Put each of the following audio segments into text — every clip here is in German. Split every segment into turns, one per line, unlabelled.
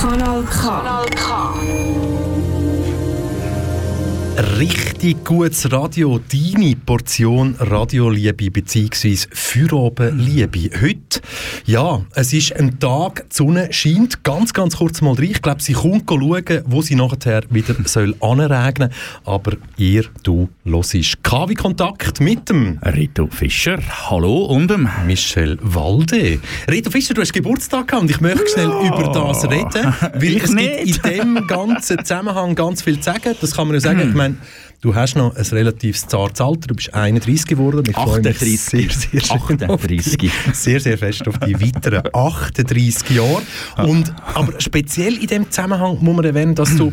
Kanal K. Richtig
Richtig gutes Radio, deine Portion Radioliebe bzw. Feierabendliebe. Heute, ja, es ist ein Tag, die Sonne scheint ganz, ganz kurz mal rein. Ich glaube, sie kommt schauen, wo sie nachher wieder soll anregnen Aber ihr, du, hörst KW Kontakt mit dem
Rito Fischer, hallo und dem
Michel Walde. Rito Fischer, du hast Geburtstag gehabt und ich möchte schnell ja. über das reden, weil
ich
es
nicht.
gibt in dem ganzen Zusammenhang ganz viel zu sagen. Das kann man ja sagen. Hm. Ich meine, Du hast noch ein relativ zartes Alter, du bist 31 geworden.
Ich 38.
Sehr, sehr,
38.
Die, sehr, sehr fest auf die weiteren 38 Jahre. Und, aber speziell in dem Zusammenhang muss man erwähnen, dass du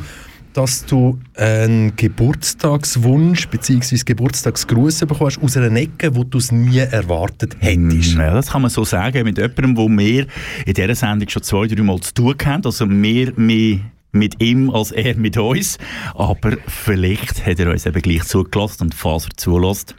dass du einen Geburtstagswunsch bzw. Geburtstagsgruß bekommst aus einer Ecke, wo du es nie erwartet hättest.
Ja, das kann man so sagen, mit jemandem, wo wir in dieser Sendung schon zwei, drei Mal zu tun haben. Also wir, wir mit ihm als er mit uns. Aber vielleicht hat er uns eben gleich zugelassen und falls er zulässt,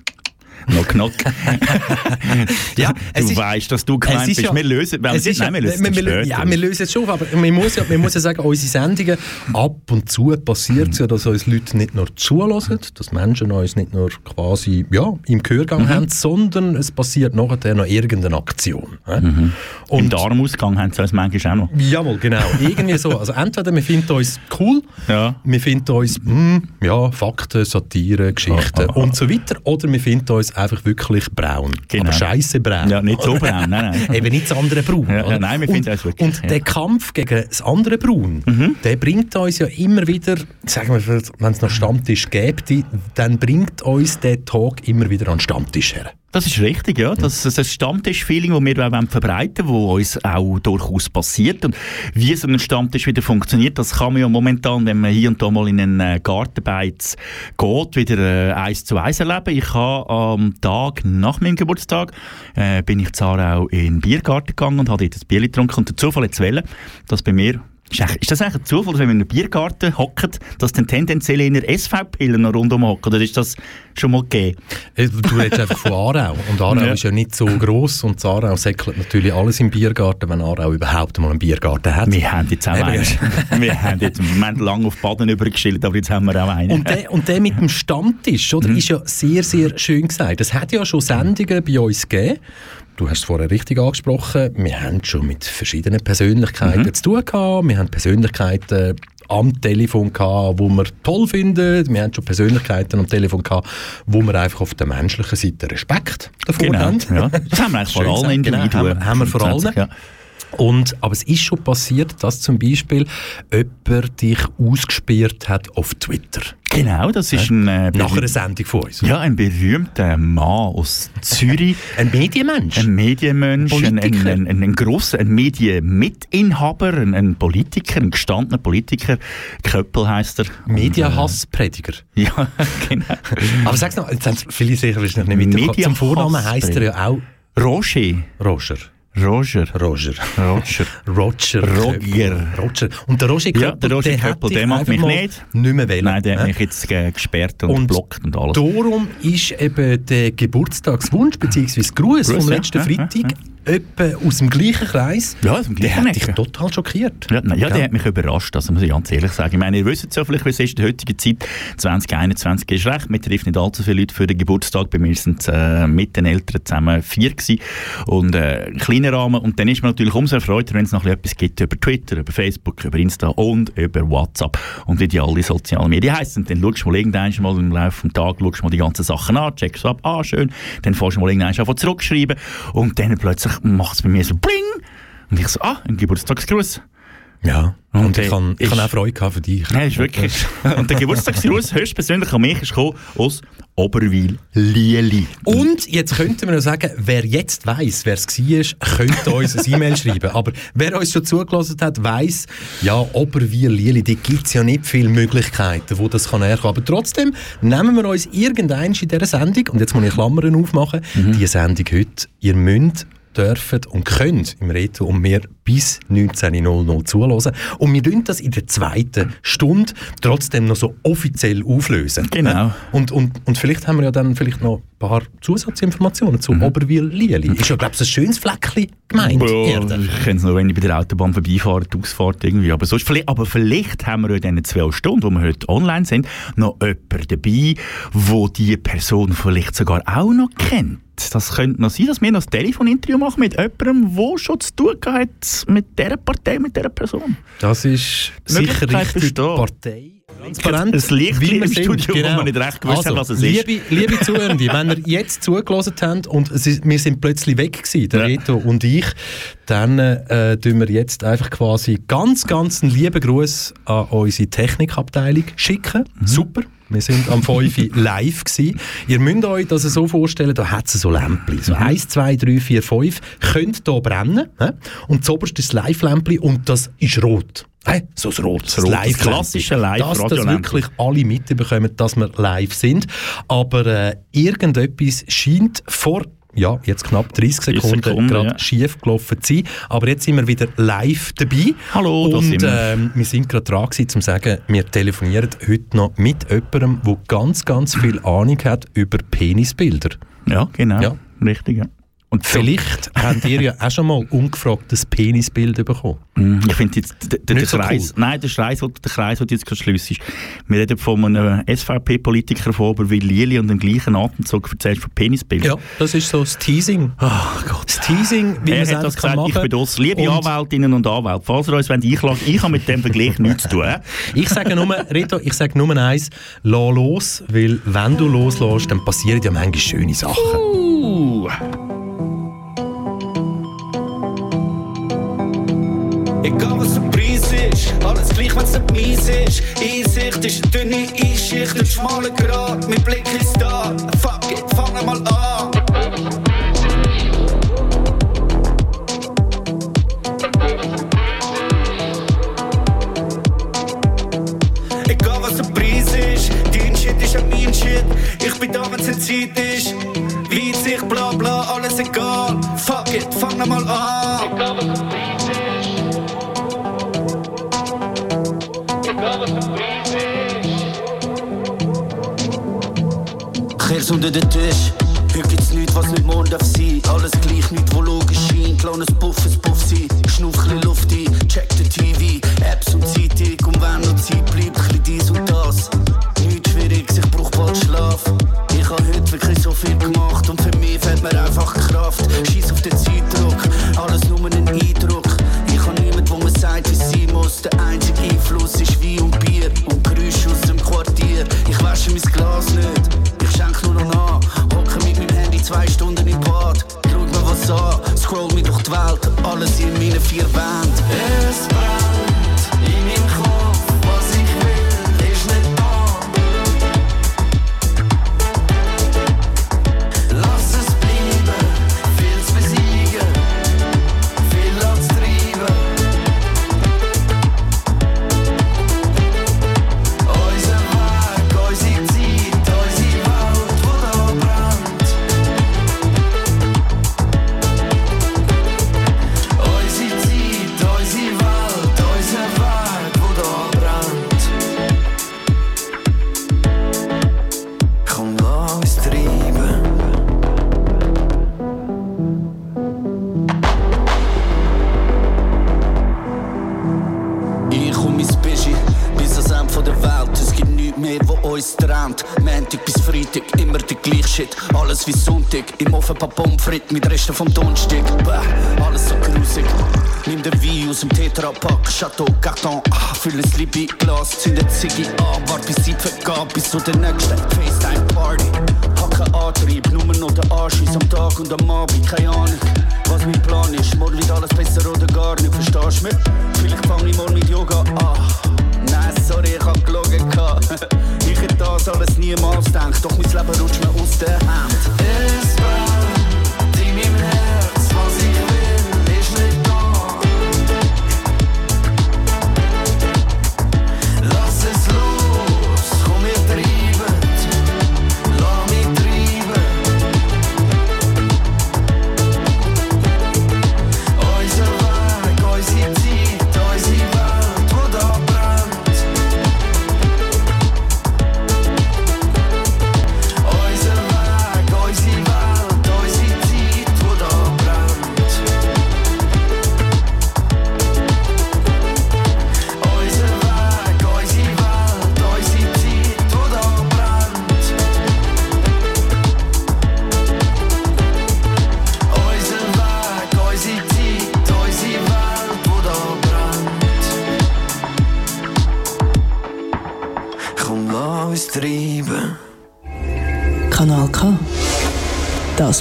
Knock, knock. ja, du weißt, dass du gemeint bist. Ja, wir lösen, wenn es
ist, nein, wir lösen wir, wir, Ja, wir lösen es schon, aber man muss, ja, man muss ja sagen, unsere Sendungen, ab und zu passiert es ja, dass uns Leute nicht nur zulassen, dass Menschen uns nicht nur quasi ja, im Gehörgang mhm. haben, sondern es passiert nachher noch irgendeine Aktion.
Mhm. Und Im Darmausgang haben sie uns manchmal auch noch.
Jawohl, genau. Irgendwie so. Also entweder wir finden uns cool, ja. wir finden uns mh, hm, ja, Fakten, Satire, Geschichten ah, ah, ah. und so weiter, oder wir finden uns einfach wirklich braun. Genau. Aber scheiße braun.
Ja, nicht so braun, nein,
nein. Eben nicht das andere Braun.
Ja, ja, nein, wir finden das wirklich.
Und der Kampf gegen das andere Braun, mhm. der bringt uns ja immer wieder, sagen wir, wenn es noch Stammtisch gäbe, dann bringt uns der Talk immer wieder an den Stammtisch her.
Das ist richtig, ja. Das, das Stammtisch-Feeling, das wir auch verbreiten wollen, das uns auch durchaus passiert. Und wie so ein Stammtisch wieder funktioniert, das kann man ja momentan, wenn man hier und da mal in einen äh, Gartenbeiz geht, wieder äh, eins zu eins erleben. Ich habe am Tag nach meinem Geburtstag äh, bin ich zu Aarau in den Biergarten gegangen und habe dort ein Bier getrunken. Und der Zufall hat wollen, dass bei mir ist, das eigentlich ein Zufall, dass wenn man in einem Biergarten hockt, dass dann tendenziell der SV-Pillen noch rundum hocken? Oder ist das schon mal gegeben?
Äh, du redest einfach von Aarau. Und Aarau ja. ist ja nicht so gross und Aarau säckelt natürlich alles im Biergarten, wenn Aarau überhaupt mal einen Biergarten hat.
Wir haben jetzt auch einen. wir haben jetzt im Moment lange auf Baden übergeschildert, aber jetzt haben wir auch einen.
Und der, und der mit dem Stammtisch, oder, mhm. ist ja sehr, sehr schön gesagt. Es hat ja schon Sendungen bei uns gegeben, Du hast es vorher richtig angesprochen. Wir haben schon mit verschiedenen Persönlichkeiten mhm. zu tun gehabt. Wir haben Persönlichkeiten am Telefon gehabt, wo wir toll finden. Wir haben schon Persönlichkeiten am Telefon gehabt, wo wir einfach auf der menschlichen Seite Respekt davor
genau,
haben.
Ja. Das haben wir eigentlich vor allen
Individuen. Genau, haben, haben wir vor allen. Ja. Und, aber es ist schon passiert, dass zum Beispiel jemand dich ausgesperrt hat auf Twitter.
Genau, das ist ein... Äh,
Nach einer Sendung von uns.
Ja, ein berühmter Mann aus Zürich.
ein Medienmensch.
Ein Medienmensch, ein, ein, ein, ein, grosser ein Medieninhaber, ein, ein Politiker, ein gestandener Politiker. Köppel heisst er.
Medienhassprediger.
Ja, genau.
Aber sag's noch, jetzt haben viele sicher nicht mit Zum Vornamen heisst er ja auch...
Roger.
Roger.
Roger.
Roger.
Roger.
Roger.
Roger.
Roger. Und der Roger Köppel,
ja, der, Roger
der,
Köppel, der macht mich nicht.
Nicht mehr wählen.
Nein, der hat mich jetzt gesperrt und, und blockt und alles.
Darum ist eben der Geburtstagswunsch bzw. Gruß vom letzten ja, Freitag ja, etwa aus dem gleichen Kreis.
Ja, aus dem
gleichen Der hat dich total schockiert.
Ja, nein, ja, der hat mich überrascht, das muss ich ganz ehrlich sagen. Ich meine, ihr wisst ja vielleicht, wie es ist in der heutigen Zeit. 2021 ist recht, mir trifft nicht allzu viele Leute für den Geburtstag. Bei mir sind äh, mit den Eltern zusammen vier gewesen. Und äh, kleiner Rahmen. Und dann ist man natürlich umso erfreuter, wenn es noch etwas gibt über Twitter, über Facebook, über Insta und über WhatsApp und wie die alle sozialen Medien heißen. Dann schaust du mal irgendwann mal im Laufe des Tages schaust mal die ganzen Sachen an, checkst ab, ah schön, dann fährst du mal irgendwann an zurückschreiben und dann plötzlich macht es bei mir so bling und ich so, ah, ein Geburtstagsgruß.
Ja, und, und ich kann, ich kann auch Freude für dich.
Ja, ist wirklich. und der Geburtstagsgruß höchstpersönlich an mich ist gekommen aus Oberwil Lieli.
Und jetzt könnten wir noch sagen, wer jetzt weiss, wer es war, könnte uns ein E-Mail schreiben. Aber wer uns schon zugelassen hat, weiss, ja, Oberwil Lieli, da gibt es ja nicht viele Möglichkeiten, wo das kann herkommen. Aber trotzdem nehmen wir uns irgendeins in dieser Sendung, und jetzt muss ich Klammern aufmachen, mhm. die Sendung heute, ihr müsst dürfen und können im Reto und wir bis 19.00 zuhören. Und wir tun das in der zweiten Stunde trotzdem noch so offiziell auflösen.
Genau.
Und, und, und vielleicht haben wir ja dann vielleicht noch ein paar Zusatzinformationen zu mhm. Oberwil-Lieli. Ist ja, glaube ich, ein schönes Fleckchen gemeint.
Ja, ich kenne es noch, wenn ich bei der Autobahn vorbeifahre, die Ausfahrt irgendwie. Aber, sonst, aber vielleicht haben wir in diesen zwölf Stunden, wo wir heute online sind, noch jemanden dabei, wo die Person vielleicht sogar auch noch kennt. Das könnte noch sein, dass wir noch ein Telefoninterview machen mit jemandem, der schon zu tun hat mit dieser Partei, mit dieser Person.
Das ist sicher richtig Partei.
Transparent, ein Licht im Studio, genau. wo man nicht recht gewusst also, hat, was es
liebe, ist. Liebe Zuhörende, wenn ihr jetzt zugelassen habt und wir sind plötzlich weg gewesen, der ja. Reto und ich, dann äh, tun wir jetzt einfach quasi ganz, ganz einen lieben Gruß an unsere Technikabteilung schicken. Mhm. Super. Wir sind am 5 live gewesen. Ihr müsst euch das so vorstellen, da hat es so Lämpchen. So 1, 2, 3, 4, 5 könnt hier brennen. He? Und zuoberst ist das Live-Lämpchen und das ist rot. Hey, so ein rotes
das Live klassische live
Dass das wirklich alle mitbekommen, dass wir live sind. Aber äh, irgendetwas scheint vor ja, jetzt knapp 30 Sekunden, Sekunden gerade ja. schief gelaufen zu sein. Aber jetzt sind wir wieder live dabei.
Hallo,
Und sind wir. Ähm, wir sind gerade dran gewesen, um zu sagen, wir telefonieren heute noch mit jemandem, der ganz, ganz viel Ahnung hat über Penisbilder.
Ja, genau. Ja. Richtig, ja.
Und vielleicht habt ihr ja auch schon mal ungefragt das Penisbild bekommen.
Mm, ich finde jetzt der, der, der Kreis, so cool. nein, der Kreis, der Kreis, der jetzt gerade schließt Wir reden von einem SVP-Politiker von Oberwil Lili und im gleichen Atemzug erzählt von Penisbild.
Ja, das ist so das Teasing.
Oh Gott.
Das Teasing, wie
er hat das gesagt, machen. ich bin das. Liebe und Anwältinnen und Anwälte, falls ihr uns einklagen ich habe mit dem Vergleich nichts zu tun.
ich sage nur, Rito, ich sage nur eins, lass los, weil wenn du loslässt, dann passieren ja manchmal schöne Sachen. Uh. Egal was der Preis ist, alles gleich, wenn's nicht mies ist. Einsicht ist eine dünne Einschicht, ein schmaler Grat, mein Blick ist da. Fuck it, fang mal an. Egal was der Preis ist, dein Shit ist auch mein Shit. Ich bin da, wenn's in Zeit ist. Weitsicht, bla bla, alles egal. Fuck it, fang mal an. Egal was der Preis Kehr's unter den Tisch. Heute gibt's nichts, was nicht morgen darf sein. Alles gleich, nichts, wo logisch scheint. Kleines Puff, es Puff sein. Schnuff Luft ein, check den TV. Apps und Zeitung. Und wenn noch Zeit bleibt, chli dies und das. Nichts schwierig, ich brauch bald Schlaf. Ich hab heute wirklich so viel gemacht. Und für mich fehlt mir einfach Kraft. Scheiß auf den Zeitdruck. Alles nur ein Eindruck. Ich hab niemand, wo mir sagt, wie sein muss. Der einzige Einfluss ist Wein und Bier. Und Geräusche aus dem Quartier. Ich wasche mein Glas nicht schenk nur noch nach. Hocke mit meinem Handy zwei Stunden im Bad. Schau mir was an, scroll mich durch die Welt. Alles in meinen vier Wänden. Es brennt wie Sonntag. Im Ofen paar Pommes frites mit Resten vom Donnerstag. Bäh, alles so grusig. Nimm den Wein aus dem Tetra-Pack, Chateau, Carton, ah, füll ein Liebe Glas, zünd Ziggy an, wart bis Zeit vergab, bis zu der nächsten FaceTime-Party. Hacke Antrieb, nur noch der Anschiss am Tag und am Abend, keine Ahnung, was mein Plan ist. Morgen wird alles besser oder gar nicht, verstehst du mich? Vielleicht fang ich mal mit Yoga an. Nein, sorry, ich hab gelogen. ich hätte das alles niemals gedacht, doch mein Leben rutscht mir aus der Hand.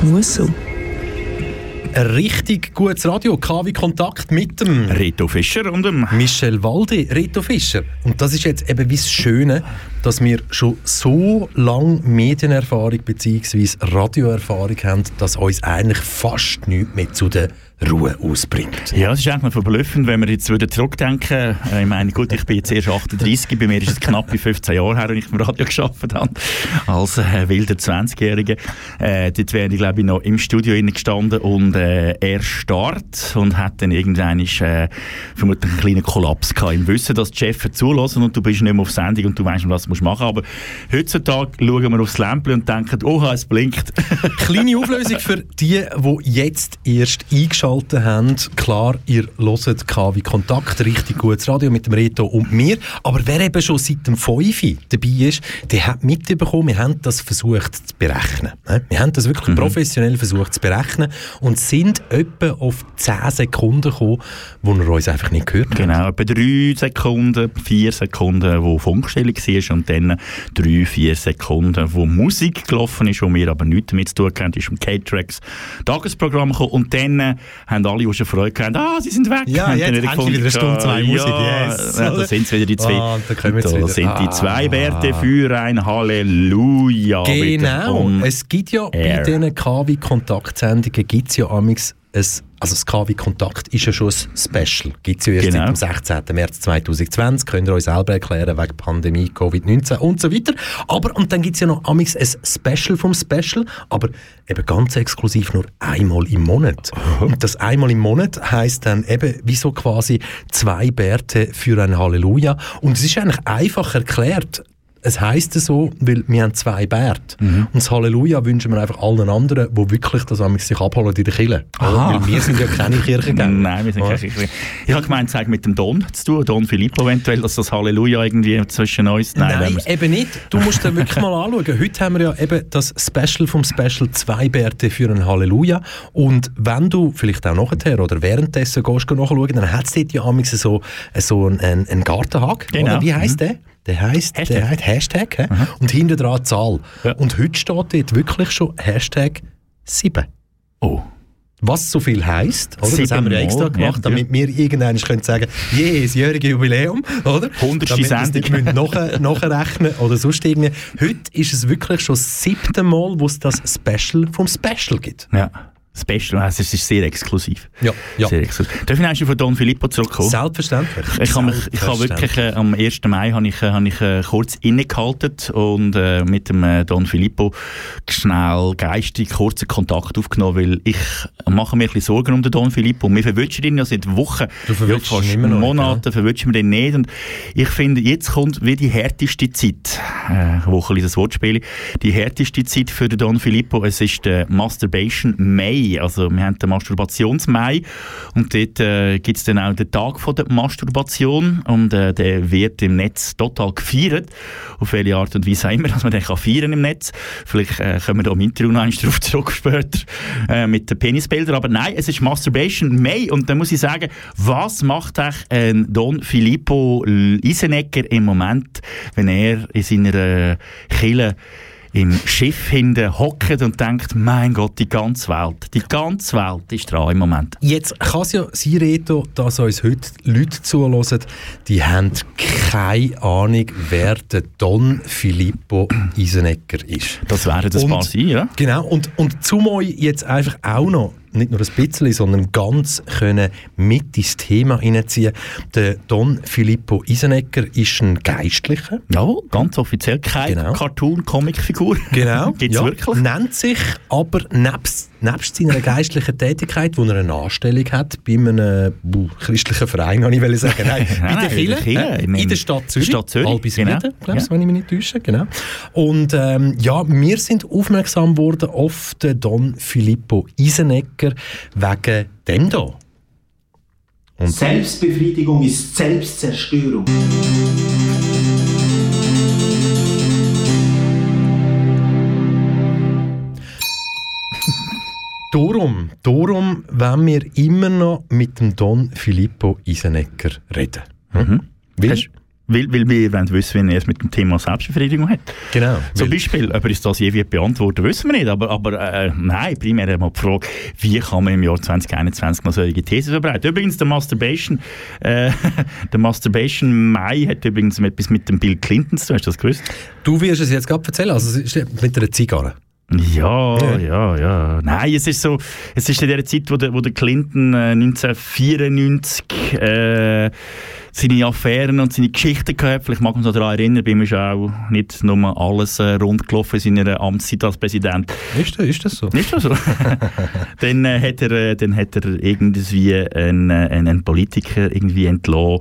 Muss so.
Ein richtig gutes Radio, KW Kontakt mit dem
Reto Fischer und dem
Michel Walde, Reto Fischer. Und das ist jetzt eben wie das Schöne, dass wir schon so lange Medienerfahrung bzw. Radioerfahrung haben, dass uns eigentlich fast nichts mehr zu der Ruhe ausbringt.
Ja, es ist eigentlich verblüffend, wenn wir jetzt wieder zurückdenken. Äh, ich meine, gut, ich bin jetzt erst 38, bei mir ist es knapp 15 Jahre her, als ich im Radio gearbeitet habe, als äh, wilder 20-Jähriger. Äh, dort wäre ich, glaube ich, noch im Studio gestanden und äh, er starrt und hat dann irgendwann äh, vermutlich einen kleinen Kollaps gehabt, im Wissen, dass die Chefs zulassen und du bist nicht mehr auf Sendung und du weißt, was du machen musst. Aber heutzutage schauen wir aufs Lämpchen und denken, oh, es blinkt.
Kleine Auflösung für die, die jetzt erst eingeschaltet haben. Klar, ihr hört KW Kontakt, richtig gutes Radio mit dem Reto und mir. Aber wer eben schon seit dem 5 dabei ist, der hat mitbekommen, wir haben das versucht zu berechnen. Ne? Wir haben das wirklich mhm. professionell versucht zu berechnen und sind etwa auf 10 Sekunden gekommen, wo er uns einfach nicht gehört hat.
Genau, etwa 3 Sekunden, 4 Sekunden, wo Funkstellung war und dann 3, 4 Sekunden, wo Musik gelaufen ist, wo wir aber nichts damit zu tun haben, ist im K-Tracks Tagesprogramm gekommen und dann haben alle auch schon Freude gehabt. Ah, sie sind weg.
Ja, jetzt endlich wieder eine Stunde zwei Musik. Ja, yes.
ja, da sind wieder die zwei. Ah, da, da sind die zwei ah. Werte für ein Halleluja.
Genau. Es gibt ja Air. bei diesen KW-Kontaktsendungen gibt's ja amigs ein also das KW Kontakt ist ja schon ein Special. Gibt es ja erst genau. seit dem 16. März 2020. Könnt ihr euch selber erklären, wegen Pandemie, Covid-19 und so weiter. Aber, und dann gibt es ja noch amix ein Special vom Special, aber eben ganz exklusiv nur einmal im Monat. Und das einmal im Monat heisst dann eben, wie so quasi zwei Bärte für ein Halleluja. Und es ist eigentlich einfach erklärt es heisst so, weil wir haben zwei Bärte. Mhm. Und das Halleluja wünschen wir einfach allen anderen, die wirklich das sich abholen in der Kirche. Weil wir sind ja keine Kirchengänger.
Nein, wir sind keine Kirche. Ich habe gemeint, es hat mit dem Don zu tun, Don Filippo eventuell, dass das Halleluja irgendwie zwischen uns...
Nein, Nein eben nicht. Du musst dir wirklich mal anschauen. Heute haben wir ja eben das Special vom Special zwei Bärte für ein Halleluja. Und wenn du vielleicht auch nachher oder währenddessen gehst, nachschauen, dann hat es dort ja so, so einen, einen Gartenhag. Genau. Oder wie heisst mhm. der? Der heisst Hashtag, der heißt Hashtag he? und hinter dran Zahl. Ja. Und heute steht dort wirklich schon Hashtag 7.
Oh.
Was so viel heisst, oder? das haben wir ja extra gemacht, ja, damit wir irgendwann können sagen, je, das jährige Jubiläum, oder?
100. Sendung.
Damit wir nachrechnen oder sonst irgendwie. Heute ist es wirklich schon das siebte Mal, wo es das Special vom Special gibt.
Ja. Special, also es ist sehr exklusiv.
Ja, ja.
Sehr exklusiv. Darf ich noch von Don Filippo zurückkommen?
Selbstverständlich.
Ich habe, mich, ich habe wirklich äh, am 1. Mai habe ich, äh, habe ich äh, kurz innegehalten und äh, mit dem äh, Don Filippo schnell geistig kurzen Kontakt aufgenommen, weil ich mache mir ein bisschen Sorgen um den Don Filippo. Wir verwünschen ihn ja seit Wochen,
du ja, fast
immer noch, Monaten ja. verwünschen wir ihn nicht und ich finde, jetzt kommt wie die härteste Zeit, äh, wo ich das Wort spiele, die härteste Zeit für den Don Filippo. Es ist der Masturbation May Mai. Also wir haben den Masturbationsmai und dort äh, gibt es dann auch den Tag von der Masturbation und äh, der wird im Netz total gefeiert. Auf welche Art und Weise auch immer, dass man den kann feiern im Netz. Vielleicht äh, können wir da im Interview noch darauf zurück später äh, mit den Penisbildern. Aber nein, es ist Masturbation May und da muss ich sagen, was macht eigentlich äh, Don Filippo Isenecker im Moment, wenn er in seiner äh, Kille im Schiff hinten hockt und denkt, mein Gott, die ganze Welt, die ganze Welt ist dran im Moment.
Jetzt kann es ja sein, Reto, dass uns heute Leute zuhören, die haben keine Ahnung, wer der Don Filippo Isenegger ist.
Das wäre das paar sein, ja?
Genau, und, und zumal jetzt einfach auch noch nicht nur ein bisschen, sondern ganz können mit ins Thema hineinziehen. Der Don Filippo Isenecker ist ein Geistlicher.
Ja, ganz offiziell keine genau. Cartoon-Comic-Figur.
Genau.
Gibt's ja. wirklich?
Nennt sich aber nebst nebst seiner geistlichen Tätigkeit, wo er eine Anstellung hat bei einem buh, christlichen Verein, kann ich sagen. Nein, bei der Kirche, äh, in, in der Stadt Zürich. Stadt Zürich. Albisrieden, genau. glaube ich, ja. wenn ich mich nicht täusche. Genau. Und ähm, ja, wir sind aufmerksam worden auf den Don Filippo Isenecker wegen dem da.
Und Selbstbefriedigung ist Selbstzerstörung.
Darum, darum wollen wir immer noch mit dem Don Filippo Isenecker reden. Hm? Mhm. Weil,
Weil, weil wir wollen wissen, wie er es mit dem Thema Selbstbefriedigung hat.
Genau.
Zum Beispiel, ob er uns das je wird beantworten, wissen wir nicht. Aber, aber äh, nein, primär einmal die Frage, wie kann man im Jahr 2021 noch solche Thesen verbreiten? Übrigens, der Masturbation, äh, der Masturbation Mai hat übrigens etwas mit dem Bill Clinton zu tun. Hast du das gewusst?
Du wirst es jetzt gerade erzählen, also es ist mit einer Zigarre.
Ja,
Ja.
ja. Nein, es ist so, es ist in der Zeit, wo der, wo der Clinton äh, 1994 äh, seine Affären und seine Geschichten gehabt. Vielleicht mag man sich daran erinnern, bei mir ist auch nicht nur alles äh, rund gelaufen in seiner Amtszeit als Präsident.
Ist, das- ist das so?
Nicht so? dann, äh, hat er, äh, dann hat er irgendwie einen, äh, einen, Politiker irgendwie entlassen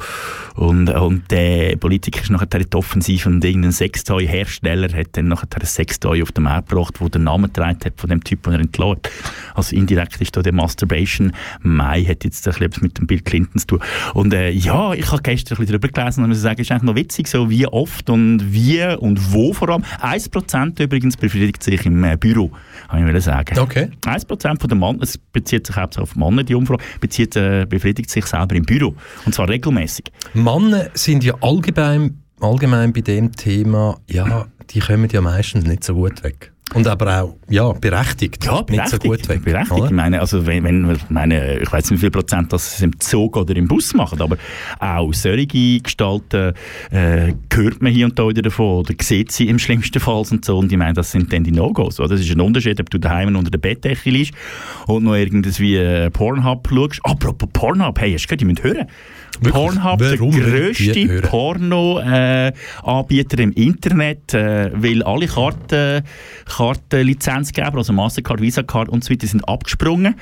und, und der Politiker ist nachher in die Offensive und irgendein Sextoy-Hersteller hat dann nachher ein Sextoy auf den Markt gebracht, wo den Namen getragen hat von dem Typ, den er entlassen hat. Also indirekt ist da der Masturbation Mai hat jetzt ein bisschen mit dem Bill Clinton zu tun. Und äh, ja, ich habe gestern ein bisschen drüber gelesen und muss sagen, es ist eigentlich noch witzig, so wie oft und wie und wo vor allem. 1% übrigens befriedigt sich im äh, Büro, habe ich sagen.
Okay.
1% von den Mann, es bezieht sich hauptsächlich auf Männer, die Umfrage, bezieht, äh, befriedigt sich selber im Büro. Und zwar regelmäßig.
Männer sind ja allgemein, allgemein bei dem Thema, ja, die kommen ja meistens nicht so gut weg. Und aber auch, ja, berechtigt, nicht so gut weg.
Berechtigt.
oder?
Ich meine, also wenn, wenn ich meine, ich weiß nicht, wie viel Prozent das im Zug oder im Bus machen, aber auch solche Gestalten äh, hört man hier und da wieder davon oder sieht sie im schlimmsten Fall und so. Und ich meine, das sind dann die No-Gos. Das ist ein Unterschied, ob du daheim unter der Bettdecke liegst und noch irgendwie äh, Pornhub schaust. Apropos Pornhub, hey, hast du gehört, die müssen hören.
Wirklich?
Pornhub, der
Warum die
grösste? Porno-Anbieter im Internet, äh, weil alle Karten, Kartenlizenzgeber, also Mastercard, Visa Card und so weiter, sind abgesprungen.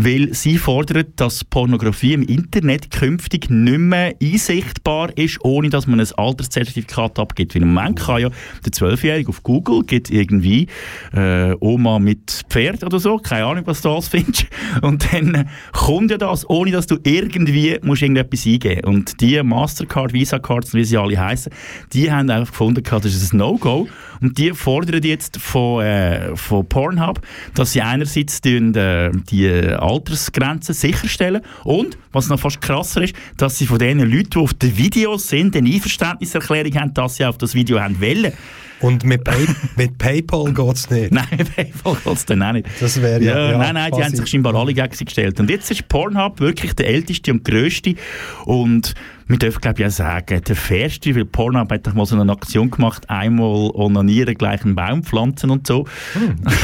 Weil sie fordern, dass Pornografie im Internet künftig nicht mehr einsichtbar ist, ohne dass man ein Alterszertifikat abgibt. Weil im Moment kann ja der Zwölfjährige auf Google gibt irgendwie äh, Oma mit Pferd oder so, keine Ahnung, was du alles findest. Und dann kommt ja das, ohne dass du irgendwie musst irgendetwas eingeben Und die Mastercard, Visa Cards, wie sie alle heißen, die haben einfach gefunden, das ist ein No-Go. Und die fordern jetzt von, äh, von Pornhub, dass sie einerseits tun, äh, die Altersgrenzen sicherstellen und, was noch fast krasser ist, dass sie von den Leuten, die auf den Videos sind, eine Einverständniserklärung haben, dass sie auf das Video haben wollen.
Und mit, Pay mit PayPal geht es nicht.
Nein, PayPal geht es dann auch nicht.
Das wäre ja- ja,
Nein, nein, die haben sich scheinbar alle gegen sie gestellt. Und jetzt ist Pornhub wirklich der älteste und grösste. Und wir dürfen, glaube ich, auch sagen, der fairste, weil Pornhub hat doch mal so eine Aktion gemacht, einmal onanieren, gleich einen Baum pflanzen und so.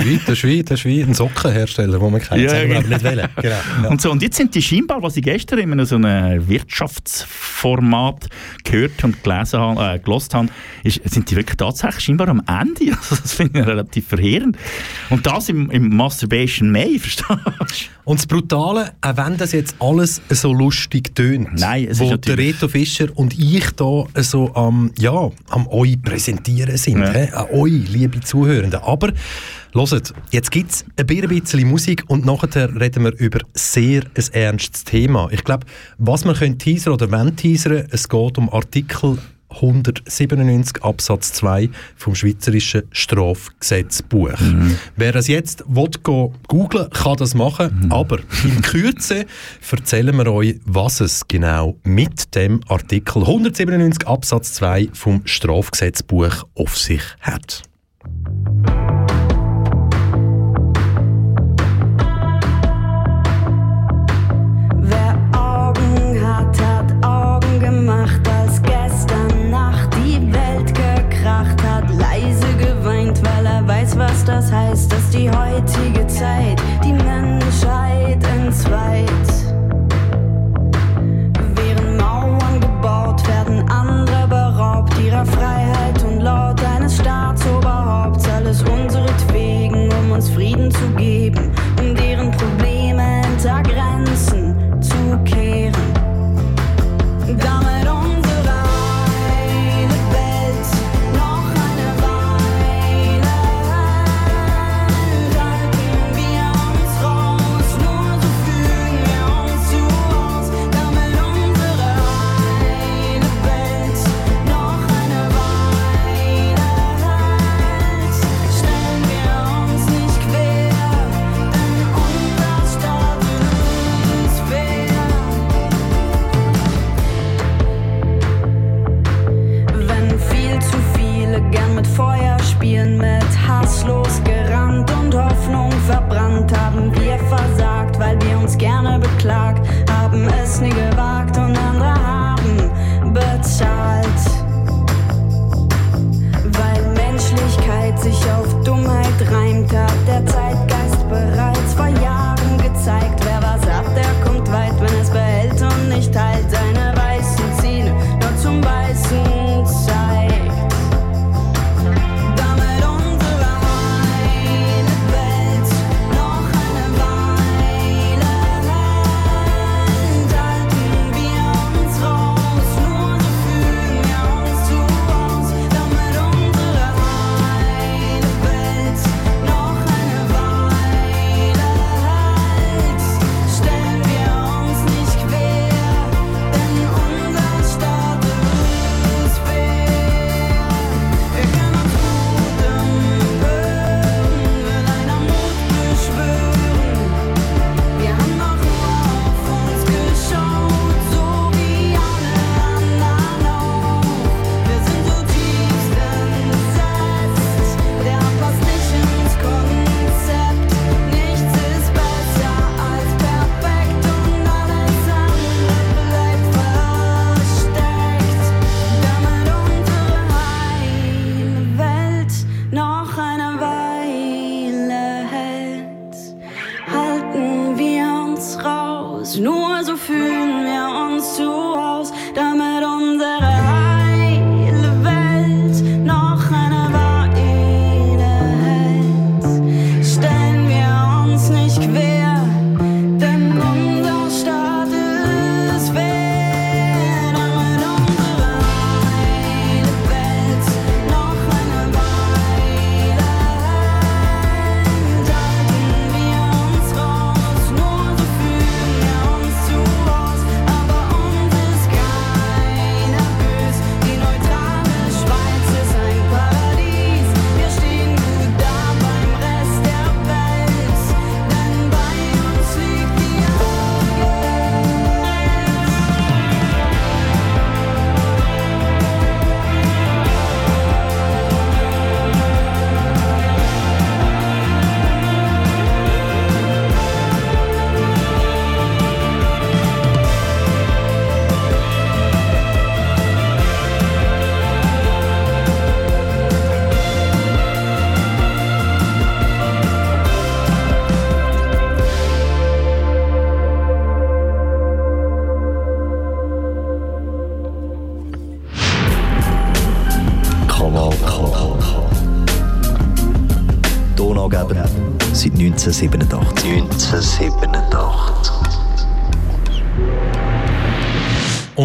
Wie, das ist wie, das ist wie ein Sockenhersteller, den man kennt,
Ja, genau.
nicht wählen. Genau. Ja.
Und, so, und jetzt sind die scheinbar, was ich gestern in einem so einem Wirtschaftsformat gehört und gelesen habe, äh, gelost habe, ist, sind die wirklich tatsächlich scheinbar am Ende. Also das finde ich relativ verheerend. Und das im, im Masturbation May, verstehst du?
Und das Brutale, auch wenn das jetzt alles so lustig tönt,
Nein, es
wo
ist
der Reto Fischer und ich da so am, ja, am euch präsentieren sind,
Ja.
hä? an euch, liebe Zuhörenden. Aber Hört, jetzt gibt es ein bisschen Musik und nachher reden wir über sehr ein ernstes Thema. Ich glaube, was man können teasern oder wollen teasern, es geht um Artikel 197 Absatz 2 vom Schweizerischen Strafgesetzbuch. Wer das jetzt will, go googlen kann das machen, aber in Kürze erzählen wir euch, was es genau mit dem Artikel 197 Absatz 2 vom Strafgesetzbuch auf sich hat.
was das heißt, dass die heutige Zeit die Menschheit entzweit. Während Mauern gebaut werden, andere beraubt ihrer Freiheit und laut eines Staatsoberhaupts, alles unseretwegen, um uns Frieden zu geben. maßlos gerannt und Hoffnung verbrannt. Haben wir versagt, weil wir uns gerne beklagt, haben es nie gewagt und andere haben bezahlt. Weil Menschlichkeit sich auf Dummheit reimt, hat der
Zeit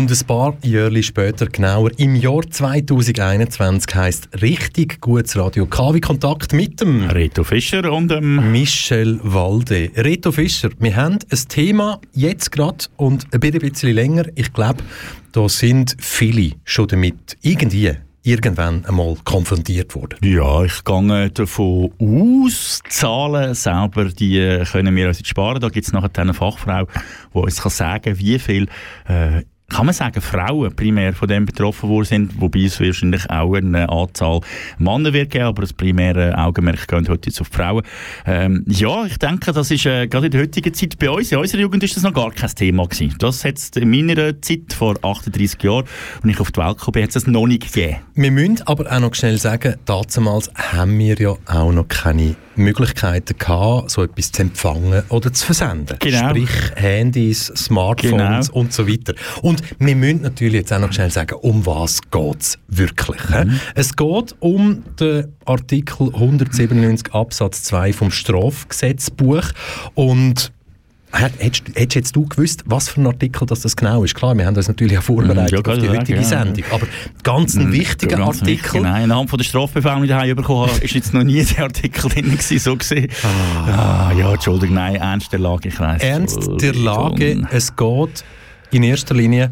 Und ein paar Jahre später, genauer im Jahr 2021, heisst richtig gutes Radio KW Kontakt mit dem
Reto Fischer und ähm,
Michel Walde. Reto Fischer, wir haben ein Thema jetzt gerade und ein bisschen länger. Ich glaube, da sind viele schon damit irgendwie irgendwann einmal konfrontiert worden.
Ja, ich gehe davon aus, Zahlen selber, die äh, können wir uns jetzt sparen. Da gibt es nachher eine Fachfrau, die uns kann sagen kann, wie viel, äh, kann man sagen, Frauen primär von dem betroffen worden sind, wobei es wahrscheinlich auch eine Anzahl Männer wird geben, aber das primäre Augenmerk geht heute jetzt auf die Frauen. Ähm, ja, ich denke, das ist äh, gerade in der heutigen Zeit bei uns, in unserer Jugend ist das noch gar kein Thema gewesen. Das hat es in meiner Zeit, vor 38 Jahren, als ich auf die Welt gekommen bin, hat es noch nicht gegeben.
Wir müssen aber auch noch schnell sagen, damals haben wir ja auch noch keine Möglichkeiten gehabt, so etwas zu empfangen oder zu versenden.
Genau.
Sprich Handys, Smartphones
Genau.
und so weiter. Und wir müssen natürlich jetzt auch noch schnell sagen, um was geht es wirklich?
Mhm.
Es geht um den Artikel 197 Absatz 2 vom Strafgesetzbuch und Hättest, hättest du gewusst, was für ein Artikel das, das genau ist? Klar, wir haben uns natürlich auch vorbereitet
Ja,
auf die heutige
sagen, ja.
Sendung, aber ganz ein wichtiger
Mhm. Ganz wichtig,
Artikel.
Nein, anhand von der Strafbefehlung, die ich bekommen habe, ist jetzt noch nie der Artikel drin gewesen, so gesehen. Ah. ja, Entschuldigung, nein, Ernst der Lage, ich weiss.
Ernst der Lage, es geht in erster Linie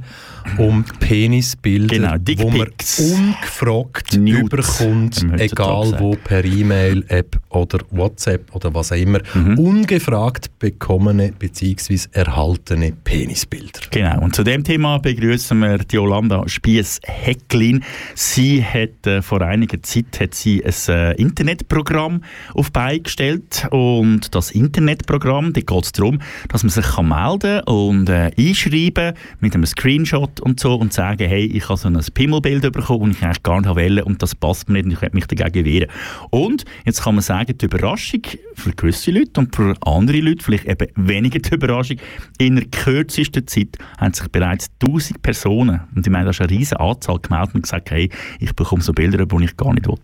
um Penisbilder,
Genau,
wo man ungefragt
Nudes
überkommt, egal wo, per E-Mail, App oder WhatsApp oder was auch immer,
Mhm.
ungefragt bekommene bzw. erhaltene Penisbilder.
Genau, und zu dem Thema begrüßen wir die Yolanda Spiess-Hecklin. Sie hat äh, vor einiger Zeit hat sie ein äh, Internetprogramm auf die Beine gestellt und das Internetprogramm, da geht es darum, dass man sich kann melden und äh, einschreiben mit einem Screenshot und so und sagen, hey, ich habe so ein Pimmelbild bekommen und ich eigentlich gar nicht wollte und das passt mir nicht und ich möchte mich dagegen wehren. Und jetzt kann man sagen, die Überraschung für gewisse Leute und für andere Leute vielleicht eben weniger die Überraschung, in der kürzesten Zeit haben sich bereits 1000 Personen, und ich meine, das ist eine riesige Anzahl, gemeldet und gesagt, hey, ich bekomme so Bilder, die ich gar nicht will.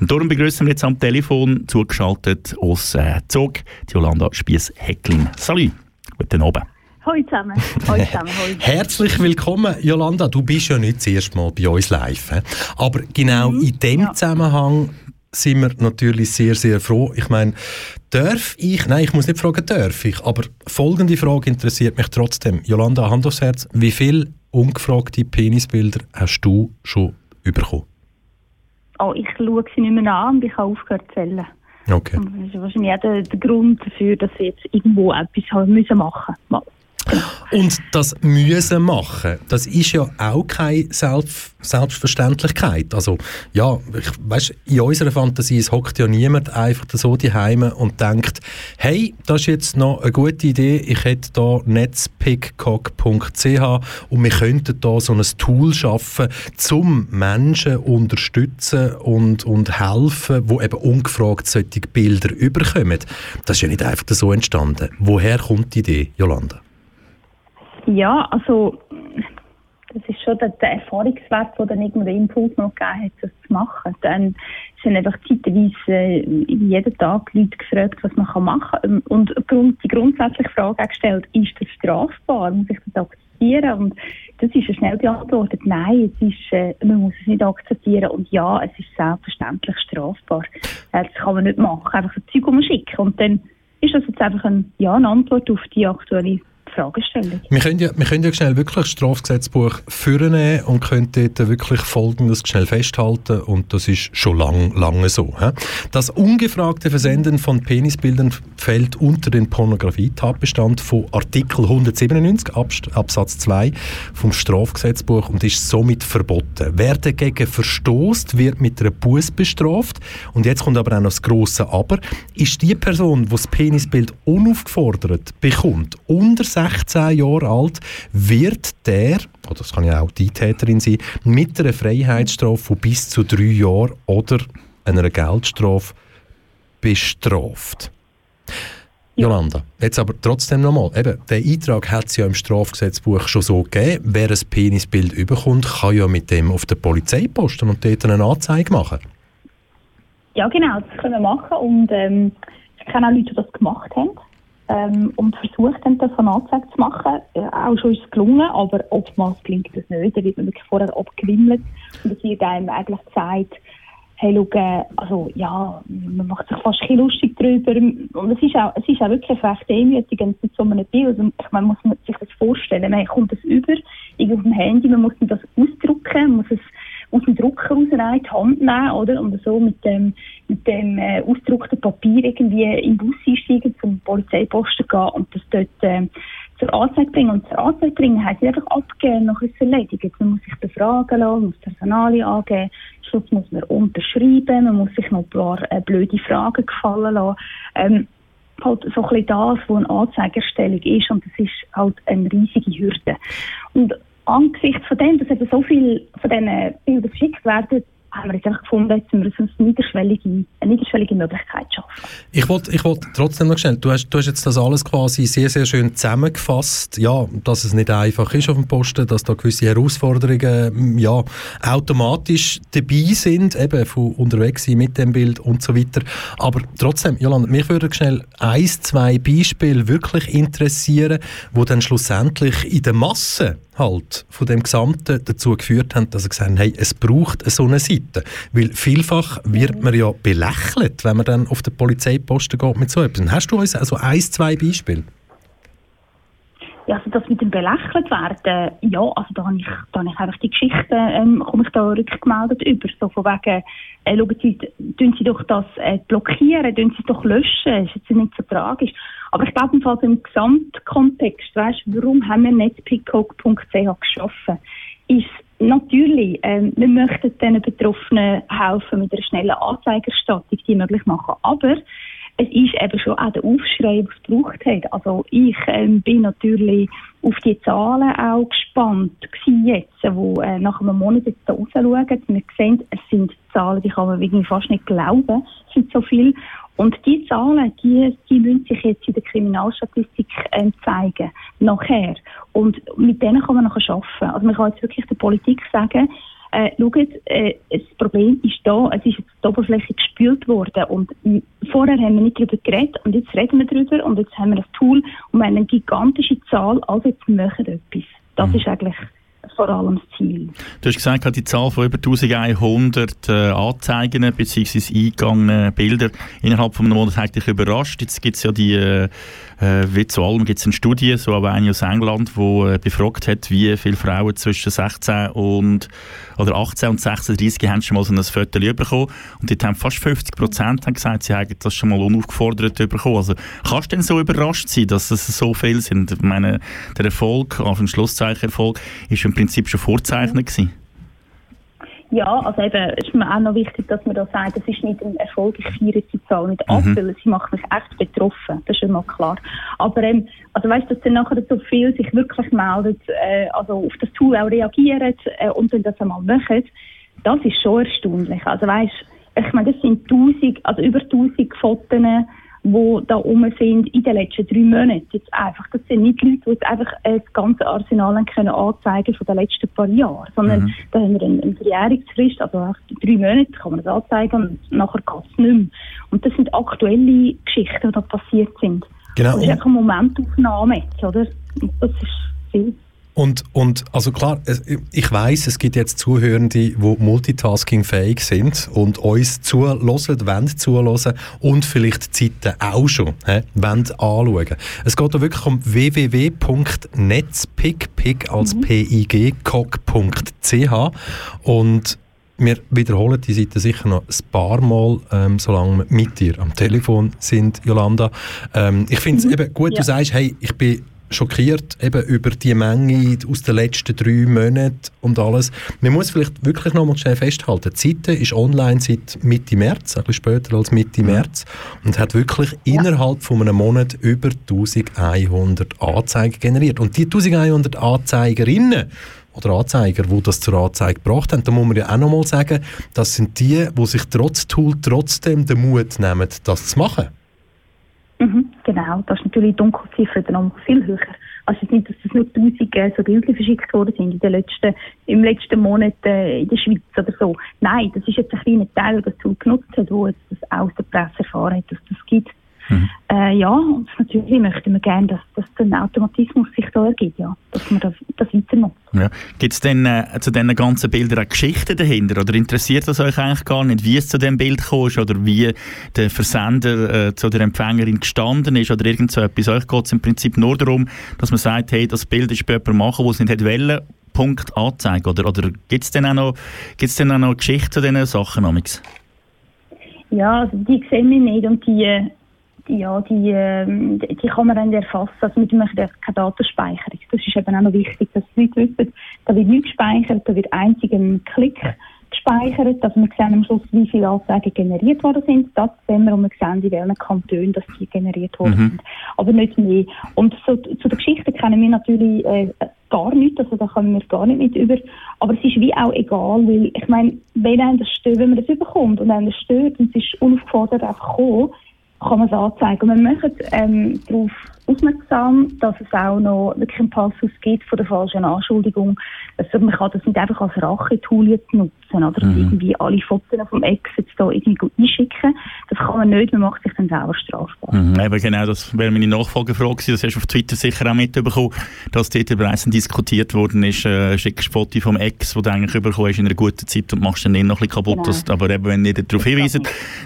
Und darum begrüßen wir jetzt am Telefon zugeschaltet aus äh, Zug die Yolanda Spiess-Hecklin. Salut, guten Abend.
Hallo zusammen. Hallo zusammen.
Herzlich willkommen, Jolanda. Du bist ja nicht das erste Mal bei uns live. hä? Aber genau in dem
ja.
Zusammenhang sind wir natürlich sehr, sehr froh. Ich meine, darf ich, nein, ich muss nicht fragen, darf ich, aber folgende Frage interessiert mich trotzdem. Jolanda, Hand aufs Herz, wie viele ungefragte Penisbilder hast du schon bekommen?
Oh, ich schaue sie nicht mehr an und ich habe aufgehört zu zählen.
Okay.
Das ist wahrscheinlich auch der, der Grund dafür, dass sie jetzt irgendwo etwas haben müssen machen müssen.
Und das müssen machen, das ist ja auch keine Selbst Selbstverständlichkeit. Also, ja, ich, weißt, in unserer Fantasie es hockt ja niemand einfach so daheim und denkt, hey, das ist jetzt noch eine gute Idee, ich hätte da netzpickcock.ch und wir könnten da so ein Tool schaffen, zum Menschen unterstützen und, und helfen, wo eben ungefragt solche Bilder überkommen. Das ist ja nicht einfach so entstanden. Woher kommt die Idee, Jolanda?
Ja, also das ist schon der, der Erfahrungswert, der dann irgendwo den Impuls noch gegeben hat, das zu machen. Dann sind einfach zeitweise äh, jeden Tag Leute gefragt, was man kann machen kann. Und Grund, die grundsätzliche Frage gestellt, ist das strafbar? Muss ich das akzeptieren? Und das ist schnell beantwortet. Nein, es ist, äh, man muss es nicht akzeptieren. Und ja, es ist selbstverständlich strafbar. Äh, das kann man nicht machen. Einfach ein Zeug schicken. Und dann ist das jetzt einfach ein, ja, eine Antwort auf die aktuelle Fragestellung.
Wir können ja, wir können ja schnell wirklich das Strafgesetzbuch führen und können dort wirklich Folgendes schnell festhalten und das ist schon lang, lange so. He? Das ungefragte Versenden von Penisbildern fällt unter den Pornografie-Tatbestand von Artikel 197 Absatz 2 vom Strafgesetzbuch und ist somit verboten. Wer dagegen verstoßt, wird mit einer Buß bestraft und jetzt kommt aber auch noch das grosse Aber. Ist die Person, die das Penisbild unaufgefordert bekommt, unter 16 Jahre alt, wird der, oder das kann ja auch die Täterin sein, mit einer Freiheitsstrafe von bis zu drei Jahren oder einer Geldstrafe bestraft. Jolanda, jetzt aber trotzdem nochmal, eben, der Eintrag hat es ja im Strafgesetzbuch schon so gegeben, wer ein Penisbild überkommt, kann ja mit dem auf der Polizei posten und dort eine Anzeige machen.
Ja genau, das können wir machen. Und ähm, ich kenne auch Leute, die das gemacht haben ähm, und versucht dann davon Anzeige zu machen. Äh, auch schon ist es gelungen, aber oftmals gelingt das nicht. Da wird man wirklich vorher abgewimmelt und es wird einem eigentlich gesagt, hey, schau, also ja, man macht sich fast ein lustig drüber und es ist auch, es ist auch wirklich recht demütigend mit so einem Bild. Und ich meine, muss man sich das vorstellen, man kommt das über, irgendwie auf dem Handy, man muss das ausdrucken, man muss es aus dem Drucker raus die Hand nehmen, oder? Und so mit dem, mit dem äh, ausgedruckten Papier irgendwie im Bus einsteigen, zum Polizeiposten gehen und das dort äh, zur Anzeige bringen. Und zur Anzeige bringen heisst nicht einfach abgeben, noch ist erledigt. Man muss sich befragen lassen, muss Personalien angeben, Schluss muss man unterschreiben, man muss sich noch ein paar äh, blöde Fragen gefallen lassen. Ähm, halt so ein das, was eine Anzeigerstellung ist und das ist halt eine riesige Hürde. Und angesichts von dem, dass eben so viel von diesen Bildern verschickt werden, haben wir jetzt einfach gefunden, jetzt müssen wir eine niederschwellige, eine niederschwellige Möglichkeit schaffen.
Ich wollte ich wollt trotzdem noch schnell, du hast, du hast jetzt das alles quasi sehr, sehr schön zusammengefasst, ja, dass es nicht einfach ist auf dem Posten, dass da gewisse Herausforderungen ja, automatisch dabei sind, eben von unterwegs sein mit dem Bild und so weiter. Aber trotzdem, Jolanda, mich würde schnell ein, zwei Beispiele wirklich interessieren, wo dann schlussendlich in der Masse halt von dem Gesamten dazu geführt haben, dass sie gesagt haben, hey, es braucht so eine Seite. Weil vielfach wird man ja belächelt, wenn man dann auf den Polizeiposten geht mit so etwas. Hast du uns also ein, zwei Beispiele?
Ja, also das mit dem belächelt werden, ja, also da habe ich, da habe ich einfach die Geschichte, ähm, komme ich da rückgemeldet über, so von wegen, äh, schauen Sie, tun Sie doch das äh, blockieren, tun Sie es doch löschen, ist jetzt nicht so tragisch. Aber ich glaube, im Gesamtkontext, weißt, warum haben wir netpeacock.ch geschaffen, ist natürlich, ähm, wir möchten den Betroffenen helfen mit einer schnellen Anzeigerstattung, die möglich machen. Aber es ist eben schon auch der Aufschrei, den es gebraucht hat. Also ich ähm, bin natürlich auf die Zahlen auch gespannt jetzt, wo äh, nach einem Monat jetzt da rausschauen. Wir sehen, es sind Zahlen, die kann man fast nicht glauben, es sind so viel. Und die Zahlen, die, die müssen sich jetzt in der Kriminalstatistik äh, zeigen, nachher. Und mit denen kann man nachher arbeiten. Also man kann jetzt wirklich der Politik sagen, äh, schaut, äh, das Problem ist da, es ist jetzt die Oberfläche gespült worden und vorher haben wir nicht darüber geredet und jetzt reden wir darüber und jetzt haben wir ein Tool und wir haben eine gigantische Zahl, also jetzt machen wir etwas. Das mhm. ist eigentlich vor allem das Ziel.
Du hast gesagt, die Zahl von über 1100 äh, Anzeigen bzw. eingegangenen Bilder innerhalb von einem Monat hat dich überrascht. Jetzt gibt es ja die, äh, wie zu allem gibt es eine Studie, so auch eine aus England, die äh, befragt hat, wie viele Frauen zwischen 16 und oder 18 und 36 haben schon mal so ein Foto bekommen und dort haben fast 50 Prozent gesagt, sie haben das schon mal unaufgefordert bekommen. Also kannst du denn so überrascht sein, dass es so viel sind? Ich meine, der Erfolg, auf ein Schlusszeichen Erfolg, ist im Prinzip schon vorzeichnet gewesen.
Ja, also eben, es ist mir auch noch wichtig, dass man da sagt, das ist nicht ein Erfolg, ich feiere die Zahl nicht ab, mhm. weil sie macht mich echt betroffen, das ist immer klar. Aber ähm, also weißt, dass dann nachher so viel sich wirklich meldet, äh, also auf das Tool auch reagieren äh, und dann das einmal machen, das ist schon erstaunlich. Also weißt, ich meine, das sind tausend, also über tausend Fotos die da rum sind in den letzten drei Monaten. Jetzt einfach, das sind nicht Leute, die jetzt einfach das ganze Arsenal können anzeigen von den letzten paar Jahren, sondern
Mhm.
da haben wir eine, eine Verjährungsfrist, also nach drei Monaten kann man das anzeigen und nachher geht es nicht mehr. Und das sind aktuelle Geschichten, die da passiert sind.
Genau.
Das ist einfach eine Momentaufnahme jetzt, oder? Und das ist viel.
Und, und also klar, ich weiß, es gibt jetzt Zuhörende, die multitaskingfähig sind und uns zuhören, wollen zuhören und vielleicht die Zeiten auch schon he, wollen anschauen. Es geht da wirklich um www.netzpig, pig als PIG, cock.ch und wir wiederholen die Seite sicher noch ein paar Mal, ähm, solange wir mit dir am Telefon sind, Jolanda. Ähm, ich finde es eben gut,
Ja.
du sagst, hey, ich bin schockiert eben über die Menge aus den letzten drei Monaten und alles. Man muss vielleicht wirklich noch mal schnell festhalten, die Seite ist online seit Mitte März, ein bisschen später als Mitte März und hat wirklich innerhalb von einem Monat über 1100 Anzeigen generiert. Und die 1100 Anzeigerinnen oder Anzeiger, die das zur Anzeige gebracht haben, da muss man ja auch noch mal sagen, das sind die, die sich trotz Tool trotzdem den Mut nehmen, das zu machen.
Mhm, genau, das ist natürlich die Dunkelziffer dann noch viel höher. Also es nicht, dass das nur 1000 äh, so Bilder verschickt worden sind in den letzten, im letzten Monat äh, in der Schweiz oder so. Nein, das ist jetzt ein kleiner Teil, der das Tool genutzt hat, wo jetzt das aus der Presse erfahren hat, dass das gibt. Äh, ja, und natürlich möchten wir gerne, dass, dass der Automatismus sich da ergibt, ja, dass man das, das weiter
Ja. Gibt es denn äh, zu diesen ganzen Bildern auch Geschichten dahinter? Oder interessiert das euch eigentlich gar nicht, wie es zu dem Bild kam oder wie der Versender äh, zu der Empfängerin gestanden ist oder irgend so etwas? Euch geht es im Prinzip nur darum, dass man sagt, hey, das Bild ist bei jemandem machen, der es nicht wollen, Punkt anzeigen. Oder, oder gibt es denn auch noch, gibt's denn auch noch Geschichten zu diesen Sachen? Amix?
Ja, also die sehen wir nicht und die, ja, die, ähm, die kann man dann erfassen. Also wir machen keine Datenspeicherung. Das ist eben auch noch wichtig, dass die Leute wissen, da wird nichts gespeichert, da wird einzig ein Klick gespeichert. Also wir sehen am Schluss, wie viele Anzeigen generiert worden sind. Das sehen wir und wir sehen, in welchen Kantonen dass die generiert worden
Mhm.
sind. Aber nicht mehr. Und so, zu der Geschichte kennen wir natürlich äh, gar nichts, also da kommen wir gar nicht mit über. Aber es ist wie auch egal, weil ich meine, wenn einem das stört, wenn man das überkommt und einem das stört und es ist unaufgefordert einfach gekommen, kann man es anzeigen. Und wir machen ähm, darauf aufmerksam, dass es auch noch wirklich einen Passus gibt von der falschen Anschuldigung. Also man kann das nicht einfach als Rachetool jetzt nutzen, oder
Mhm.
irgendwie alle Fotos vom Ex jetzt da irgendwie gut einschicken. Das kann man nicht, man macht sich dann selber strafbar.
Mhm, eben genau, das wäre meine Nachfolgefrage gewesen. Das hast du auf Twitter sicher auch mitbekommen, dass dort bereits diskutiert worden ist, äh, schickst Foto vom Ex, wo du eigentlich bekommen hast in einer guten Zeit und machst den ihn noch ein bisschen kaputt.
Genau.
Das, aber eben, wenn ihr darauf hinweist,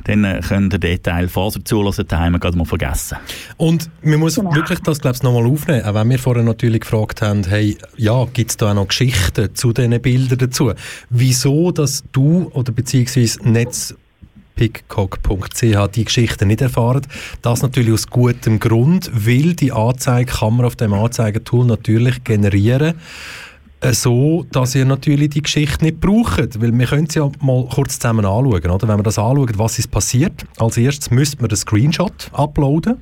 dann äh, könnt ihr den Teil Faser zulassen, daheim gerade mal vergessen.
Und man muss
Genau.
wirklich das, glaube ich, nochmal aufnehmen, auch wenn wir vorher natürlich gefragt haben, hey, ja, gibt es da auch noch Geschichten zu diesen Bildern dazu? Wieso, dass du oder beziehungsweise netzpickcock.ch die Geschichten nicht erfahren? Das natürlich aus gutem Grund, weil die Anzeige kann man auf dem Anzeigetool natürlich generieren äh, so, dass ihr natürlich die Geschichte nicht braucht. Weil wir können es ja mal kurz zusammen anschauen. Oder? Wenn wir das anschauen, was ist passiert. Als erstes müsste man den Screenshot uploaden.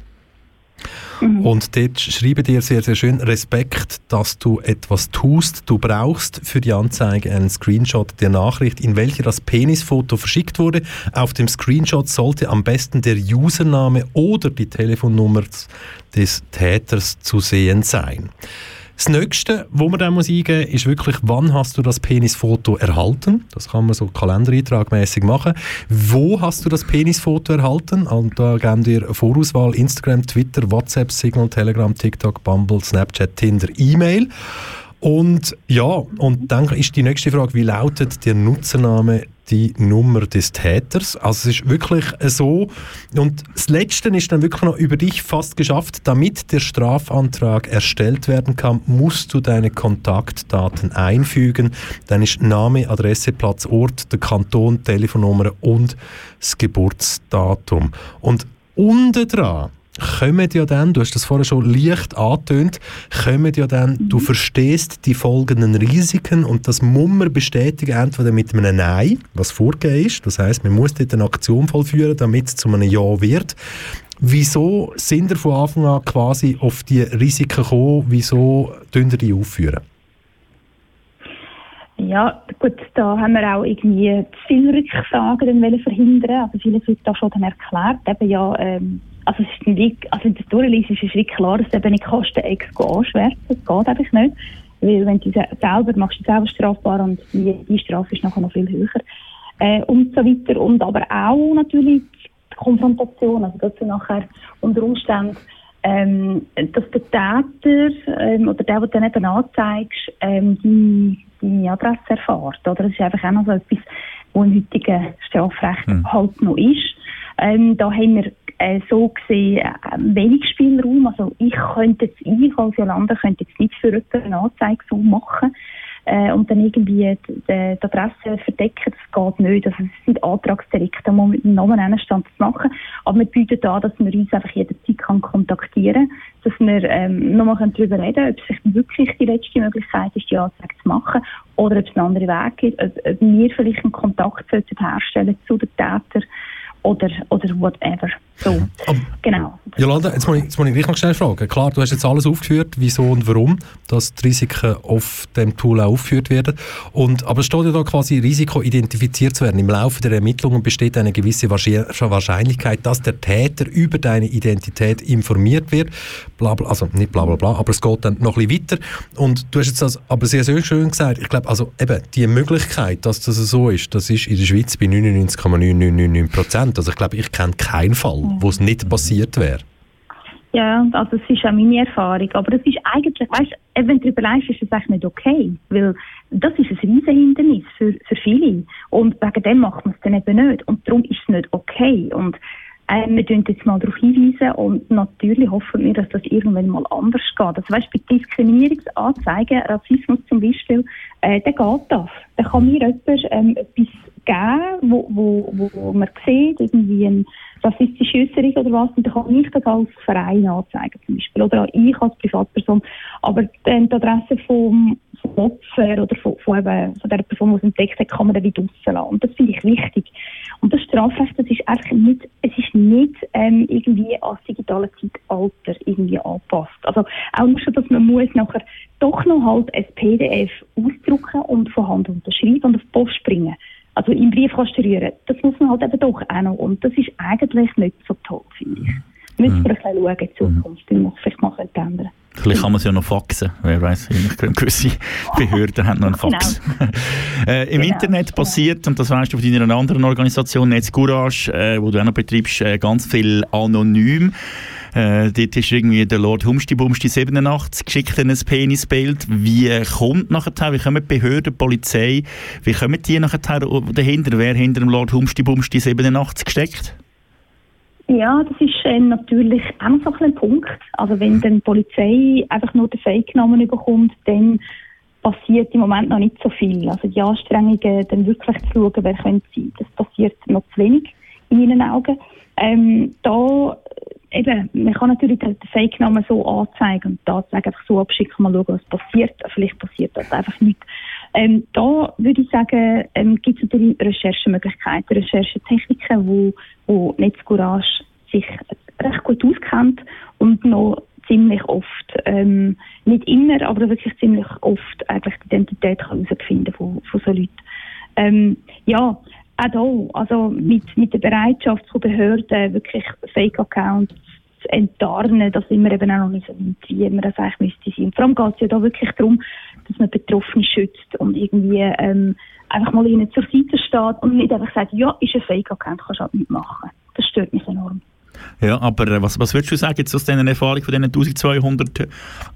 Und dort schreiben dir sehr, sehr schön Respekt, dass du etwas tust. Du brauchst für die Anzeige einen Screenshot der Nachricht, in welcher das Penisfoto verschickt wurde. Auf dem Screenshot sollte am besten der Username oder die Telefonnummer des Täters zu sehen sein. Das Nächste, wo man dann muss eingeben muss, ist wirklich, wann hast du das Penisfoto erhalten? Das kann man so kalendereintragmäßig machen. Wo hast du das Penisfoto erhalten? Und da geben wir Vorauswahl Instagram, Twitter, WhatsApp, Signal, Telegram, TikTok, Bumble, Snapchat, Tinder, E-Mail. Und ja, und dann ist die nächste Frage, wie lautet der Nutzername, die Nummer des Täters? Also es ist wirklich so. Und das Letzte ist dann wirklich noch über dich fast geschafft. Damit der Strafantrag erstellt werden kann, musst du deine Kontaktdaten einfügen. Dann ist Name, Adresse, Platz, Ort, der Kanton, Telefonnummer und das Geburtsdatum. Und unten dran kommen ja dann, du hast das vorher schon leicht angetönt, kommen ja dann, du verstehst die folgenden Risiken und das muss man bestätigen, entweder mit einem Nein, was vorgegeben ist, das heißt, man muss dort eine Aktion vollführen, damit es zu einem Ja wird. Wieso sind ihr von Anfang an quasi auf die Risiken gekommen? Wieso tun ihr die aufführen?
Ja, gut, da haben wir auch irgendwie zu viele wollen verhindern. Also vieles wird da schon dann erklärt. Eben ja, ähm, also, es ist ein Weg, also wenn du das durchliest, ist es klar, dass du eben nicht Kosten Ex anschwärzen. Das geht einfach nicht. Weil wenn du selber machst, du selber strafbar und die, die Strafe ist nachher noch viel höher. Äh, und so weiter. Und aber auch natürlich die Konfrontation, also dass du nachher unter Umständen ähm, dass der Täter ähm, oder der, der du eben anzeigst, ähm, deine, deine Adresse erfährt. Oder? Das ist einfach auch noch so etwas, was im heutigen Strafrecht mhm. halt noch ist. Ähm, da haben wir äh, so gesehen äh, wenig Spielraum. Also ich könnte jetzt, ich als Jolanda könnte jetzt nicht für jemanden eine Anzeige so machen äh, und dann irgendwie die, die, Adresse verdecken, das geht nicht. Also es sind Antragsdelikte, da man mit dem Namen Nennenstand zu machen. Aber wir bieten an, dass man uns einfach jederzeit kann kontaktieren dass wir ähm, nochmal darüber reden ob es wirklich die letzte Möglichkeit ist, die Anzeige zu machen oder ob es einen anderen Weg gibt, ob, ob wir vielleicht einen Kontakt herstellen zu den Tätern oder, oder whatever. So, Aber, genau.
Jolanda, jetzt muss, ich, jetzt muss ich gleich noch schnell fragen. Klar, du hast jetzt alles aufgeführt, wieso und warum, dass die Risiken auf dem Tool auch aufgeführt werden. Und, aber es steht ja da quasi Risiko identifiziert zu werden. Im Laufe der Ermittlungen besteht eine gewisse Wahrscheinlichkeit, dass der Täter über deine Identität informiert wird. Bla, bla, also nicht bla bla bla, aber es geht dann noch ein bisschen weiter. Und du hast jetzt das aber sehr, sehr schön gesagt. Ich glaube, also eben die Möglichkeit, dass das so ist, das ist in der Schweiz bei 99,999 Prozent. Also ich glaube, ich kenne keinen Fall, wo es nicht passiert wäre.
Ja, also das ist auch meine Erfahrung. Aber es ist eigentlich, weißt du, wenn du überlegst, ist das nicht okay. Weil das ist ein riesen Hindernis für, für viele. Und wegen dem macht man es dann eben nicht. Und darum ist es nicht okay. Und äh, wir tun jetzt mal darauf hinweisen und natürlich hoffen wir, dass das irgendwann mal anders geht. Also weißt, bei Diskriminierungsanzeigen, Rassismus zum Beispiel, äh, dann geht das. Dann kann mir jemand ähm, etwas geben, wo, wo, wo man sieht, irgendwie ein rassistische Äußerung oder was, und dann kann ich das als Verein anzeigen zum Beispiel, oder auch ich als Privatperson. Aber dann die Adresse vom, Opfer oder von, von, von der Person, die es entdeckt hat, kann man dann wieder rauslassen. Und das finde ich wichtig. Und das Strafrecht, das ist einfach nicht, es ist nicht ähm, irgendwie als digitales Zeitalter irgendwie angepasst. Also auch nur schon, dass man muss nachher doch noch halt ein PDF ausdrucken und von Hand unterschreiben und auf die Post bringen also im Briefkasten rühren, das muss man halt eben doch auch noch. Und das ist eigentlich nicht so toll, finde ich. Müssen mhm. wir ein bisschen schauen in Zukunft, wie man es vielleicht mal ändern
Vielleicht kann man es ja noch faxen. Wer weiß, gewisse Behörden haben noch einen Fax. Genau. äh, Im genau. Internet passiert, und das weißt du von deiner anderen Organisation, Netz Courage, äh, wo du auch noch betreibst, äh, ganz viel anonym. Äh, dort ist irgendwie der Lord Humsti Bumsti 87 geschickt ein Penisbild. Wie kommt nachher, wie kommen die Behörden, die Polizei, wie kommen die nachher dahinter? Wer hinter dem Lord Humsti Bumsti 87 steckt?
Ja, das ist äh, natürlich auch so ein Punkt. Also wenn dann die Polizei einfach nur den Fake-Namen bekommt, dann passiert im Moment noch nicht so viel. Also die Anstrengungen, dann wirklich zu schauen, wer könnte sein, das passiert noch zu wenig in meinen Augen. Ähm, da eben, man kann natürlich den Fake-Namen so anzeigen und Anzeige einfach so abschicken, mal schauen, was passiert. Vielleicht passiert das einfach nicht. Ähm, da würde ich sagen, ähm, gibt es natürlich Recherchemöglichkeiten, Recherchetechniken, wo, wo Netzcourage sich recht gut auskennt und noch ziemlich oft, ähm, nicht immer, aber wirklich ziemlich oft eigentlich die Identität herausfinden von, von so Leuten. Ähm, ja, auch hier, also mit, mit der Bereitschaft von Behörden, wirklich Fake-Accounts zu enttarnen, da sind wir eben auch noch nicht so weit, wie wir das eigentlich müsste sein. Vor allem geht es ja da wirklich darum, dass man Betroffene schützt und irgendwie ähm, einfach mal ihnen zur Seite steht und nicht einfach sagt, ja, ist ein Fake-Account, kannst du halt nicht machen. Das stört mich enorm.
Ja, aber äh, was, was würdest du sagen jetzt aus diesen Erfahrungen von diesen 1200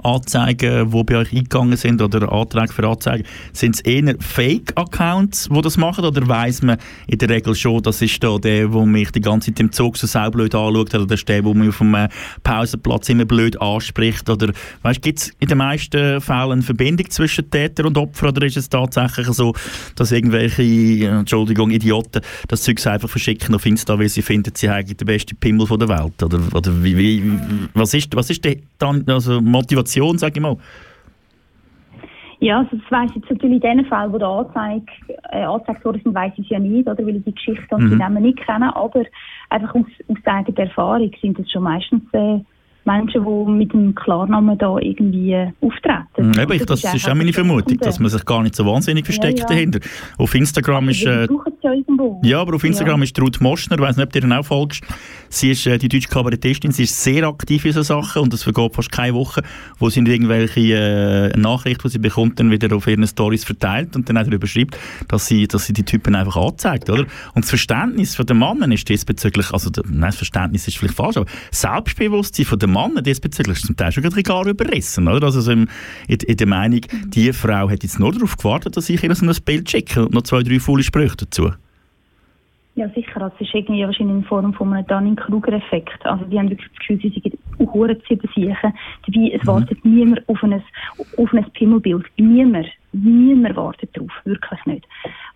Anzeigen, die bei euch eingegangen sind oder Anträge für Anzeigen, sind es eher Fake-Accounts, die das machen? Oder weiss man in der Regel schon, das ist da der, der mich die ganze Zeit im Zug so saublöd anschaut oder das ist der, der mich auf dem Pausenplatz immer blöd anspricht? Oder gibt es in den meisten Fällen eine Verbindung zwischen Täter und Opfer? Oder ist es tatsächlich so, dass irgendwelche, äh, Entschuldigung, Idioten das Zeug einfach verschicken auf Insta, weil sie finden, sie haben den besten Pimmel von der Welt? Oder, oder wie, wie, was ist, was ist die also Motivation, sage ich mal?
Ja, also das weiss ich jetzt natürlich in den Fällen, wo der Anzeige, äh, angezeigt worden sind, weiss ich es ja nicht, oder, weil ich die Geschichte und mhm. die Namen nicht kenne, aber einfach aus, aus eigener Erfahrung sind es schon meistens äh, Menschen, die mit einem Klarnamen da irgendwie äh, auftreten.
Mhm, eben, das, das ist, auch meine Vermutung, dass man sich gar nicht so wahnsinnig versteckt ja, ja. dahinter. Auf Instagram ist... Äh,
ja irgendwo.
Ja, aber auf Instagram ist Ruth Moschner, ich weiss nicht, ob du ihr auch folgst. Sie ist äh, die deutsche Kabarettistin, sie ist sehr aktiv in solchen Sachen und es vergeht fast keine Woche, wo sie irgendwelche äh, Nachrichten, die sie bekommt, dann wieder auf ihren Stories verteilt und dann auch darüber schreibt, dass sie, dass sie die Typen einfach anzeigt, oder? Und das Verständnis von den Männern ist diesbezüglich, also nein, das Verständnis ist vielleicht falsch, aber Selbstbewusstsein von den Männern diesbezüglich ist zum Teil schon gerade gar überrissen, oder? Also so im, in, in der Meinung, die Frau hat jetzt nur darauf gewartet, dass ich ihr so ein Bild schicke und noch zwei, drei faule Sprüche dazu.
Ja, sicher. Also, es ist irgendwie wahrscheinlich in Form von einem Dunning-Kruger-Effekt. Also, die haben wirklich das Gefühl, sie sind Huren zu besiegen. Dabei, es wartet niemand auf ein, auf ein Pimmelbild. Niemand. Niemand wartet darauf. Wirklich nicht.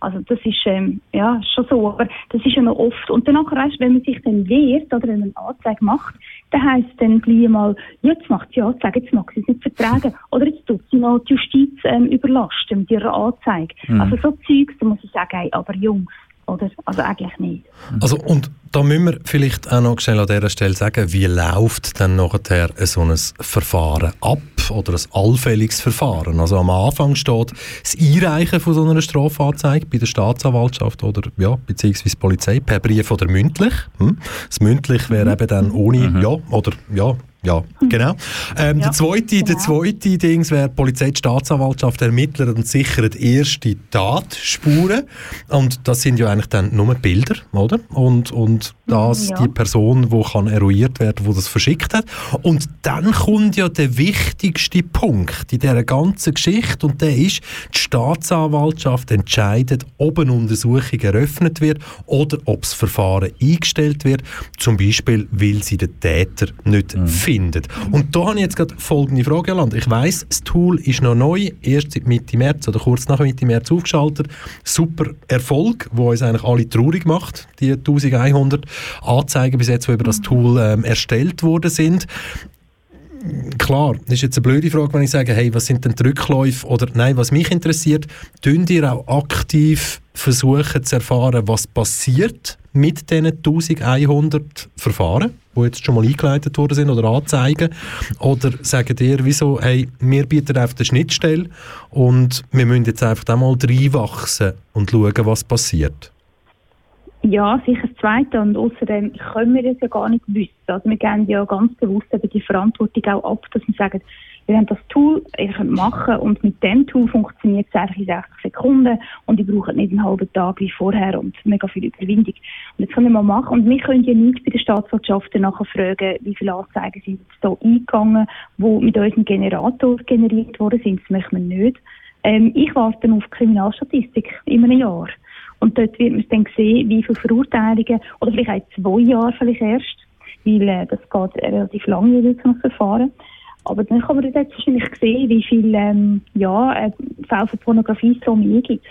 Also, das ist, ähm, ja, schon so. Aber das ist ja noch oft. Und dann weißt, wenn man sich dann wehrt oder wenn man eine Anzeige macht, dann heisst es dann gleich mal, jetzt macht sie Anzeige, jetzt mag sie es nicht vertragen. Oder jetzt tut sie noch die Justiz ähm, überlasten mit ihrer Anzeige. Also, so Zeugs, da muss ich sagen, hey, aber Jungs, oder? Also eigentlich nicht.
Also, und da müssen wir vielleicht auch noch schnell an dieser Stelle sagen, wie läuft dann nachher so ein Verfahren ab oder ein allfälliges Verfahren? Also am Anfang steht das Einreichen von so einer Strafanzeige bei der Staatsanwaltschaft oder ja, beziehungsweise Polizei per Brief oder mündlich. Hm? Das mündlich wäre eben dann ohne ja oder ja, ja, genau. Ähm,
Ja,
der zweite, der
genau.
zweite Dings wäre, die Polizei, die Staatsanwaltschaft ermittelt und sichert erste Tatspuren. Und das sind ja eigentlich dann nur Bilder, oder? Und, und das
Ja.
die Person, die kann eruiert werden, die das verschickt hat. Und dann kommt ja der wichtigste Punkt in dieser ganzen Geschichte und der ist, die Staatsanwaltschaft entscheidet, ob eine Untersuchung eröffnet wird oder ob das Verfahren eingestellt wird, zum Beispiel, weil sie den Täter nicht findet. Und da habe ich jetzt gerade folgende Frage, Land. Ich weiss, das Tool ist noch neu, erst seit Mitte März oder kurz nach Mitte März aufgeschaltet. Super Erfolg, wo uns eigentlich alle traurig macht, die 1100 Anzeigen bis jetzt, die über das Tool ähm, erstellt worden sind. Klar, das ist jetzt eine blöde Frage, wenn ich sage, hey, was sind denn die Rückläufe? Oder nein, was mich interessiert, tun ihr auch aktiv versuchen zu erfahren, was passiert mit diesen 1100 Verfahren, die jetzt schon mal eingeleitet worden sind oder Anzeigen? Oder sagen ihr, wieso, hey, wir bieten einfach eine Schnittstelle und wir müssen jetzt einfach auch mal reinwachsen und schauen, was passiert?
Ja, sicher das Zweite. Und außerdem können wir das ja gar nicht wissen. Also wir geben ja ganz bewusst eben die Verantwortung auch ab, dass wir sagen, wir haben das Tool, ihr könnt machen und mit dem Tool funktioniert es einfach in 60 Sekunden und ihr braucht nicht einen halben Tag wie vorher und mega viel Überwindung. Und jetzt können wir mal machen und wir können ja nicht bei der Staatsanwaltschaft nachher fragen, wie viele Anzeigen sind jetzt da eingegangen, wo mit unserem Generator generiert worden sind. Das möchten wir nicht. Ähm, ich warte auf Kriminalstatistik in einem Jahr. Und dort wird man dann sehen, wie viele Verurteilungen, oder vielleicht auch zwei Jahre vielleicht erst, weil äh, das geht relativ lange, jedes Verfahren. Aber dann kann man dort wahrscheinlich sehen, wie viele ähm, ja, äh, Fälle von Pornografie es so mehr gibt.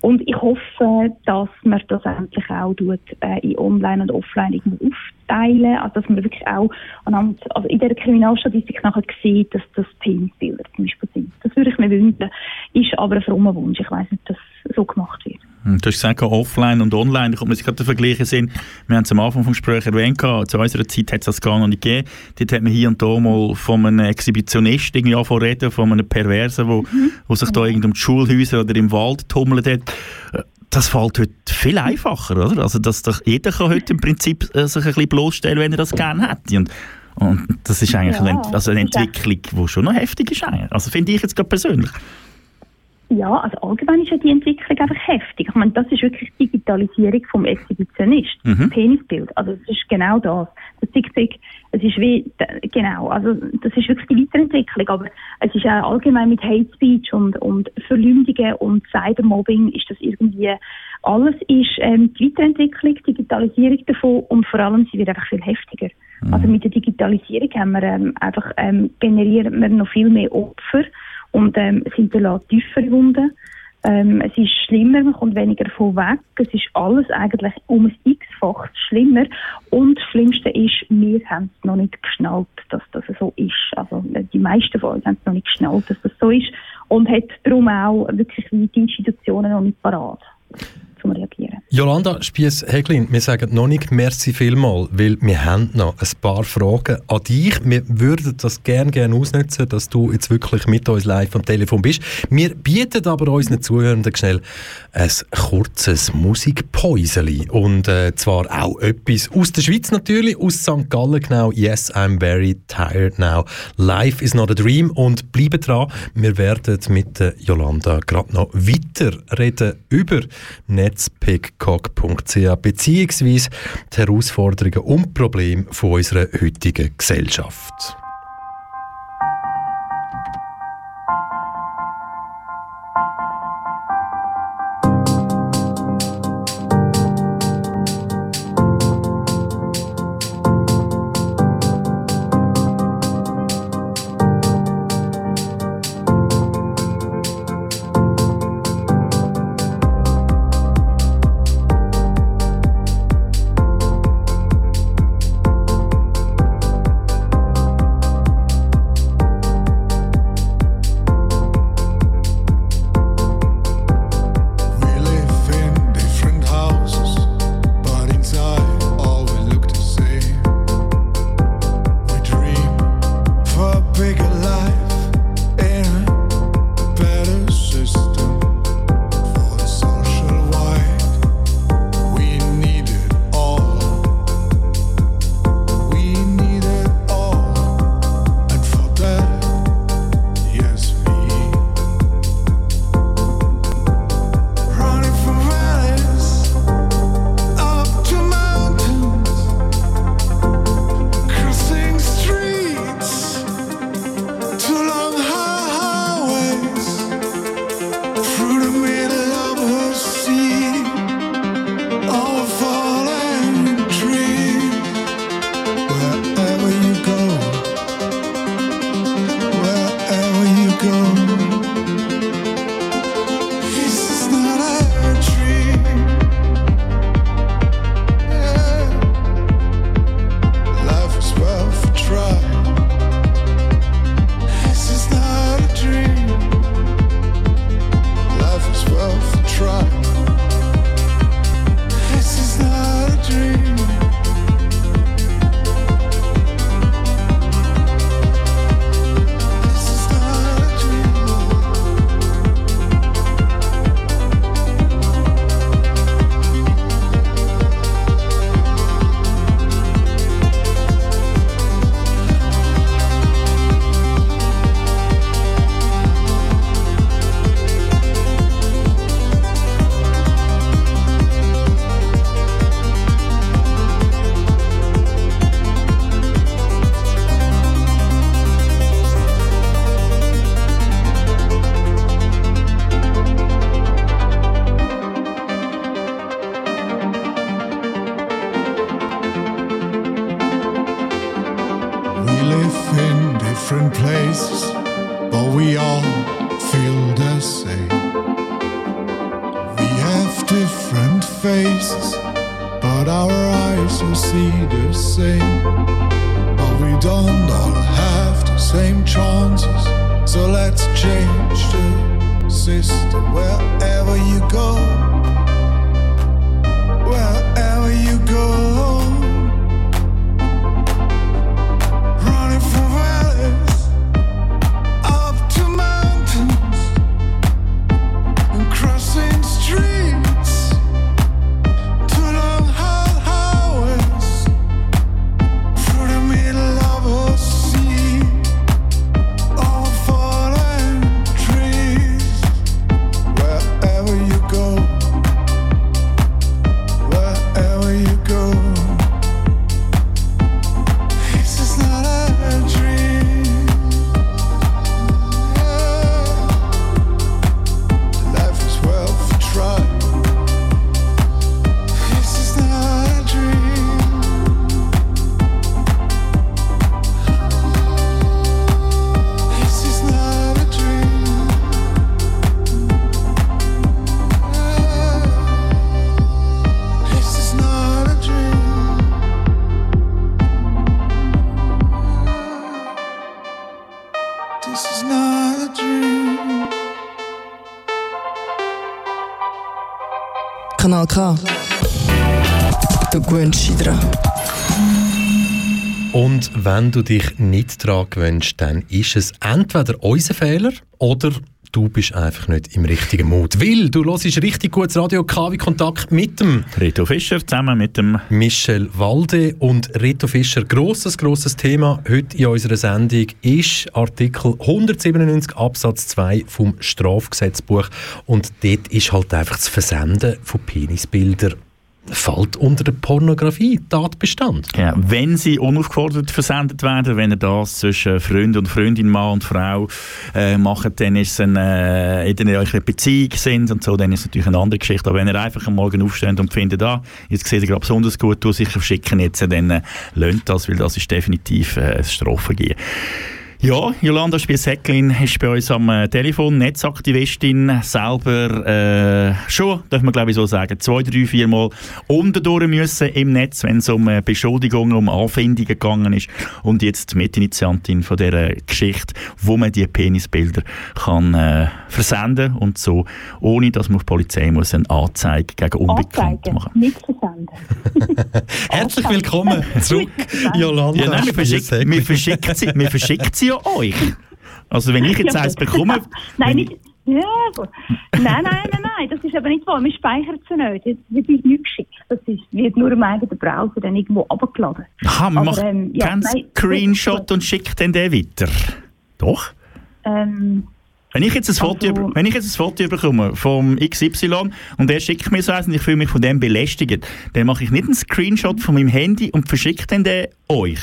Und ich hoffe, dass man das endlich auch tut, äh, in Online und Offline irgendwo aufteilen, also dass man wirklich auch anhand, also in der Kriminalstatistik nachher sieht, dass das Penisbilder zum Beispiel sind. Das würde ich mir wünschen, ist aber ein frommer Wunsch. Ich weiß nicht, dass so gemacht wird.
Hm, Du hast gesagt, offline und online, da kommt man sich gerade den Vergleich sehen. Wir haben es am Anfang vom Gespräch erwähnt, zu unserer Zeit hat es das gar noch nicht gegeben. Dort hat man hier und da mal von einem Exhibitionist irgendwie angefangen reden, von einem Perversen, wo, wo sich da irgendwie um die Schulhäuser oder im Wald tummelt hat. Das fällt heute viel einfacher, oder? Also, dass doch jeder kann heute im Prinzip äh, sich ein bisschen bloßstellen, wenn er das gerne hätte. Und, und das ist eigentlich
Ja,
eine, Ent- also eine Entwicklung, die schon noch heftig ist. eigentlich. Also finde ich jetzt gerade persönlich.
Ja, also allgemein ist ja die Entwicklung einfach heftig. Ich meine, das ist wirklich die Digitalisierung vom Exhibitionist.
Mhm.
Penisbild. Also das ist genau das. Das Dickpick, es ist wie, genau, also das ist wirklich die Weiterentwicklung. Aber es ist auch allgemein mit Hate Speech und, und Verleumdungen und Cybermobbing ist das irgendwie, alles ist ähm, die Weiterentwicklung, Digitalisierung davon und vor allem sie wird einfach viel heftiger. Also mit der Digitalisierung haben wir ähm, einfach, ähm, generieren wir noch viel mehr Opfer und ähm, es hinterlässt tiefere Wunden. Ähm, es ist schlimmer, man kommt weniger davon weg. Es ist alles eigentlich um ein x-fach schlimmer. Und das Schlimmste ist, wir haben es noch nicht geschnallt, dass das so ist. Also die meisten von uns haben es noch nicht geschnallt, dass das so ist. Und hat darum auch wirklich die Institutionen noch nicht parat zum Reagieren.
Jolanda Spiess-Heglin, wir sagen noch nicht merci vielmal, weil wir haben noch ein paar Fragen an dich. Wir würden das gerne gerne ausnutzen, dass du jetzt wirklich mit uns live am Telefon bist. Wir bieten aber unseren Zuhörenden schnell ein kurzes Musikpäuseli und äh, zwar auch etwas aus der Schweiz natürlich, aus St. Gallen genau. Yes, I'm very tired now. Life is not a dream und bleibe dran. Wir werden mit der Jolanda gerade noch weiter reden über Netzpick www.cock.ch beziehungsweise die Herausforderungen und Probleme unserer heutigen Gesellschaft.
mal gehabt. Du gewöhnst dich dran.
Und wenn du dich nicht dran gewöhnst, dann ist es entweder unser Fehler oder du bist einfach nicht im richtigen Mut. Weil du hörst richtig gutes Radio KW Kontakt mit dem
Reto Fischer zusammen mit dem
Michel Walde und Reto Fischer. Grosses, grosses Thema heute in unserer Sendung ist Artikel 197 Absatz 2 vom Strafgesetzbuch und dort ist halt einfach das Versenden von Penisbildern fällt unter den Pornografie-Tatbestand.
Ja, wenn sie unaufgefordert versendet werden, wenn ihr das zwischen Freund und Freundin, Mann und Frau äh, macht, dann ist es ein, äh, in euch eine Beziehung sind und so, dann ist es natürlich eine andere Geschichte. Aber wenn ihr einfach am Morgen aufsteht und findet, ah, jetzt seht ihr gerade besonders gut aus, ich verschicke jetzt, dann äh, lönt das, weil das ist definitiv äh, ein Strafvergehen. Ja, Jolanda Spies-Hecklin ist bei uns am äh, Telefon, Netzaktivistin, selber äh, schon, darf man glaube ich so sagen, zwei, drei, vier Mal unterdurch müssen im Netz, wenn es um äh, Beschuldigungen, um Anfindungen gegangen ist. Und jetzt Mitinitiantin von dieser Geschichte, wo man die Penisbilder kann äh, versenden und so, ohne dass man auf die Polizei muss eine Anzeige gegen Unbekannt
Anzeigen,
machen.
nicht versenden.
Herzlich willkommen zurück, Jolanda
Ja, nein, wir verschicken sie, wir verschicken sie ja euch. Also wenn ich jetzt eins bekomme,
Nein, nicht. Ja. Nein, nein, nein, nein, das ist aber nicht wahr. Wir speichern sie nicht. Das wird uns nicht geschickt. Das ist, wird nur im eigenen Browser dann irgendwo abgeladen.
Aha, man
Aber,
macht
ähm, ja,
keinen
nein,
Screenshot und schickt dann den weiter. Doch?
Ähm,
Wenn ich jetzt ein Foto,
Also-
wenn ich jetzt ein Foto bekomme vom XY und der schickt mir so eins und ich fühle mich von dem belästigt, dann mache ich nicht einen Screenshot von meinem Handy und verschicke dann den euch.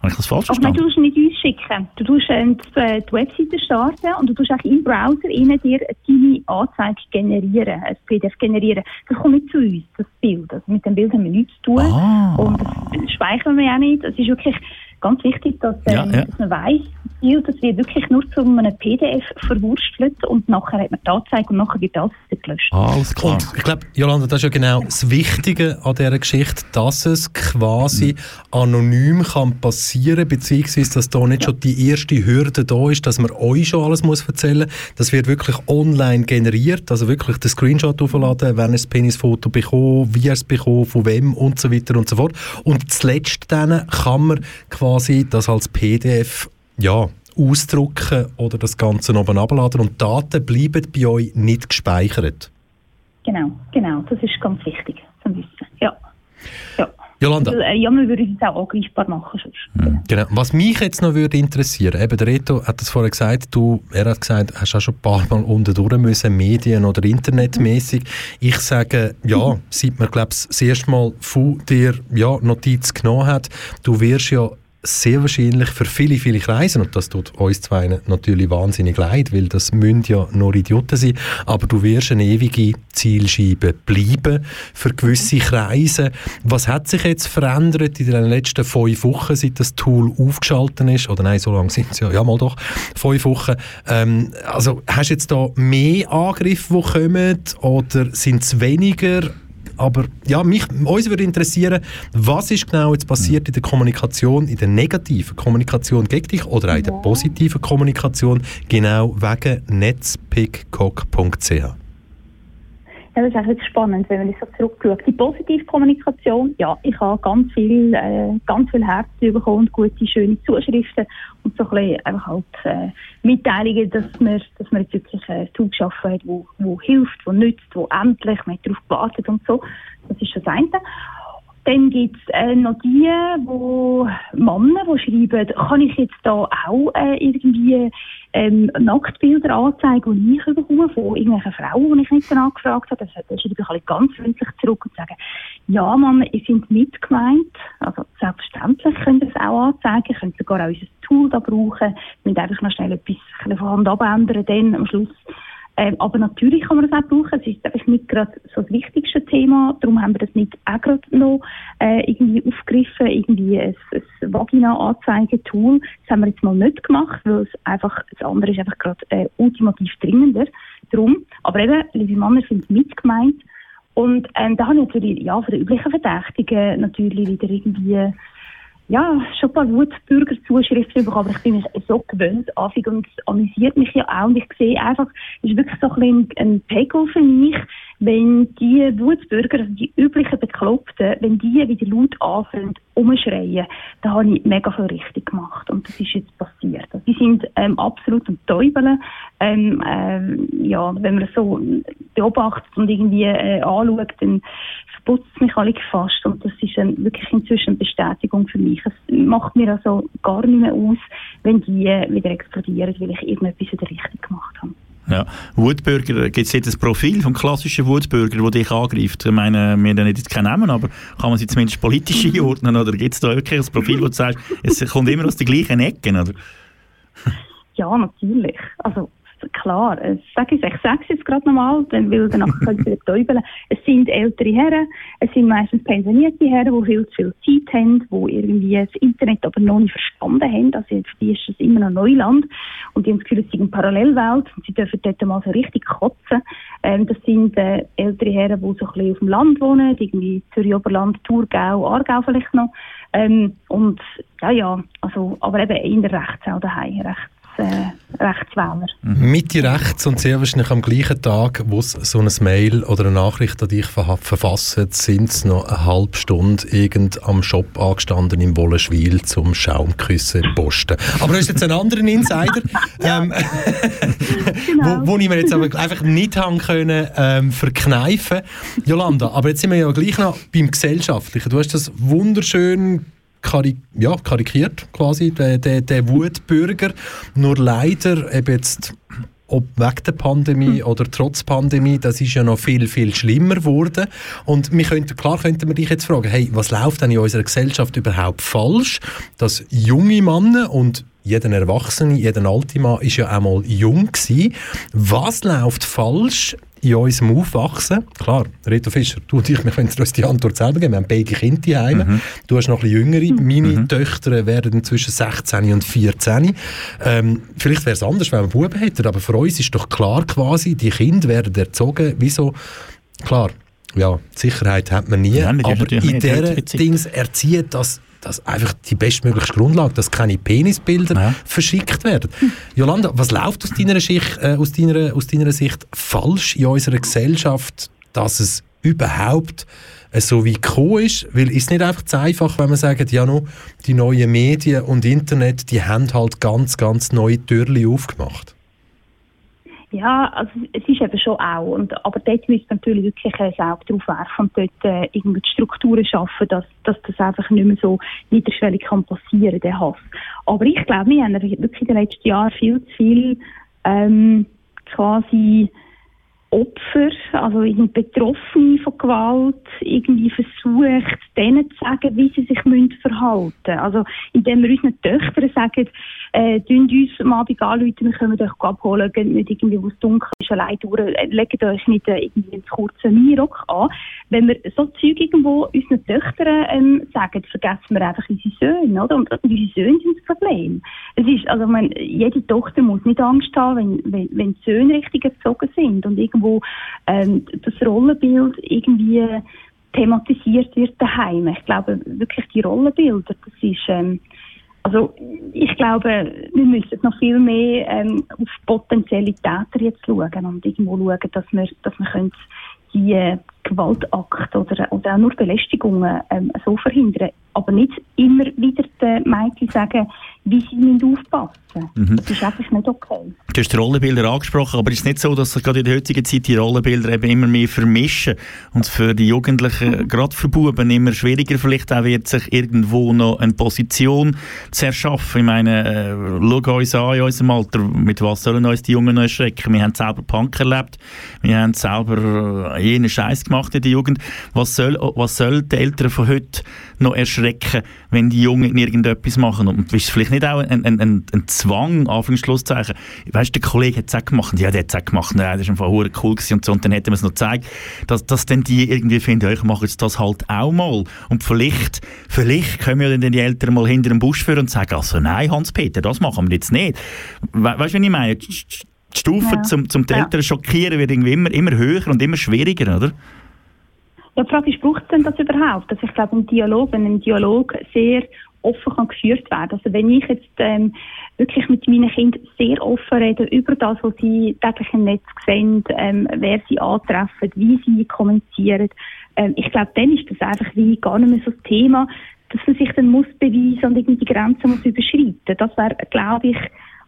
Habe ich das falsch
aber nein, du
verstanden?
musst nicht uns schicken. Du tust äh, die, äh, die Webseite starten und du tust auch im Browser innen dir deine Anzeige generieren, ein PDF generieren. Das kommt nicht zu uns, das Bild. Also mit dem Bild haben wir nichts zu tun.
Ah.
Und das speichern wir auch nicht. Es ist wirklich ganz wichtig, dass, ähm,
Ja, ja.
dass man weiss, das wird wirklich nur zu einem PDF verwurstelt und nachher hat man die Anzeige und nachher wird alles wieder gelöscht.
Alles klar.
Und ich glaube, Jolanda, das ist ja genau das Wichtige an dieser Geschichte, dass es quasi anonym kann passieren beziehungsweise dass da nicht schon die erste Hürde da ist, dass man euch schon alles muss erzählen muss. Das wird wirklich online generiert, also wirklich den Screenshot aufladen, wenn ihr das Penisfoto bekommt, wie ihr es bekommt, von wem und so weiter und so fort. Und zuletzt dann kann man quasi das als PDF ja, ausdrucken oder das Ganze oben abladen und Daten bleiben bei euch nicht gespeichert.
Genau, genau. Das ist ganz wichtig zu wissen. Ja. ja.
Jolanda,
Also, äh, ja, wir würden es auch angreifbar machen sonst.
genau. was mich jetzt noch würde interessieren, eben der Reto hat das vorher gesagt, du, er hat gesagt, hast auch schon ein paar Mal unterdurch müssen, Medien- oder Internetmäßig. Ich sage, ja, seit man, glaube ich, das erste Mal von dir ja, Notiz genommen hat, du wirst ja sehr wahrscheinlich für viele, viele Kreise, und das tut uns zwei natürlich wahnsinnig leid, weil das müssen ja nur Idioten sein, aber du wirst eine ewige Zielscheibe bleiben für gewisse Kreise. Was hat sich jetzt verändert in den letzten fünf Wochen, seit das Tool aufgeschaltet ist? Oder nein, so lange sind es ja, ja mal doch, fünf Wochen. Ähm, also hast du jetzt da mehr Angriffe, die kommen, oder sind es weniger? Aber ja, mich, uns würde interessieren, was ist genau jetzt passiert in der Kommunikation, in der negativen Kommunikation gegen dich oder auch in der positiven Kommunikation, genau wegen netzpickcock.ch?
Das ist eigentlich spannend, wenn man sich so zurückschaut. Die positive Kommunikation, ja, ich habe ganz viel, äh, ganz viel Herz bekommen gute, schöne Zuschriften und so ein bisschen einfach halt äh, Mitteilungen, dass man, dass man jetzt wirklich ein Tool geschaffen hat, wo, wo hilft, wo nützt, wo endlich, man hat darauf gewartet und so. Das ist das eine. Dann gibt es äh, noch die, wo Männer, die schreiben, kann ich jetzt da auch äh, irgendwie ähm, Nacktbilder anzeigen, die ich bekomme von irgendwelchen Frauen, die ich nicht danach gefragt habe. Das schreibe ich alle ganz freundlich zurück und sagen, ja Mann, ihr seid mitgemeint. Also selbstverständlich könnt ihr es auch anzeigen, könnt sogar auch unser Tool da brauchen. Wir müssen einfach noch schnell etwas von Hand abändern, dann am Schluss ähm, aber natürlich kann man das auch brauchen. Es ist einfach nicht gerade so das wichtigste Thema. Darum haben wir das nicht auch gerade noch äh, irgendwie aufgegriffen, irgendwie ein, ein Vagina-Anzeigetool. Das haben wir jetzt mal nicht gemacht, weil es einfach, das andere ist einfach gerade äh, ultimativ dringender. Darum. Aber eben, liebe Männer sind mitgemeint. Und ähm, da habe ich natürlich, ja, von den üblichen Verdächtigen natürlich wieder irgendwie ja, schon ein paar Wutbürger-Zuschriften bekommen, aber ich bin mich so gewöhnt, Anfang, und es amüsiert mich ja auch. Und ich sehe einfach, es ist wirklich so ein, bisschen ein Pegel für mich, wenn die Wutbürger, also die üblichen Bekloppten, wenn die wieder laut anfangen, umschreien, dann habe ich mega viel richtig gemacht. Und das ist jetzt passiert. Also die sind ähm, absolut am Täubeln. Ähm, ähm, ja, wenn man so beobachtet und irgendwie äh, anschaut, dann verputzt mich alle fast. Und das ist ein, wirklich inzwischen eine Bestätigung für mich. Es macht mir also gar nicht mehr aus, wenn die äh, wieder explodieren, weil ich irgendetwas wieder richtig gemacht habe.
Ja. Wutbürger, gibt es jetzt ein Profil vom klassischen Wutbürger, der dich angreift? Ich meine, wir haben jetzt keinen Namen, aber kann man sie zumindest politisch einordnen? Oder gibt es da wirklich ein Profil, wo du sagst, es kommt immer aus den gleichen Ecken? Oder?
Ja, natürlich. Also klar, äh, sag ich, sage es jetzt gerade nochmal, will danach können sie täubeln. Es sind ältere Herren, es sind meistens pensionierte Herren, die viel zu viel Zeit haben, die irgendwie das Internet aber noch nicht verstanden haben. Also für die ist es immer noch Neuland und die haben das Gefühl, es ist eine Parallelwelt und sie dürfen dort mal so richtig kotzen. Ähm, das sind äh, ältere Herren, die so ein bisschen auf dem Land wohnen, irgendwie Zürich Oberland, Thurgau, Aargau vielleicht noch. Ähm, und ja, ja, also, aber eben in der Rechtsau daheim, rechts äh, Rechtswähler.
Mhm. Mitte rechts und sehr wahrscheinlich am gleichen Tag, wo es so ein Mail oder eine Nachricht an dich ver verfasst, sind es noch eine halbe Stunde irgend am Shop angestanden im Wollenschwil zum Schaumküssen posten. Aber das ist jetzt ein anderer Insider, ähm, genau. wo, wo ich mir jetzt aber einfach nicht haben können ähm, verkneifen. Jolanda, aber jetzt sind wir ja gleich noch beim Gesellschaftlichen. Du hast das wunderschön karik ja, karikiert, quasi, der, der, der Wutbürger. Nur leider eben jetzt ob wegen der Pandemie hm. oder trotz Pandemie, das ist ja noch viel, viel schlimmer geworden. Und wir könnten, klar könnten wir dich jetzt fragen, hey, was läuft denn in unserer Gesellschaft überhaupt falsch, dass junge Männer und jeder Erwachsene, jeder alte Mann ist ja einmal jung gewesen. Was läuft falsch in unserem Aufwachsen, klar, Reto Fischer, du und ich, wir können uns die Antwort selber geben, wir haben beide Kinder daheim, mhm. du hast noch ein bisschen jüngere, mhm. meine mhm. Töchter werden zwischen 16 und 14. Ähm, vielleicht wäre es anders, wenn wir Buben hätten, aber für uns ist doch klar quasi, die Kinder werden erzogen, wieso, klar, ja, Sicherheit hat man nie, ja, aber in dieser Dings erziehen, dass dass einfach die bestmögliche Grundlage, dass keine Penisbilder ja. verschickt werden. Jolanda, was läuft aus deiner, Sicht, äh, aus, deiner, aus deiner Sicht falsch in unserer Gesellschaft, dass es überhaupt äh, so wie gekommen ist? Weil ist nicht einfach zu einfach, wenn man sagt, ja, no, die neuen Medien und Internet, die haben halt ganz, ganz neue Türen aufgemacht.
Ja, also es ist eben schon auch. Und, aber dort müsste man natürlich wirklich ein Auge drauf werfen und dort äh, irgendwie Strukturen schaffen, dass, dass das einfach nicht mehr so niederschwellig kann passieren, der Hass. Aber ich glaube, wir haben wirklich in den letzten Jahren viel zu viel ähm, quasi Opfer, also Betroffene von Gewalt, irgendwie versucht, denen zu sagen, wie sie sich verhalten müssen. Also, indem wir unseren Töchtern sagen, äh, uns am Abend anrufen, wir können euch abholen, geht nicht irgendwie, wo es dunkel ist, allein durch, äh, legt euch nicht äh, irgendwie einen kurzen Minirock an. Wenn wir so Zeug irgendwo unseren Töchtern ähm, sagen, vergessen wir einfach unsere Söhne, oder? Und unsere Söhne sind das Problem. Es ist, also, ich meine, jede Tochter muss nicht Angst haben, wenn, wenn, wenn die Söhne richtig erzogen sind und irgendwo ähm, das Rollenbild irgendwie thematisiert wird daheim. Ich glaube wirklich die Rollenbilder, das ist ähm, also ich glaube, wir müssen noch viel mehr ähm, auf potenzielle Täter jetzt schauen und irgendwo schauen, dass wir, dass wir können die äh, Gewaltakte oder, oder auch nur Belästigungen ähm, so verhindern. Aber nicht immer wieder den Mädchen sagen, wie sie müssen aufpassen müssen. Mhm. Das ist einfach nicht okay.
Du hast die Rollenbilder angesprochen, aber ist es nicht so, dass sich gerade in der heutigen Zeit die Rollenbilder eben immer mehr vermischen und für die Jugendlichen, mhm. gerade für Buben, immer schwieriger vielleicht auch wird, sich irgendwo noch eine Position zu erschaffen? Ich meine, äh, schau uns an in unserem Alter, mit was sollen uns die Jungen noch erschrecken? Wir haben selber Punk erlebt, wir haben selber äh, jenen Scheiß gemacht in der Jugend. Was soll, was soll die Eltern von heute noch erschrecken, wenn die Jungen irgendetwas machen? Und ist es vielleicht nicht auch ein, ein, ein, ein Zwang, Anführungszeichen? Weißt du, der Kollege hat es gemacht, ja, der hat es gemacht, ja, das ist einfach cool gewesen und so, und dann hätte man es noch gezeigt, dass, dass dann die irgendwie finden, ich mache jetzt das halt auch mal. Und vielleicht, vielleicht können wir dann die Eltern mal hinter dem Busch führen und sagen, also nein, Hans-Peter, das machen wir jetzt nicht. We weißt du, was ich meine? Die Stufe ja. zum, zum die Eltern schockieren wird irgendwie immer, immer höher und immer schwieriger, oder?
Ja, die Frage ist, braucht es denn das überhaupt? Also ich glaube, ein Dialog, wenn ein Dialog sehr offen kann geführt werden. Also wenn ich jetzt ähm, wirklich mit meinen Kindern sehr offen rede über das, was sie täglich im Netz sehen, ähm, wer sie antreffen, wie sie kommunizieren, ähm, ich glaube, dann ist das einfach wie gar nicht mehr so das Thema, dass man sich dann muss beweisen und irgendwie die Grenzen muss überschreiten. Das wäre, glaube ich,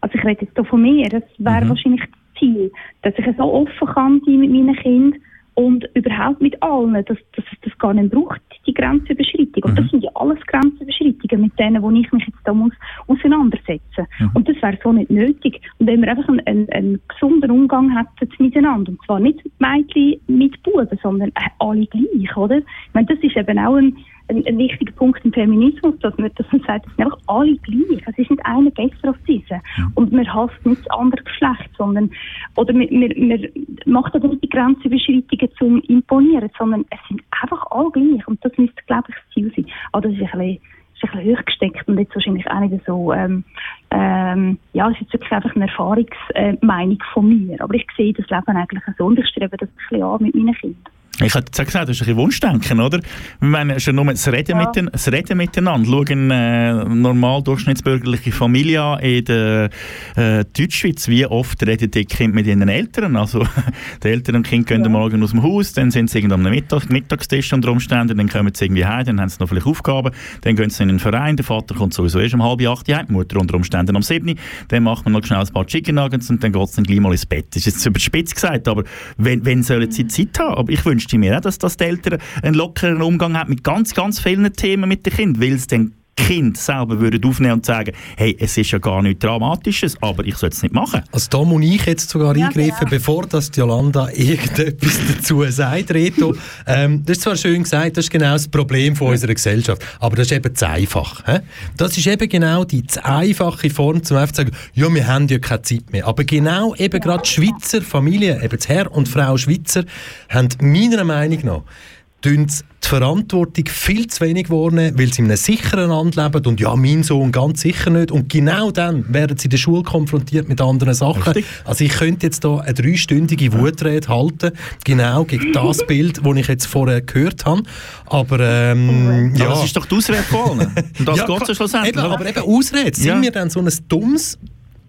also ich rede jetzt hier von mir, das wäre
Mhm.
wahrscheinlich das Ziel, dass ich so offen kann sein mit meinen Kindern und überhaupt mit allen, dass, dass es das gar nicht braucht, die Grenzüberschreitung. Und das sind ja alles Grenzüberschreitungen, mit denen, wo ich mich jetzt da muss auseinandersetzen. Und das wäre so nicht nötig. Und wenn wir einfach einen, einen, einen gesunden Umgang hätten miteinander, und zwar nicht Mädchen mit Buben, sondern äh, alle gleich, oder? Ich meine, das ist eben auch ein, ein, ein wichtiger Punkt im Feminismus, dass man, dass man sagt, es sind einfach alle gleich. Es ist nicht einer besser als dieser. Und man hasst nicht das andere Geschlecht, sondern, oder man, man, man macht aber nicht die Grenzüberschreitungen zum Imponieren, sondern es sind einfach alle gleich. Und das müsste, glaube ich, das Ziel sein. Aber das ist ein bisschen, ist ein bisschen hochgesteckt und jetzt wahrscheinlich auch nicht so, ähm, ähm, ja, es ist jetzt wirklich einfach eine Erfahrungsmeinung von mir. Aber ich sehe das Leben eigentlich so und ich strebe das ein bisschen an mit meinen Kindern.
Ich hätte gesagt, das ist ein bisschen Wunschdenken, oder? Wir meinen schon nur das Reden,
Ja.
miten, das Reden miteinander. Schauen äh, normal durchschnittsbürgerliche Familie an in der äh, Deutschschweiz. Wie oft reden die Kinder mit ihren Eltern? Also, die Eltern und Kinder gehen am Morgen aus dem Haus, dann sind sie irgendwie am Mittag, Mittagstisch unter Umständen, dann kommen sie irgendwie heim, dann haben sie noch vielleicht Aufgaben, dann gehen sie in den Verein, der Vater kommt sowieso erst um halb acht heim, die Mutter unter Umständen um sieben, dann macht man noch schnell ein paar Chicken Nuggets und dann geht es dann gleich mal ins Bett. Das ist jetzt überspitzt gesagt, aber wenn, wenn sollen sie Zeit haben? Aber ich wünschte mir auch, dass, dass die Eltern einen lockeren Umgang haben mit ganz, ganz vielen Themen mit den Kindern, weil es dann Kinder selber würden aufnehmen und sagen, hey, es ist ja gar nichts Dramatisches, aber ich soll es nicht machen.
Also da muss ich jetzt sogar
Ja,
eingreifen,
genau.
bevor das die Jolanda irgendetwas dazu sagt, Reto. ähm, das ist zwar schön gesagt, das ist genau das Problem von unserer Gesellschaft, aber das ist eben zu einfach. He? Das ist eben genau die zu einfache Form, zum einfach zu sagen, ja, wir haben ja keine Zeit mehr. Aber genau eben gerade die Schweizer Familien, eben das Herr und Frau Schweizer, haben meiner Meinung nach tun sie die Verantwortung viel zu wenig wahrnehmen, weil sie in einem sicheren Land leben und ja, mein Sohn ganz sicher nicht. Und genau dann werden sie in der Schule konfrontiert mit anderen Sachen.
Richtig.
Also ich könnte jetzt da eine dreistündige Wutrede halten, genau gegen das Bild, das ich jetzt vorher gehört habe. Aber ähm,
Ja.
ja...
Das ist doch die Ausrede von. Und das
Ja,
geht so schlussendlich.
Eben, aber eben Ausrede. Sind
Ja.
wir dann so ein dummes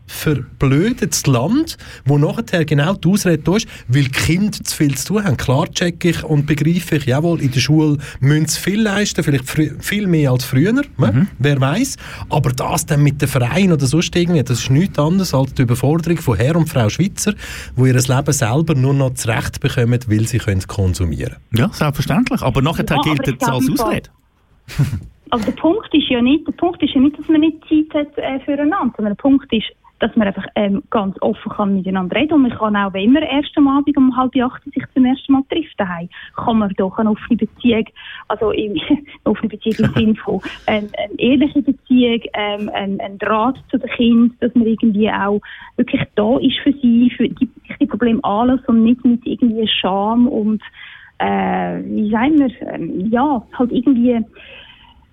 verblödetes Land, wo nachher genau die Ausrede da ist, weil die Kinder zu viel zu tun haben. Klar checke ich und begreife ich, jawohl, in der Schule müssen sie viel leisten, vielleicht viel mehr als früher, ne?
Mhm.
wer weiß. Aber das dann mit den Vereinen oder sonst irgendwie, das ist nichts anderes als die Überforderung von Herr und Frau Schweizer, die ihr Leben selber nur noch zurecht bekommen, weil sie können konsumieren
Ja, selbstverständlich. Aber nachher
Ja,
gilt es als Ausrede.
Also der Punkt ist ja nicht, der Punkt ist ja nicht, dass man nicht Zeit hat äh, füreinander, sondern der Punkt ist, dass man einfach ähm, ganz offen kann miteinander reden. Und man kann auch, wenn man erst am Abend um halb acht sich zum ersten Mal trifft daheim, kann man doch eine offene Beziehung, also eine offene Beziehung im Sinne von ähm, eine ehrliche Beziehung, ähm, ein, Draht zu den Kindern, dass man irgendwie auch wirklich da ist für sie, für die, die Probleme anlässt und nicht mit irgendwie Scham und äh, wie sagen wir, ähm, ja, halt irgendwie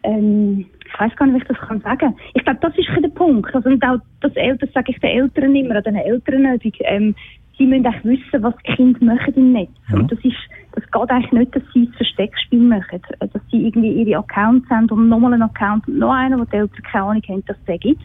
ähm, ich weiß gar nicht, wie ich das kann sagen. Ich glaube, das ist der Punkt. Also, und auch das Eltern, sage ich den Eltern immer, an den Elternübung, ähm, sie müssen auch wissen, was die Kinder machen im Netz. Und das ist, das geht eigentlich nicht, dass sie ein Versteckspiel machen. Äh, Dass sie irgendwie ihre Accounts haben und nochmal einen Account und noch einen, wo die Eltern keine Ahnung haben, dass es den gibt.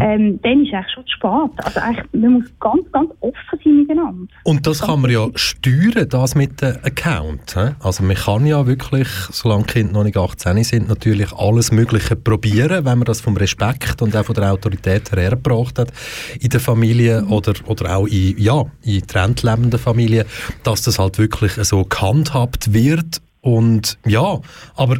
Ähm, dann ist eigentlich schon zu spät. Also eigentlich, man muss ganz, ganz offen sein miteinander.
Und das kann man ja steuern, das mit dem Account. hä? Also man kann ja wirklich, solange die Kinder noch nicht 18 sind, natürlich alles Mögliche probieren, wenn man das vom Respekt und auch von der Autorität her hergebracht hat in der Familie oder, oder auch in, ja, in getrennt lebenden Familien, dass das halt wirklich so gehandhabt wird. Und ja, aber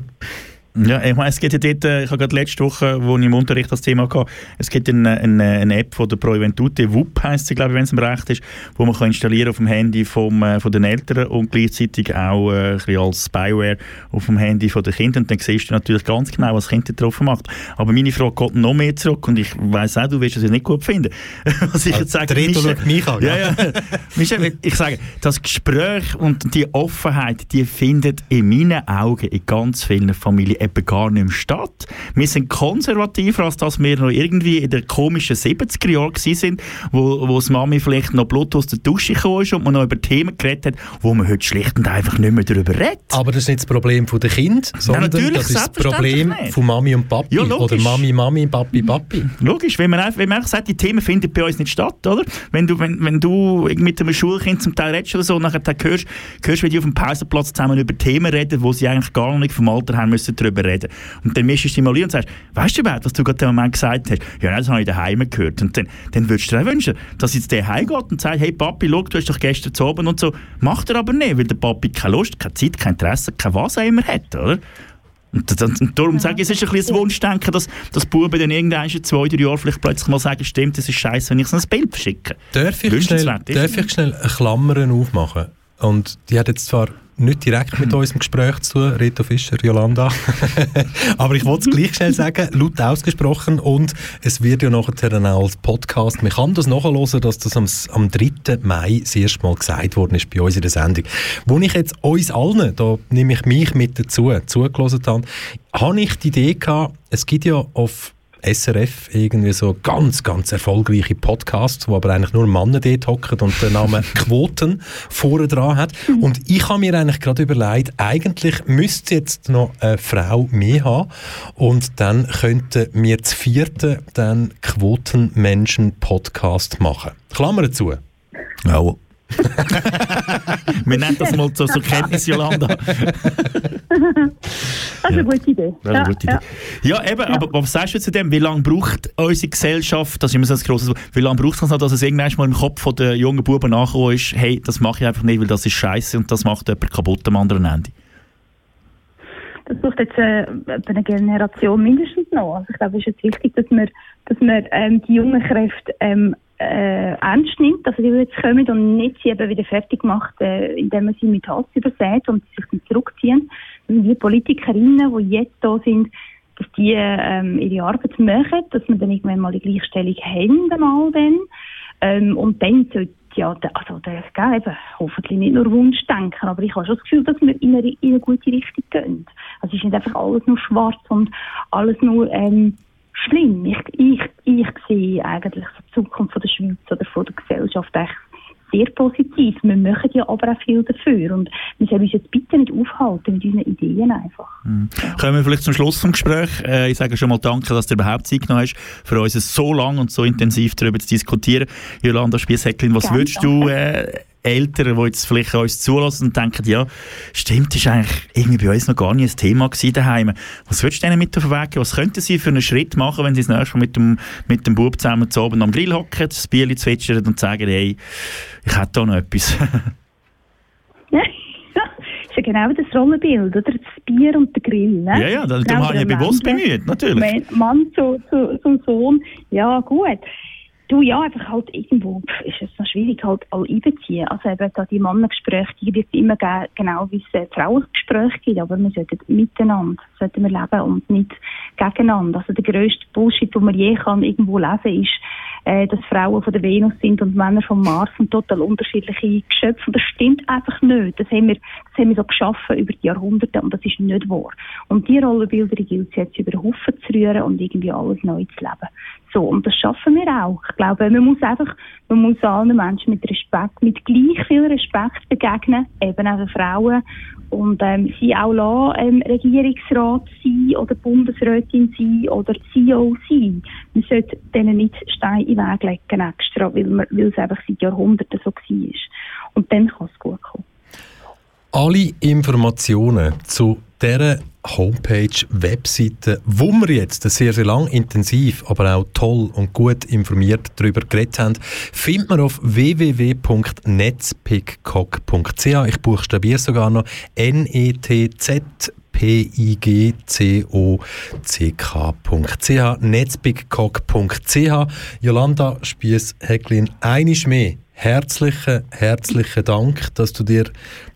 Ja, ich meine, es gibt ja dort, äh, ich habe gerade letzte Woche, wo ich im Unterricht das Thema hatte, es gibt eine, eine, eine App von der Pro Juventute, WUP heisst sie, glaube ich, wenn es mir recht ist, wo man kann installieren auf dem Handy vom, äh, von den Eltern und gleichzeitig auch äh, ein bisschen als Spyware auf dem Handy von den Kindern. Und dann siehst du natürlich ganz genau, was das Kind drauf macht. Aber meine Frage geht noch mehr zurück und ich weiss auch, du wirst es nicht gut finden. was ich jetzt sage, Michel-
mich an,
ja.
ja.
Michel, ich sage, das Gespräch und die Offenheit, die findet in meinen Augen in ganz vielen Familien eben gar nicht mehr statt. Wir sind konservativer, als dass wir noch irgendwie in den komischen 70er Jahren sind, wo, wo das Mami vielleicht noch Blut aus der Dusche gekommen ist und man noch über Themen geredet hat, wo man heute schlicht und einfach nicht mehr darüber redet.
Aber das ist nicht das Problem der Kind, sondern
natürlich,
das ist das Problem
nicht.
von Mami und Papi.
Ja,
oder Mami, Mami, Papi, Papi.
Logisch, wenn man, einfach, wenn man einfach sagt, die Themen finden bei uns nicht statt, oder? Wenn du, wenn, wenn du mit einem Schulkind zum Teil redest oder so, und nachher hörst, hörst, wie die auf dem Pausenplatz zusammen über Themen reden, wo sie eigentlich gar nicht vom Alter haben müssen darüber reden. Und dann mischst du dich mal ein und sagst, weißt du überhaupt, was du gerade im Moment gesagt hast? Ja, nein, das habe ich daheim gehört. Und dann, dann würdest du dir auch wünschen, dass jetzt der heimgeht und sagt, hey Papi, schau, du hast doch gestern zu oben und so. Macht er aber nicht, weil der Papi keine Lust, keine Zeit, kein Interesse, kein was auch immer hat, oder? Und, das- und darum sage ich, es ist ein bisschen das Wunschdenken, dass, dass Buben dann irgendwann in zwei, drei Jahren vielleicht plötzlich mal sagen, stimmt, das ist scheiße, wenn ich so ein Bild verschicke.
Darf ich, schnell, darf ich schnell eine Klammern aufmachen? Und die hat jetzt zwar nicht direkt mit unserem Gespräch zu tun, Reto Fischer, Jolanda. Aber ich wollte es gleich schnell sagen, laut ausgesprochen und es wird ja nachher dann auch als Podcast. Man kann das nachhören, dass das am, am 3. Mai das erste Mal gesagt worden ist bei uns in der Sendung. Wo ich jetzt uns allen, da nehme ich mich mit dazu, zugelassen habe, habe ich die Idee gehabt, es gibt ja auf SRF irgendwie so ganz, ganz erfolgreiche Podcasts, wo aber eigentlich nur Männer dort hocken und den Namen Quoten vorne dran hat. Und ich habe mir eigentlich gerade überlegt, eigentlich müsste jetzt noch eine Frau mehr haben und dann könnten wir zu vierten dann Quotenmenschen-Podcast machen. Klammer zu.
Ja. Wir nennen das mal so zur Kenntnis, Jolanda.
Das ist eine gute Idee.
Das ist eine gute Idee. Ja, eben, aber was sagst du zu dem? Wie lange braucht unsere Gesellschaft, das ist immer so ein grosses wie lange braucht es noch, dass es irgendwann mal im Kopf der jungen Buben nachgekommen ist, hey, das mache ich einfach nicht, weil das ist scheiße und das macht jemand kaputt am anderen Ende?
Das braucht jetzt äh, eine Generation mindestens noch. Also ich glaube, es ist jetzt wichtig, dass man, dass man ähm, die jungen Kräfte ähm, äh, ernst nimmt, also die jetzt kommen und nicht sie eben wieder fertig macht, äh, indem man sie mit Hass übersät und sich dann zurückziehen. Und die Politikerinnen, die jetzt da sind, dass die ähm, ihre Arbeit machen, dass wir dann irgendwann mal die Gleichstellung haben, dann. Ähm, und dann sollte ja, also der, eben, hoffentlich nicht nur Wunschdenken, aber ich habe schon das Gefühl, dass wir in eine, in eine gute Richtung gehen. Also es ist nicht einfach alles nur schwarz und alles nur ähm, schlimm. Ich, ich, ich sehe eigentlich die Zukunft von der Schweiz oder von der Gesellschaft echt sehr positiv. Wir machen ja aber auch viel dafür und wir sollen uns jetzt bitte nicht aufhalten mit unseren Ideen einfach.
Kommen wir vielleicht zum Schluss vom Gespräch. Äh, ich sage schon mal danke, dass du überhaupt Zeit genommen hast, für uns so lang und so intensiv darüber zu diskutieren. Jolanda Spiessäcklin, was
Gerne,
würdest du äh, Eltern, die jetzt vielleicht uns zulassen und denken, ja, stimmt, ist eigentlich irgendwie bei uns noch gar nicht ein Thema gewesen daheim. Was würdest du denen mit auf den Weg geben? Was könnten sie für einen Schritt machen, wenn sie das nächste Mal mit dem, mit dem Bub zusammen zu oben am Grill hocken, das Bier zwitschern und sagen, hey, ich hätte da noch etwas.
Ja, ist ja genau das Rollenbild, oder? Das Bier und der Grill. Ne?
ja, ja, das,
Genau
darum habe ich ja bewusst
Mensch.
bemüht, natürlich.
Mann zu, zu, zum Sohn, ja gut. Du, ja, einfach halt irgendwo ist es noch schwierig, halt alle einbeziehen. Also eben da die Mannengespräche, die wird es immer genau wie es äh, Frauengespräche gibt, aber wir sollten miteinander, sollten wir leben und nicht gegeneinander. Also der grösste Bullshit, den man je kann irgendwo lesen, ist, äh, dass Frauen von der Venus sind und Männer vom Mars und total unterschiedliche Geschöpfe. Und das stimmt einfach nicht. Das haben wir, das haben wir so geschaffen über die Jahrhunderte und das ist nicht wahr. Und die Rollenbilder gilt es jetzt über den Haufen zu rühren und irgendwie alles neu zu leben. So, und das schaffen wir auch. Ich glaube, man muss einfach, man muss allen Menschen mit Respekt, mit gleich viel Respekt begegnen, eben auch den Frauen und ähm, sie auch lassen, ähm, Regierungsrat sein oder Bundesrätin sein oder CEO sein. Man sollte denen nicht Steine in den Weg legen extra, weil, man, weil es einfach seit Jahrhunderten so war. Und dann kann es gut kommen.
Alle Informationen zu dieser Homepage, Webseite, wo wir jetzt sehr, sehr lang intensiv, aber auch toll und gut informiert darüber geredet haben, findet man auf www.netzpickcock.ch. Ich buchstabiere sogar noch N-E-T-Z p-i-g-c-o-c-k.ch netzbigcock.ch Jolanda Spiess-Häcklin, einisch mehr. Herzlichen, herzlichen Dank, dass du dir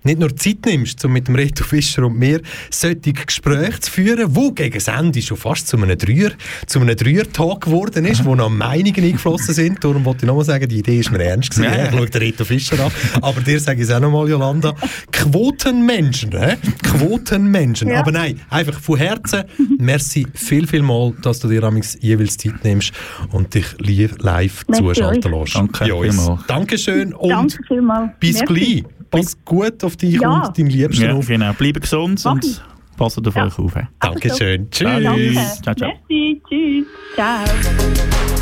nicht nur Zeit nimmst, um mit dem Reto Fischer und mir solche Gespräche zu führen, wo gegen Sandy schon fast zu einem Dreier, zu einem Dreier-Tag geworden ist, wo noch Meinungen eingeflossen sind. Darum wollte ich nochmal sagen, die Idee ist mir ernst gewesen.
Ja,
ich schaue den Reto Fischer an. Aber dir sage ich es auch nochmal, Jolanda. Quotenmenschen, hä? Quotenmenschen.
Ja.
Aber nein, einfach von Herzen, merci viel, viel mal, dass du dir jeweils Zeit nimmst und dich live, zuschalten lässt.
Danke vielmals.
Dankeschön und
Danke
bis gleich. pas gut auf dich
ja.
und deinen Liebsten
ja,
auf.
Genau, bleibe gesund
Mach
und passe auf
ja.
euch auf.
Dankeschön. Tschüss.
Danke.
Ciao, ciao.
Merci. Tschüss. Ciao.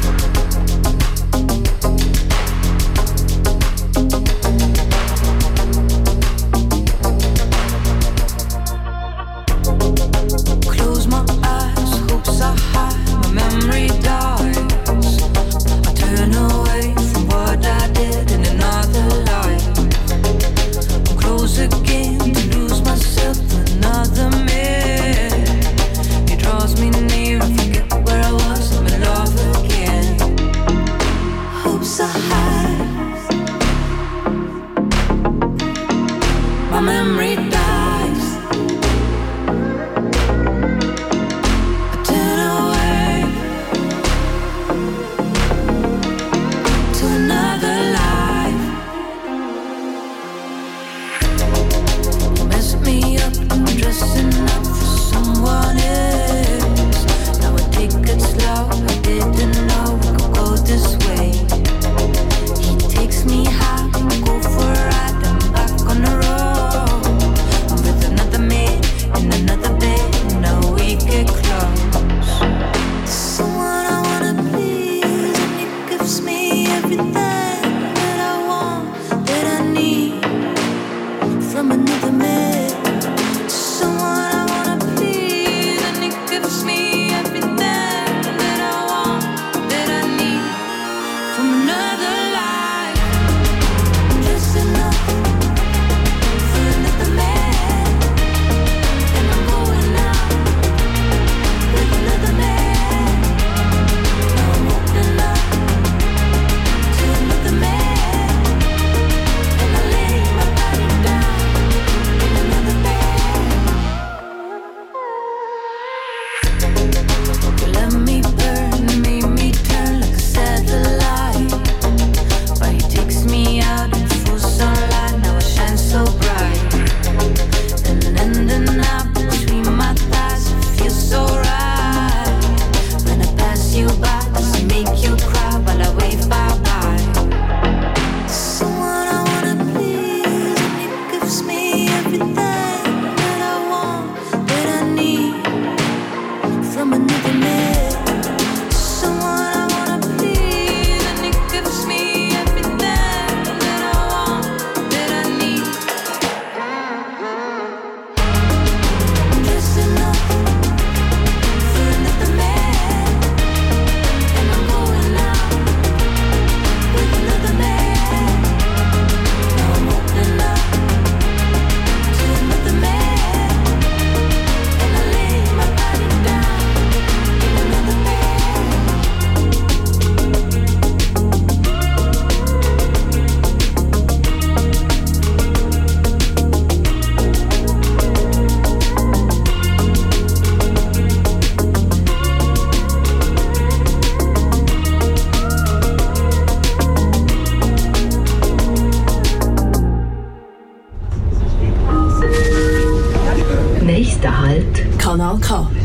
Welt. Kanal K.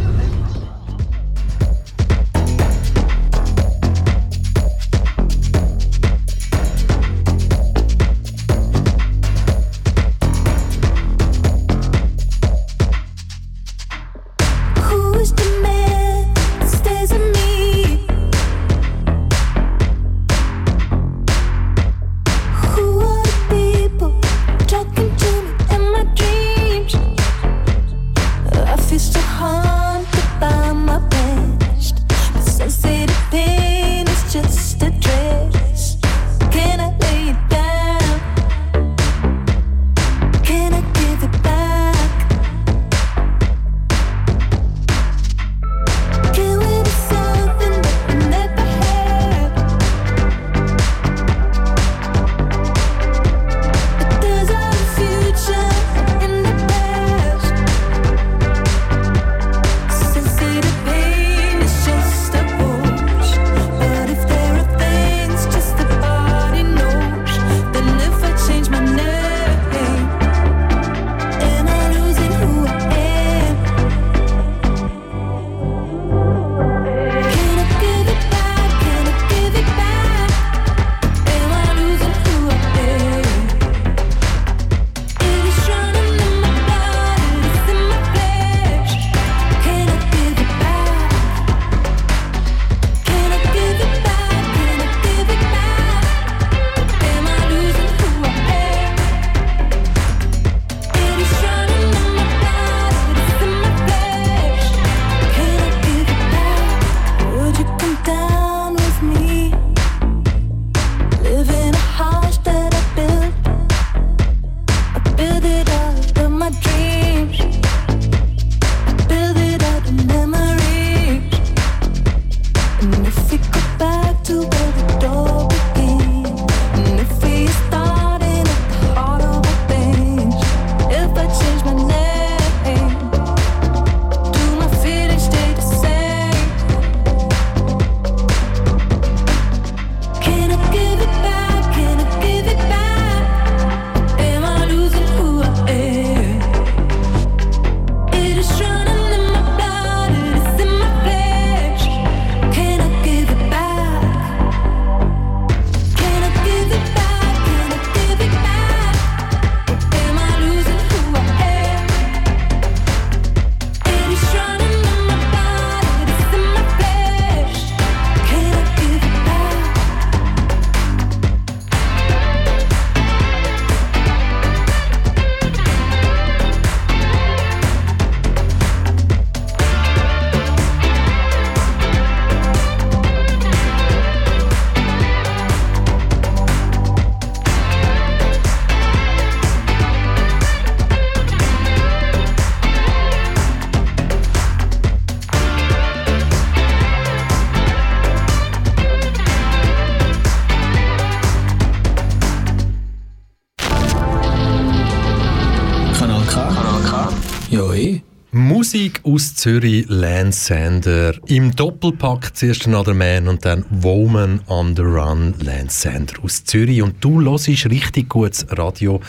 aus Zürich, Lance Sander. Im Doppelpack zuerst Another Man und dann Woman on the Run, Lance Sander aus Zürich. Und du hörst richtig gutes Radio.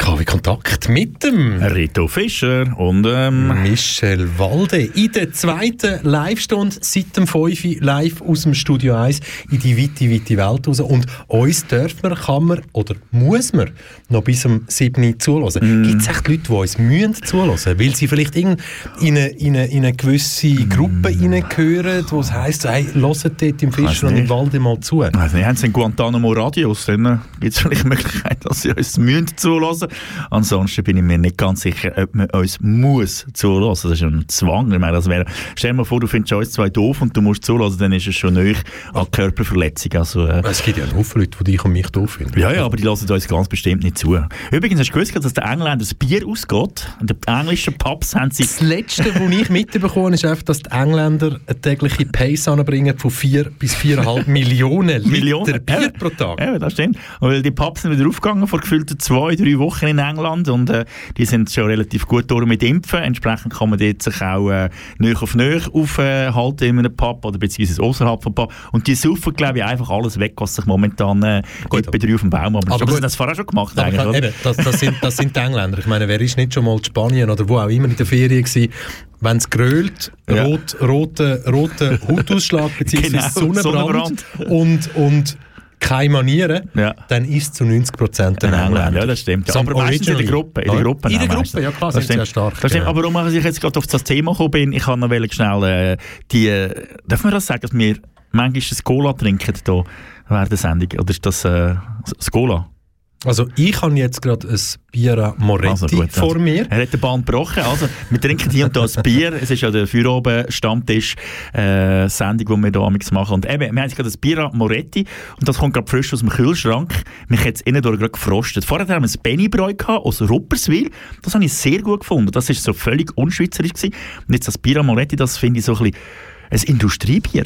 KW Kontakt mit dem
Rito Fischer und ähm,
Michel Walde in der zweiten Live-Stunde seit dem 5 Uhr live aus dem Studio 1 in die weite, weite Welt raus. Und uns darf man, kann man oder muss man noch bis zum 7 Uhr zuhören.
Mm.
Gibt es echt Leute, die uns mühen zuhören, weil sie vielleicht in, in, eine, in, eine, in eine gewisse Gruppe
Mm.
hineingehören, wo es heisst, hey, hört dort im Fischer und im. Walde mal zu.
Also, haben es in Guantanamo Radios, dann gibt es vielleicht die Möglichkeit, dass sie uns müssen zulassen Ansonsten bin ich mir nicht ganz sicher, ob man uns muss zulassen. Das ist ein Zwang. Ich meine, das wäre, stell dir mal vor, du findest uns zwei doof und du musst zulassen, dann ist es schon nöch an Körperverletzung. Also, äh,
Es gibt ja einen Haufen Leute, die dich und mich doof finden.
ja, ja, aber die lassen uns ganz bestimmt nicht zu. Übrigens, hast du gewusst, dass der Engländer das Bier ausgeht? Und die englischen Pubs haben sie...
Das Letzte, was ich mitbekomme, ist einfach, dass die Engländer eine tägliche Pace anbringen von 4 bis 4,5 Millionen Liter Bier
Ja,
pro Tag.
Ja, das stimmt. Und weil die Pubs sind wieder aufgegangen vor gefühlten zwei, drei Wochen in England und äh, die sind schon relativ gut durch mit Impfen. Entsprechend kann man dort sich auch äh, nöch auf nöch aufhalten in einem Pub oder beziehungsweise außerhalb vom Pub. Und die saufen, glaube ich, einfach alles weg, was sich momentan äh,
Gut,
bei drei auf dem Baum aber,
aber
aber
gut.
haben das vorher schon gemacht
Aber
eigentlich,
kann, eben, das, das, sind, das sind die Engländer. Ich meine, wer ist nicht schon mal in Spanien oder wo auch immer in der Ferien gewesen, wenn es grölt,
Ja.
rot, rote, rote Hautausschlag bzw.
Genau,
Sonnenbrand,
Sonnenbrand.
Und, und keine Manieren,
Ja.
dann ist zu 90 Prozent
In England, ja, das stimmt.
So
aber meistens in der. Gruppe. In der. Gruppe,
In der Gruppe, ja klar,
Das
sind ja stark,
Das stimmt. Aber warum ich jetzt gerade auf das Thema gekommen bin, ich kann noch schnell äh, die, äh, darf man das sagen, dass wir manchmal ein Cola trinken hier während der Sendung? Oder ist das äh, das Cola?
Also ich habe jetzt gerade ein Bira Moretti
Also gut,
vor
also,
mir.
Er hat den Bahn gebrochen. Also, wir trinken hier und da ein Bier. Es ist ja der Feueroben-Stammtisch äh, Sendung, die wir hier amigs machen. Und eben, wir haben jetzt gerade das Bira Moretti und das kommt gerade frisch aus dem Kühlschrank. Mich hat es innen gerade gefrostet. Vorher haben wir ein Bennybräu aus Rupperswil. Das habe ich sehr gut gefunden. Das ist so völlig unschweizerisch gewesen. Und jetzt das Bira Moretti, das finde ich so ein bisschen ein Industriebier.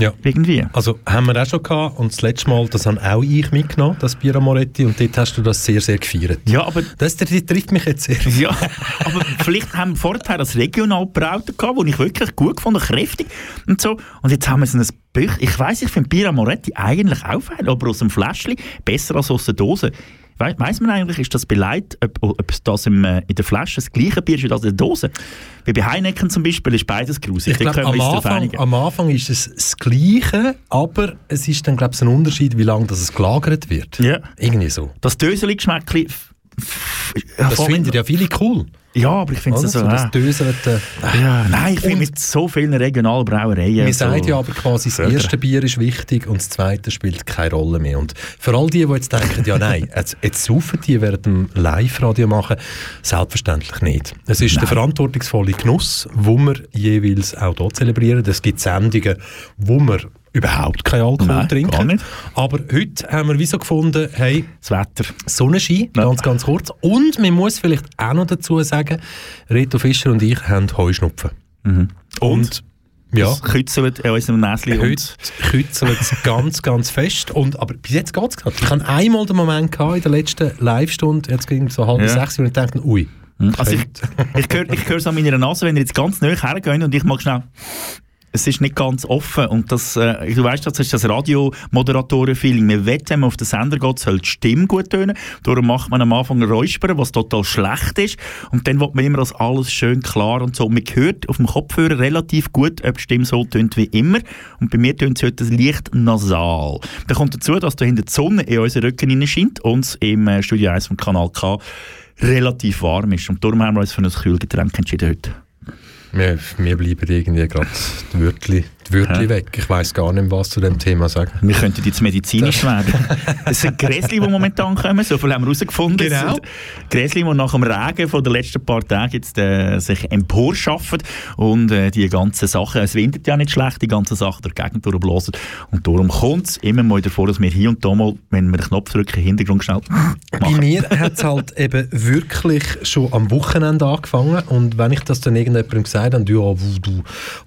Ja.
Irgendwie.
Also haben wir auch schon gehabt und das letzte Mal, das habe auch ich mitgenommen, das Bira Moretti und dort hast du das sehr, sehr gefeiert.
Ja, aber
Das das trifft mich jetzt sehr.
Ja, aber vielleicht haben wir vorher das regional Braute gehabt, das ich wirklich gut gefunden kräftig und so. Und jetzt haben wir so ein Büch. Ich weiss, ich finde Bira Moretti eigentlich auch fein, aber aus dem Fläschchen besser als aus der Dose. We weiss man eigentlich, ist das beleidigt, ob, ob es das im, äh, in der Flasche das gleiche Bier ist wie das in der Dose? Wie bei Heineken zum Beispiel ist beides grusig.
Ich glaube, am, Anfang, am Anfang ist es das Gleiche, aber es ist dann, glaube ich, ein Unterschied, wie lange das es gelagert wird.
Ja.
Irgendwie so.
Das f-
Das finden ja viele cool.
Ja, aber ich finde es so...
das
äh,
Döselte.
ja, nein, ich finde mit so vielen regionalen Brauereien...
Man
so
sagt ja aber quasi, das erste Bier ist wichtig und das zweite spielt keine Rolle mehr. Und für all die, die jetzt denken, ja nein, jetzt, jetzt saufen die während dem Live-Radio machen, selbstverständlich nicht. Es ist der verantwortungsvolle Genuss, wo wir jeweils auch hier zelebrieren. Es gibt Sendungen, wo wir überhaupt keinen Alkohol
Nein,
trinken. Aber heute haben wir wie so gefunden, hey,
Das Wetter.
Sonnenschein, ganz, ganz kurz. Und man muss vielleicht auch noch dazu sagen, Reto Fischer und ich haben Heuschnupfen.
Mhm.
Und, ja,
Das kützelt in unserem Näschen
heute
und...
kützelt es ganz, ganz fest. Und, aber bis jetzt geht es gerade. Ich hatte einmal den Moment gehabt in der letzten Live-Stunde, jetzt ging es so halb
Ja.
sechs, und ich dachte, ui.
Also ich, ich höre es an meiner Nase, wenn ihr jetzt ganz nahe hergeht und ich mag schnell... Es ist nicht ganz offen und das, äh, du weißt, das ist das Radiomoderatoren-Feeling. Man will, wenn man auf den Sender geht, soll die Stimme gut tönen. Darum macht man am Anfang Räuspern, was total schlecht ist. Und dann will man immer, dass alles schön klar und so. Man hört auf dem Kopfhörer relativ gut, ob die Stimme so tönt wie immer. Und bei mir tönt es heute leicht nasal. Dann kommt dazu, dass da hinter die Sonne in unseren Rücken hinein scheint und im äh, Studio 1 vom Kanal K relativ warm ist. Und darum haben wir uns für ein Kühlgetränk entschieden heute.
Wir, wir bleiben irgendwie gerade die die Wörtli
Ja.
weg. Ich weiss gar nicht, was zu dem Thema sagen.
Wir könnten jetzt medizinisch werden. Es sind Gräsli, die momentan kommen, so viel haben wir herausgefunden.
Genau.
Gräsli, die nach dem Regen von den letzten paar Tagen jetzt äh, sich emporschaffen und äh, die ganzen Sachen, es windet ja nicht schlecht, die ganzen Sachen die Gegend durchblasen. Und darum kommt es immer mal davor, dass wir hier und da mal, wenn wir den Knopf drücken, Hintergrund schnell
Bei
machen.
mir hat es halt eben wirklich schon am Wochenende angefangen und wenn ich das dann irgendjemandem gesagt habe, du, ja, du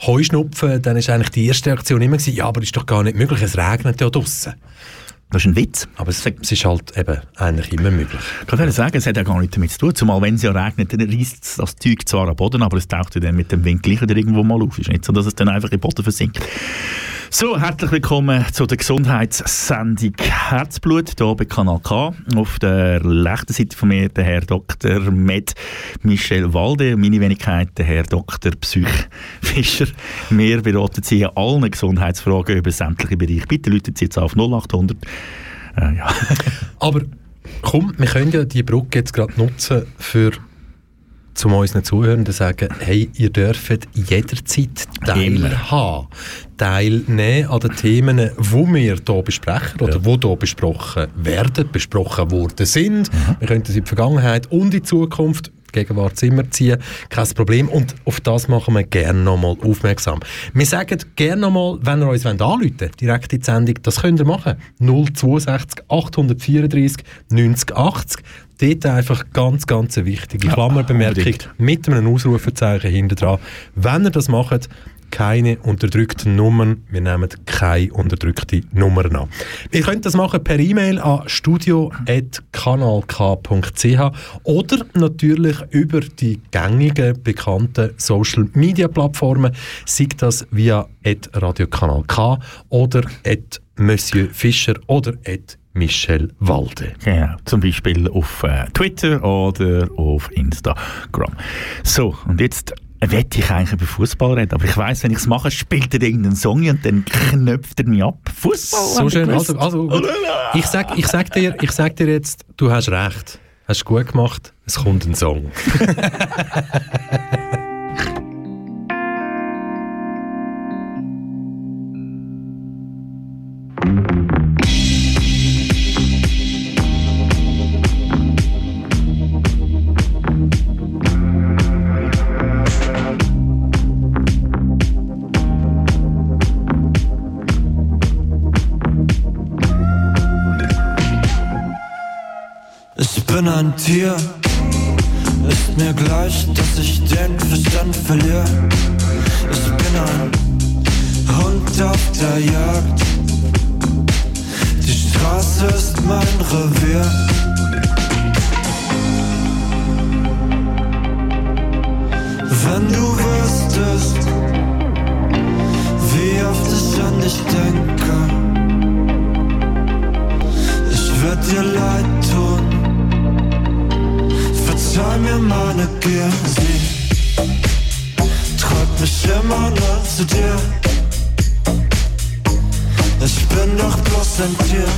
Heuschnupfen, dann ist eigentlich die erste Reaktion immer gewesen, ja, aber ist doch gar nicht möglich, es regnet ja draussen.
Das ist ein Witz.
Aber es, es ist halt eben eigentlich immer möglich.
Ich kann sagen, es hat ja gar nichts damit zu tun. Zumal, wenn es ja regnet, dann reißt das Zeug zwar am Boden, aber es taucht ja dann mit dem Wind gleich wieder irgendwo mal auf. Ist nicht so, dass es dann einfach im Boden versinkt. So, herzlich willkommen zu der Gesundheitssendung Herzblut hier bei Kanal K. Auf der rechten Seite von mir der Herr Dr. Med Michel Walde, meine Wenigkeit der Herr Dr. Psych Fischer. Wir beraten Sie allen Gesundheitsfragen über sämtliche Bereiche. Bitte läuten Sie jetzt auf 0800. Äh, ja.
Aber komm, wir können ja die Brücke jetzt gerade nutzen für zum unseren Zuhörenden sagen, hey, ihr dürft jederzeit teilhaben, teilnehmen an den Themen, die wir hier besprechen oder die hier besprochen werden, besprochen worden sind.
Mhm.
Wir können das in die Vergangenheit und in die Zukunft Gegenwart immer ziehen, kein Problem. Und auf das machen wir gerne nochmal aufmerksam. Wir sagen gerne nochmal, wenn ihr uns anrufen wollt, direkt in die Sendung, das könnt ihr machen. 062 834 90 80. Dort einfach ganz, ganz eine wichtige Klammerbemerkung
unbedingt.
mit einem Ausrufezeichen hinter dran. Wenn ihr das macht, keine unterdrückten Nummern. Wir nehmen keine unterdrückte Nummern an. Ihr könnt das machen per E-Mail an studio.kanalk.ch oder natürlich über die gängigen, bekannten Social Media Plattformen, sei das via radiokanal K oder Monsieur Fischer oder Michel Walde.
Genau, zum Beispiel auf äh, Twitter oder auf Instagram. So, und jetzt wette ich eigentlich über Fußball reden, aber ich weiß, wenn ich es mache, spielt er irgendeinen Song und dann knöpft er mich ab. Fußball.
So schön. Also, also gut. Ich sag, ich, sag dir, ich sag dir jetzt, du hast recht. Hast gut gemacht. Es kommt ein Song.
Ein Tier, ist mir gleich, dass ich den Verstand verliere. Ich bin ein Hund auf der Jagd. Die Straße ist mein Revier. Wenn du wüsstest, wie oft ich an dich denke, ich würd dir leid Verzeih mir meine Gier, sie treibt mich immer nur zu dir. Ich bin doch bloß ein Tier,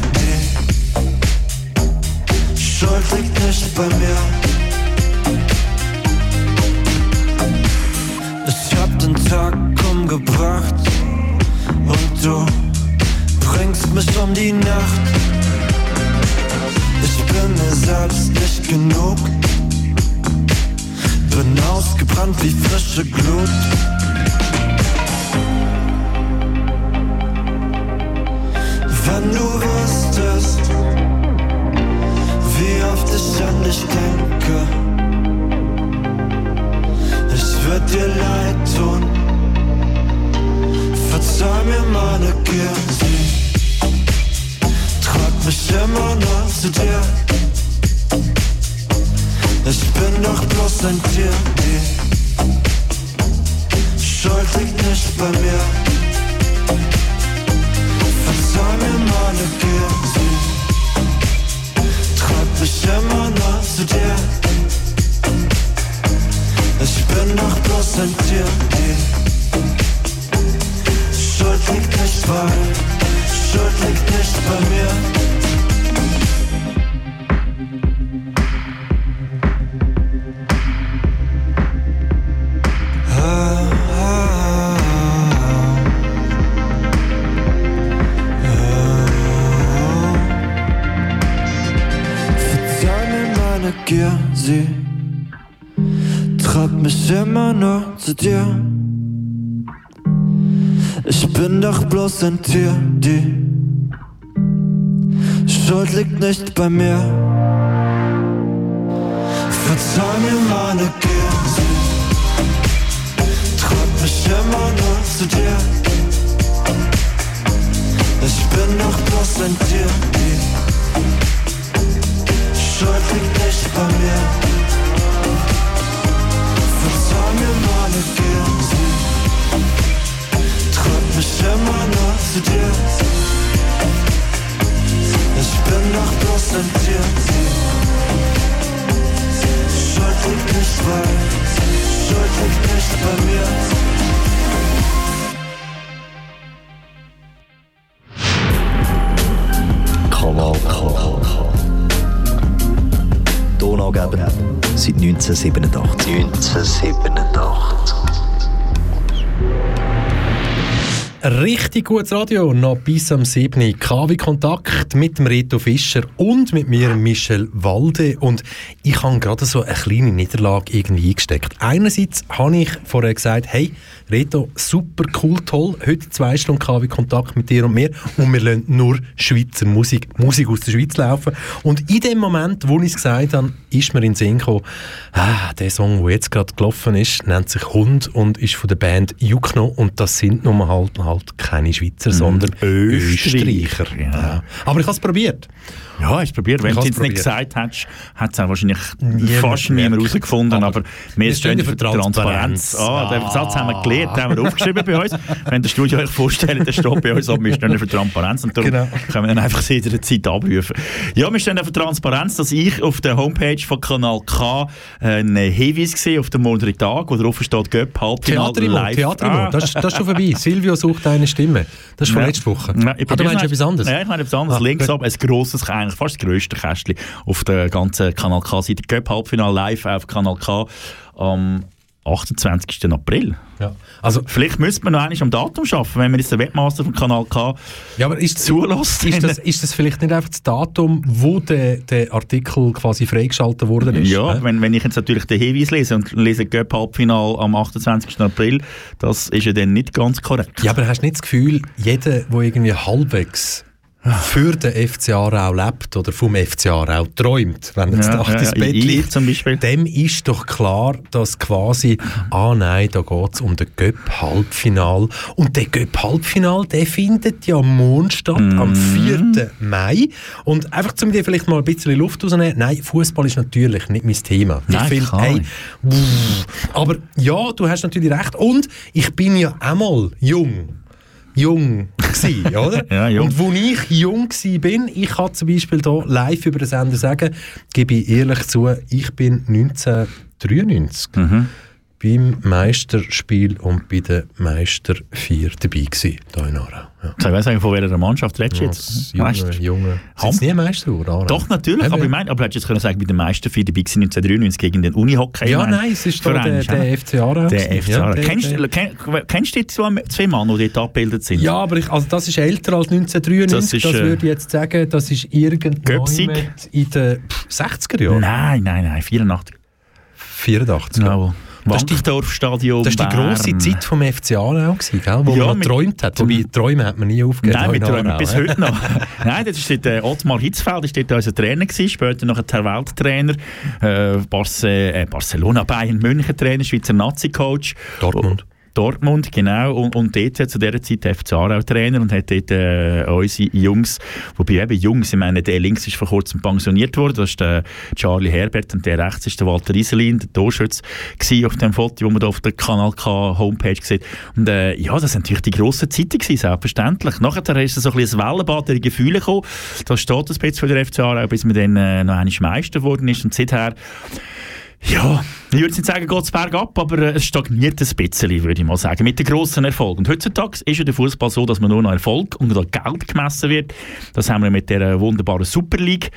die Schuld liegt nicht bei mir. Ich hab den Tag umgebracht und du bringst mich um die Nacht. Ich bin mir selbst nicht genug. Bin ausgebrannt wie frische Glut. Wenn du wüsstest, wie oft ich an dich denke, ich würd dir leid tun. Verzeih mir meine Gier, sie mich immer nur zu dir. Ich bin doch bloß ein Tier, die Schuld liegt nicht bei mir. Verzeih mir meine Gier, sie treibt mich immer nur zu dir. Ich bin doch bloß ein Tier, die Schuld liegt nicht bei, Schuld liegt nicht bei mir. Sie treibt mich immer nur zu dir. Ich bin doch bloß ein Tier, die Schuld liegt nicht bei mir. Verzeih mir meine Gier, treibt mich immer nur zu dir. Ich bin doch bloß ein Tier. Die Schuld liegt nicht bei mir. Verzeih mir meine. Sie treibt mich immer nur zu dir. Ich bin doch bloß ein Tier. Schuld liegt nicht bei, Schuld liegt nicht bei mir.
Seit 1987. 1987.
Richtig gutes Radio, noch bis am 7. KW Kontakt mit dem Reto Fischer und mit mir, Michel Walde. Und ich habe gerade so eine kleine Niederlage irgendwie eingesteckt. Einerseits habe ich vorher gesagt, hey, Reto, super cool, toll, heute zwei Stunden KW Kontakt mit dir und mir und wir lassen nur Schweizer Musik, Musik aus der Schweiz laufen. Und in dem Moment, wo ich es gesagt habe, ist mir in den Sinn gekommen, ah, der Song, der jetzt gerade gelaufen ist, nennt sich Hund und ist von der Band Jukno und das sind nun halt, halt keine Schweizer, sondern Österreicher.
Ja.
Ja. Aber ich habe es probiert.
Ja, hast du probiert. Wenn
Ich
du es nicht
probiert.
gesagt hättest, hat es auch wahrscheinlich
Niemand
fast niemand herausgefunden.
Aber
Aber, wir stehen für
Transparenz.
Transparenz. Ah, den Satz haben wir gelernt, den haben wir aufgeschrieben bei uns. Wenn der Studio euch vorstellt, der steht bei uns, aber wir stehen für Transparenz. Und darum
Genau.
können wir dann einfach zu jeder Zeit abrufen. Ja, wir stehen für Transparenz, dass ich auf der Homepage von Kanal K einen Hinweis gesehen auf den morgigen Tag, wo drauf steht, Göpp, Halbfinale live.
Theaterimo,
Ah.
das, ist- das ist schon vorbei. Silvio sucht eine Stimme. Das ist von
Ja.
letzter Woche.
Ja, ich
ah, du
probier's
meinst
noch-
etwas anderes?
Ja, ich meine etwas anderes.
Ah,
Links ab, ein grosses, eigentlich fast das grösste Kästchen auf der ganzen Kanal K-Seite. Göpp Halbfinale live auf Kanal K am 28. April.
Ja. Also,
Vielleicht müsste man noch einmal am Datum schaffen, wenn man jetzt den Webmaster vom Kanal K
ja, aber ist,
zulässt.
ist, das, ist das vielleicht nicht einfach das Datum, wo der, der Artikel quasi freigeschaltet worden ist?
ja, wenn, wenn ich jetzt natürlich den Hinweis lese und lese Göpp Halbfinale am 28. April, das ist ja dann nicht ganz korrekt.
Ja, aber hast du nicht das Gefühl, jeder, der irgendwie halbwegs für den FC Aarau lebt oder vom FC Aarau träumt, wenn er
Ja,
Nacht
ja,
ins Bett liegt,
zum Beispiel.
dem ist doch klar, dass quasi, ah nein, da geht es um den Göpp-Halbfinal. Und der Göpp-Halbfinal, der findet ja morgen statt,
Mhm.
am 4. Mai. Und einfach zum dir vielleicht mal ein bisschen Luft rausnehmen, nein, Fußball ist natürlich nicht mein Thema.
Nein,
ich finde, hey, aber ja, du hast natürlich recht. Und ich bin ja einmal jung. Jung gsi, oder?
Ja, jung.
Und wo ich jung gsi bin, ich kann zum Beispiel hier live über den Sender sagen, gebe ich ehrlich zu, ich bin 1993
Mhm.
Beim Meisterspiel und bei der Meister 4 dabei gsi, hier in Aarau. Ja.
Ich weiß nicht, von welcher Mannschaft redest du jetzt?
junge,
Meister?
junge. Sind nie Meister geworden, Aarau?
Doch, natürlich.
Eben.
Aber ich meine, aber hättest du jetzt können sagen, bei den meisten vier dabei gewesen, 1993 gegen den Unihockey.
Ja, nein, es ist
Verein
der, der FC Aarau.
Der
gewesen.
FC
Ja,
Aarau. Kennst, kennst du die zwei, zwei Männer, die dort abgebildet sind?
Ja, aber ich, also das ist älter als 1993.
Das
Das,
ist, äh,
würde ich jetzt sagen, das ist irgendwann in den pff, 60er Jahren.
Nein, nein, nein, 84.
84.
Jawohl.
Das ist die-
Wankdorfstadion
Das war die grosse. Zeit vom FC Aarau, gewesen, gell? wo
Ja,
man geträumt hat. Wobei, Träume hat man nie aufgegeben.
Nein, wir träumen
Aarau,
bis heute noch. Nein, das ist dort, äh, Ottmar Hitzfeld, ist dort unser Trainer gewesen, später noch der Welttrainer, äh, äh, Barcelona, Bayern, München Trainer, Schweizer Nazi-Coach.
Dortmund.
Dortmund, genau. Und, und dort hat zu dieser Zeit der FC Aarau Trainer und hat dort äh, unsere Jungs, wobei eben Jungs, ich meine, der links ist vor kurzem pensioniert worden, das ist der Charlie Herbert und der rechts ist der Walter Rieselin, der Torschütz, gewesen auf dem Foto, wo man da auf der Kanal K Homepage sieht. Und äh, ja, das sind natürlich die grossen Zeiten gewesen, selbstverständlich. Nachher ist so ein bisschen ein Wellenbad der Gefühle gekommen. Da steht ein bisschen für den FC Aarau, bis man dann äh, noch einmal Meister geworden ist und seither ja, ich würde nicht sagen, geht es bergab, aber äh, es stagniert ein bisschen, würde ich mal sagen, mit den grossen Erfolgen. Und heutzutage ist ja der Fußball so, dass man nur noch Erfolg und Geld gemessen wird. Das haben wir mit der wunderbaren Super League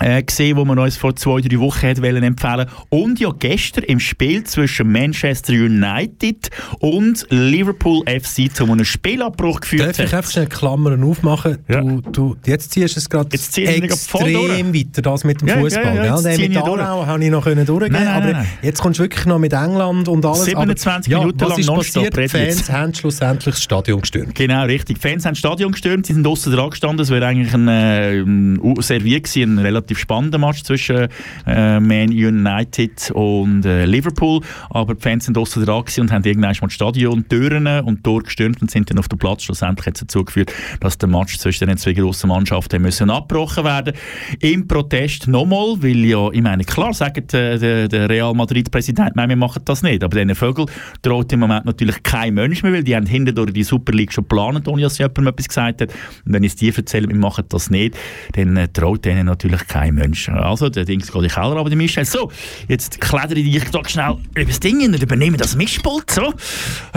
äh, gesehen, wo man uns vor zwei, drei Wochen hat wollen empfehlen Und ja gestern im Spiel zwischen Manchester United und Liverpool FC zu einem Spielabbruch geführt
Darf ich
hat.
einfach schnell Klammern aufmachen?
Ja.
Du, du, jetzt ziehst du es gerade
ich
extrem weiter, das mit dem
Ja, ja,
Fußball.
ja, zieh
Den mit
ich.
Aarau habe ich noch können durchgehen
Nein, nein,
aber
nein, nein.
jetzt kommst du wirklich noch mit England und alles.
27
aber,
Minuten
ja, was
lang
ist
nonstop
passiert? Die. Fans haben schlussendlich das Stadion gestürmt.
Genau, richtig. Die Fans haben das Stadion gestürmt, sie sind draussen dran gestanden, es wäre eigentlich ein, äh, Servier gewesen, ein relativ relativ spannender Match zwischen äh, Man United und äh, Liverpool, aber die Fans sind draussen dran und haben irgendwann mal das Stadion Türen und Tor gestürmt und sind dann auf den Platz. Schlussendlich hat es dazu geführt, dass der Match zwischen den zwei grossen Mannschaften müssen abgebrochen werden Im Protest nochmal, weil ja, ich meine, klar sagt äh, der, Real Madrid-Präsident, nein, wir machen das nicht, aber diesen Vögel droht im Moment natürlich kein Mensch mehr, weil die haben hinter die Super League schon geplant, ohne dass jemand etwas gesagt hat. Und wenn ich es dir erzähle, wir machen das nicht, dann äh, traut denen natürlich kein Mensch. Also, der Dings geht in den Keller, aber der Michel. So, jetzt klettere ich doch schnell über das Ding und übernehme das Mischpult. So.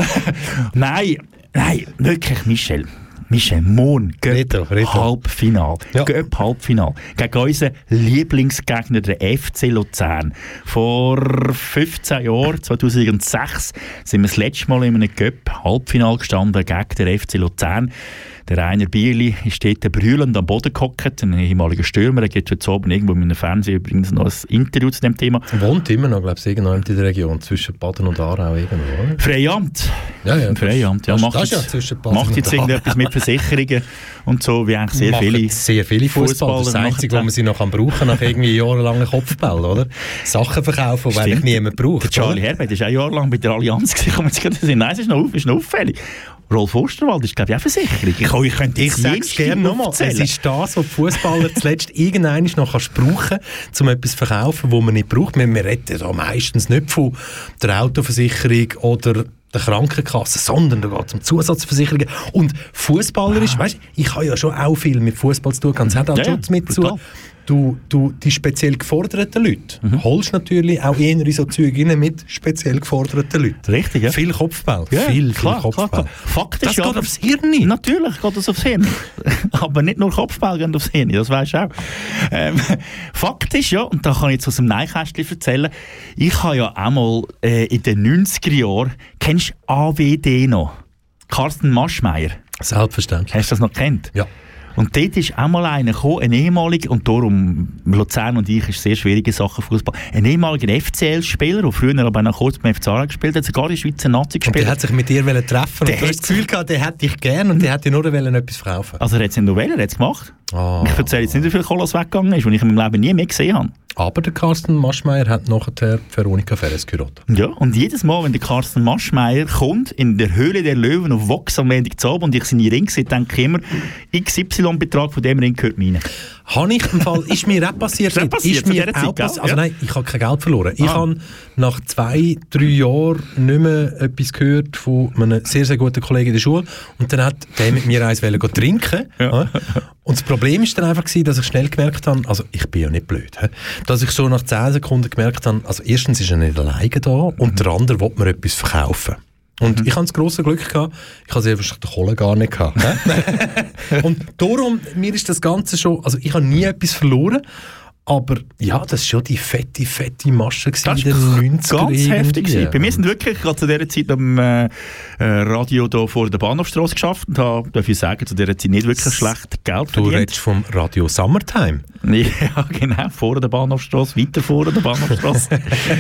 nein, nein, wirklich, Michel. Michel,
Retro, Retro.
Halbfinal.
Ja.
Göpp Halbfinal. Gegen unseren Lieblingsgegner, der FC Luzern. Vor 15 Jahren, 2006, sind wir das letzte Mal in einem Göpp Halbfinal gestanden gegen den FC Luzern. Der Rainer Bierli ist dort brüllend am Boden gehockt, ein ehemaliger Stürmer. Er gibt heute Abend irgendwo in einem Fernsehen übrigens noch ein Interview zu dem Thema.
Wohnt immer noch, glaube ich, irgendwo in der Region, zwischen Baden und Aarau irgendwo?
Freiamt.
Ja, ja.
Freiamt, ja.
das-
Macht
das ist ja
jetzt,
zwischen Baden
macht jetzt irgendetwas mit Versicherungen und so, wie eigentlich sehr
Machen
viele
sehr viele Fußballer. Das
Fußballer
Einzige, was man sie noch kann brauchen nach irgendwie jahrelangen Kopfball, oder? Sachen verkaufen, die eigentlich niemand braucht.
Der Charlie? Herbert ist auch jahrelang bei der Allianz gewesen. Jetzt. Nein, es ist noch, auf- ist noch auffällig. Rolf Osterwald ist, glaube ich, auch Versicherung. Ich, ich könnte
Ich sage es gerne nochmal. Es ist das, was die Fußballer zuletzt irgendwann noch kannst brauchen kannst, um etwas zu verkaufen, das man nicht braucht. Wir, wir reden ja meistens nicht von der Autoversicherung oder der Krankenkasse, sondern da geht es um Zusatzversicherungen. Und Fußballer ist, weißt du, ich habe ja schon auch viel mit Fußball zu tun, ganz hat auch
Ja,
Schutz mit zu. Du, du, die speziell geforderten Leute
Mhm.
holst natürlich auch eher in so Züge rein mit speziell geforderten Leuten.
Richtig, ja.
Viel Kopfball.
Ja,
viel,
klar,
viel Kopfball.
klar, klar. Fakt ist
das
ja,
geht aufs Hirn.
Natürlich geht das aufs Hirn. Aber nicht nur Kopfball geht aufs Hirn, das weisst du auch. Ähm, Fakt ist ja, und da kann ich jetzt aus dem Neinkästchen erzählen, ich habe ja einmal äh, in den 90er Jahren, kennst du AWD noch? Carsten Maschmeyer.
Selbstverständlich.
Hast du das noch kennt?
Ja.
Und dort ist einmal einer gekommen, ein ehemaliger, und darum, Luzern und ich ist sehr schwierige Sache Fußball, ein ehemaliger FCL-Spieler, der früher aber noch kurz beim FC Aarau gespielt hat, sogar in der Schweizer Nazi
Und der
gespielt.
hat sich mit dir treffen
Der
und du hast
hat
das Gefühl gehabt, der hätte dich gern und der hätte nur etwas verkaufen.
Also er hat es nicht nur wollen, er hat es gemacht.
Ah.
Ich erzähle jetzt nicht, wie viel Kolos weggegangen ist, weil ich in meinem Leben nie mehr gesehen habe.
Aber der Carsten Maschmeyer hat nachher Veronika Ferres geheiratet.
Ja, und jedes Mal, wenn der Carsten Maschmeyer kommt, in der Höhle der Löwen auf Vox am Montag zu Abend und ich seine Ringe sehe, denke ich immer, XY-Betrag von dem Ring gehört rein.
Habe ich im Fall, ist mir auch passiert.
Ist passiert
ist mir auch passiert. Also
Ja.
nein, ich habe kein Geld verloren. Ich
Ah.
habe nach zwei, drei Jahren nicht mehr etwas gehört von einem sehr, sehr guten Kollegen in der Schule und dann hat der mit mir eins wollen trinken.
Ja.
Und das Problem ist dann einfach gewesen, dass ich schnell gemerkt habe, also ich bin ja nicht blöd, dass ich so nach 10 Sekunden gemerkt habe, also erstens ist er nicht alleine da und der andere will mir etwas verkaufen. Und ich habe das grosse Glück gehabt, ich habe einfach den Kohle gar nicht gehabt. und darum, mir ist das Ganze schon, also ich habe nie etwas verloren, aber ja, das war schon die fette, fette Masche
Das
in den 90er
Ganz heftig. gewesen. Bei mir sind wirklich gerade zu dieser Zeit am äh, äh, Radio da vor der Bahnhofstrasse geschafft und habe, darf ich sagen, zu dieser Zeit nicht wirklich schlecht Geld
Du
verdient.
redest vom Radio Summertime.
Ja, genau, vor der Bahnhofstrasse, weiter vor der Bahnhofstrasse.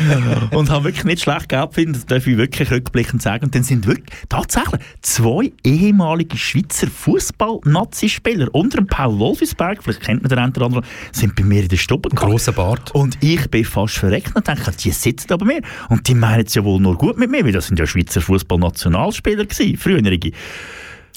und habe wirklich nicht schlecht Geld verdient, das darf ich wirklich rückblickend sagen. Und dann sind wirklich tatsächlich zwei ehemalige Schweizer Fußball-Nazi-Spieler unter dem Paul Wolfisberg, vielleicht kennt man den einen oder anderen, sind bei mir in der Stube gegangen.
Grosser Bart.
Und ich bin fast verreckt und denke, die sitzen da bei mir. Und die meinen es ja wohl nur gut mit mir, weil das sind ja Schweizer Fußball-Nationalspieler gewesen, früherige.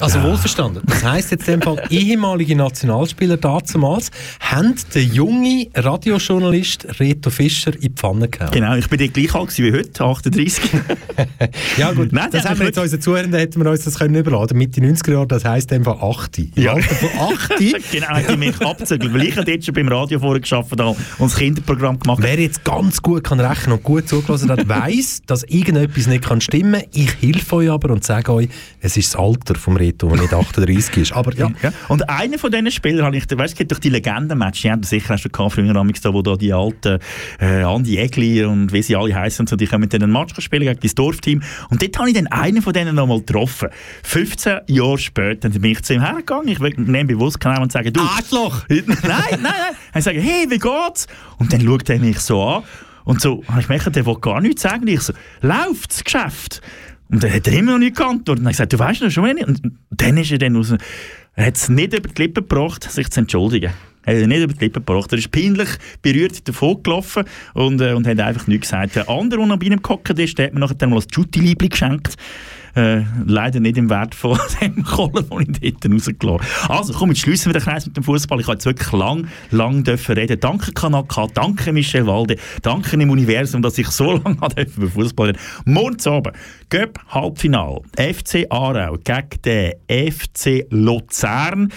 Also wohlverstanden. Das heisst jetzt in dem Fall, ehemalige Nationalspieler damals haben den jungen Radiojournalist Reto Fischer in die Pfanne gehauen.
Genau, ich bin dort gleich alt wie heute, 38.
Ja gut,
Nein,
das haben wir jetzt unseren Zuhörern, hätten wir uns das können überladen. Mitte 90er Jahre, das heisst in dem Fall 8. Im
Ja.
Alter von 8.
genau, hat die mich abzügelt, weil ich ja dort schon beim Radio vorher gearbeitet habe und das Kinderprogramm gemacht.
Wer jetzt ganz gut kann rechnen und gut zugelassen hat, weiss, dass irgendetwas nicht kann stimmen kann. Ich helfe euch aber und sage euch, es ist das Alter vom Reto, der nicht 38 ist. Aber ja,
Ja. Und einer von diesen Spielern, habe ich, weißt, es gibt doch die Legendenmatch, die haben du sicher auch schon gehabt, früher amigs da, wo da die alten äh, Andi Egli und wie sie alle heißen, und so, die können mit denen einen Match spielen gegen das Dorfteam. Und dort habe ich dann einen von denen noch mal getroffen. 15 Jahre später dann bin ich zu ihm hergegangen, ich will nehme bewusst genau und sage, du...
Arschloch!
nein, nein, nein. Ich sage, hey, wie geht's? Und dann schaut er mich so an. Und so, habe ich gemerkt, der will gar nichts sagen. Und ich so, läuft das Geschäft? Und dann hat er immer noch nicht geantwortet. Und dann gesagt, du weißt noch schon wenig. Und dann ist er dann raus. Er hat es nicht über die Lippen gebracht, sich zu entschuldigen. hat er nicht über die Lippen gebracht. Er ist peinlich berührt davon gelaufen und, äh, und hat einfach nichts gesagt. Der andere, der noch bei ihm gehockt ist, der hat mir nachher mal ein Jutti-Liebli geschenkt. Äh, leider nicht im Wert von dem Kohlen, den ich dort rausgelassen habe. Also komm, jetzt schließen wir den Kreis mit dem Fußball. Ich habe jetzt wirklich lang, lang dürfen reden. Danke Kanal K, danke Michel Walde, danke im Universum, dass ich so lange über Fußball reden Morgen Abend, Göpp Halbfinal, FC Aarau gegen den FC Luzern.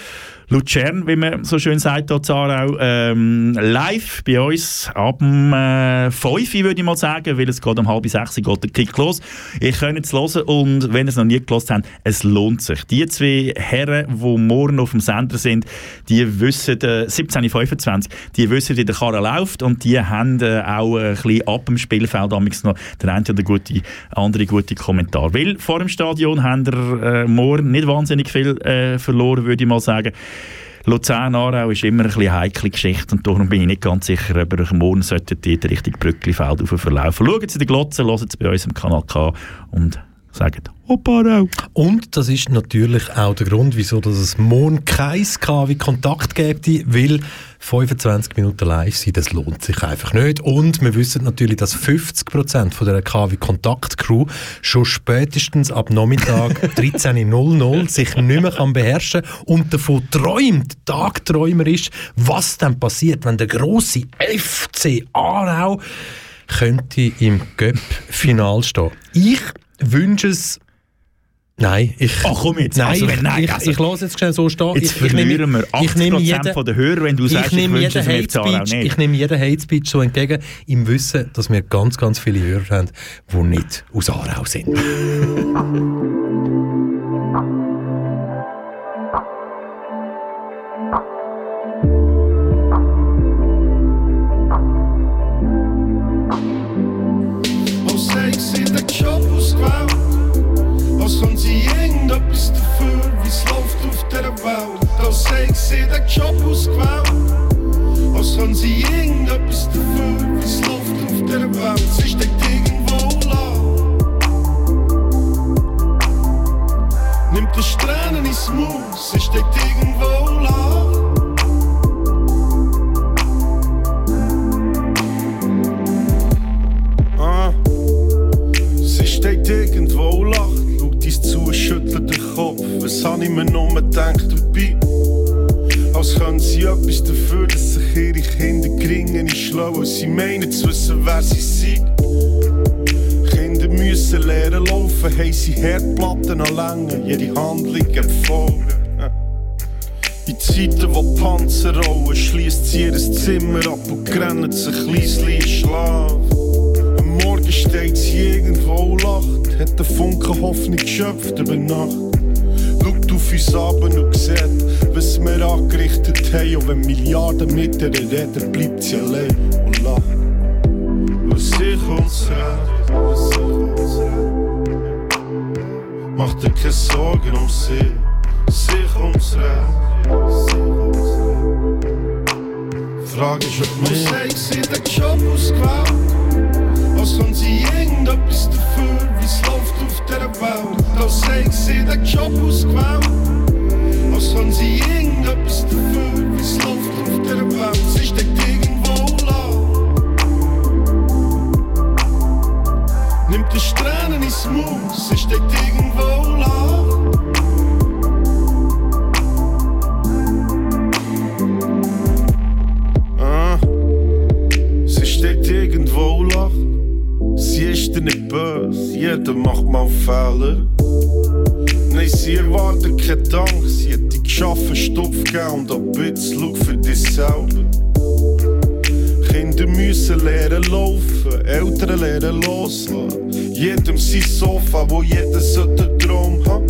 Luzern, wie man so schön sagt, hier Aarau, ähm, live bei uns ab dem äh, 5 würde ich mal sagen, weil es geht um halb sechs geht der Kick los. Ihr könnt es hören und wenn ihr es noch nie gelesen habt, es lohnt sich. Die zwei Herren, die morgen auf dem Sender sind, die wissen, äh, 17.25 die wissen, wie der Karren läuft und die haben äh, auch ein bisschen ab dem Spielfeld noch der eine oder gute, andere gute Kommentar. Weil vor dem Stadion haben wir äh, morgen nicht wahnsinnig viel äh, verloren, würde ich mal sagen. Luzern-Aarau ist immer ein bisschen eine heikle Geschichte und darum bin ich nicht ganz sicher, ob ihr morgen solltet die Richtung Brücklifeld verlaufen. Schaut Sie die Glotze, hören Sie bei uns im Kanal K und sagen Hoppara.
Und das ist natürlich auch der Grund, wieso dass es morgen kein KW-Kontakt gibt, weil 25 Minuten live sein, das lohnt sich einfach nicht. Und wir wissen natürlich, dass 50% von der KW-Kontakt-Crew schon spätestens ab Nachmittag 13.00 sich nicht mehr kann beherrschen und davon träumt, Tagträumer ist, was dann passiert, wenn der große FC Aarau könnte im Göpp-Final stehen. Ich wünsche es Nein, ich...
Ach komm jetzt,
nein,
also,
ich,
nein,
ich,
also,
ich lasse jetzt schnell so stehen.
Jetzt
ich, ich
verlieren
nehme,
wir 80%
ich nehme jeden,
von der Hörer, wenn du sagst,
ich, nehme
ich wünsche es FC Aarau
Hate-Speech,
nicht.
ich nehme jeden Hate-Speech so entgegen, im Wissen, dass wir ganz, ganz viele Hörer haben, die nicht aus Aarau sind.
auf der Welt Als ik zie de Chopos kwam Als gaan sie irgendetwas dafür, es läuft auf der Welt Sie steckt irgendwo lang Nimmt die Strähnen ins Maul Sie steckt irgendwo. Sie steht irgendwo, lacht, zu, schüttelt den Kopf. Was hab ich mir nur gedacht dabei? Als können sie etwas dafür, dass sich ihre Kinder geringen nicht schlau, sie meinen zu wissen, wer sie sind. Kinder müssen lernen laufen, haben sie Herdplatten an Längen, jede Handlung Folgen. In Zeiten, wo Panzer rollen, schließt sie ihr Zimmer ab und grennt sich leislich in Schlaf. Hat den Funken Hoffnung geschöpft über Nacht. Schaut auf uns ab und sieht, was wir angerichtet haben. Und wenn Milliarden mit ihr reden, bleibt sie allein und lacht. Was sich uns redet, was sich uns redet. Mach dir keine Sorgen um sie, sich uns redet. Frage ist, ob wir Sex in den Job ausgewählt Als haben sie irgendetwas dafür, wie es läuft Welt Als Sex in den Job ausgewählt Als haben sie irgendetwas dafür, wie es läuft auf der Welt Sie steckt irgendwo lang Nimmt die Strähnen ins Maul, sie steckt irgendwo Ah, sie steht irgendwo und lacht. Sie ist nicht böse, jeder macht mal Fehler. Nein, sie erwartet keinen Dank, sie hat dich geschaffen, Stopf gegeben und ab jetzt schau für dich selber. Kinder müssen lernen laufen, Eltern lernen loslassen. Jedem sein Sofa, wo jeder sollte Traum haben.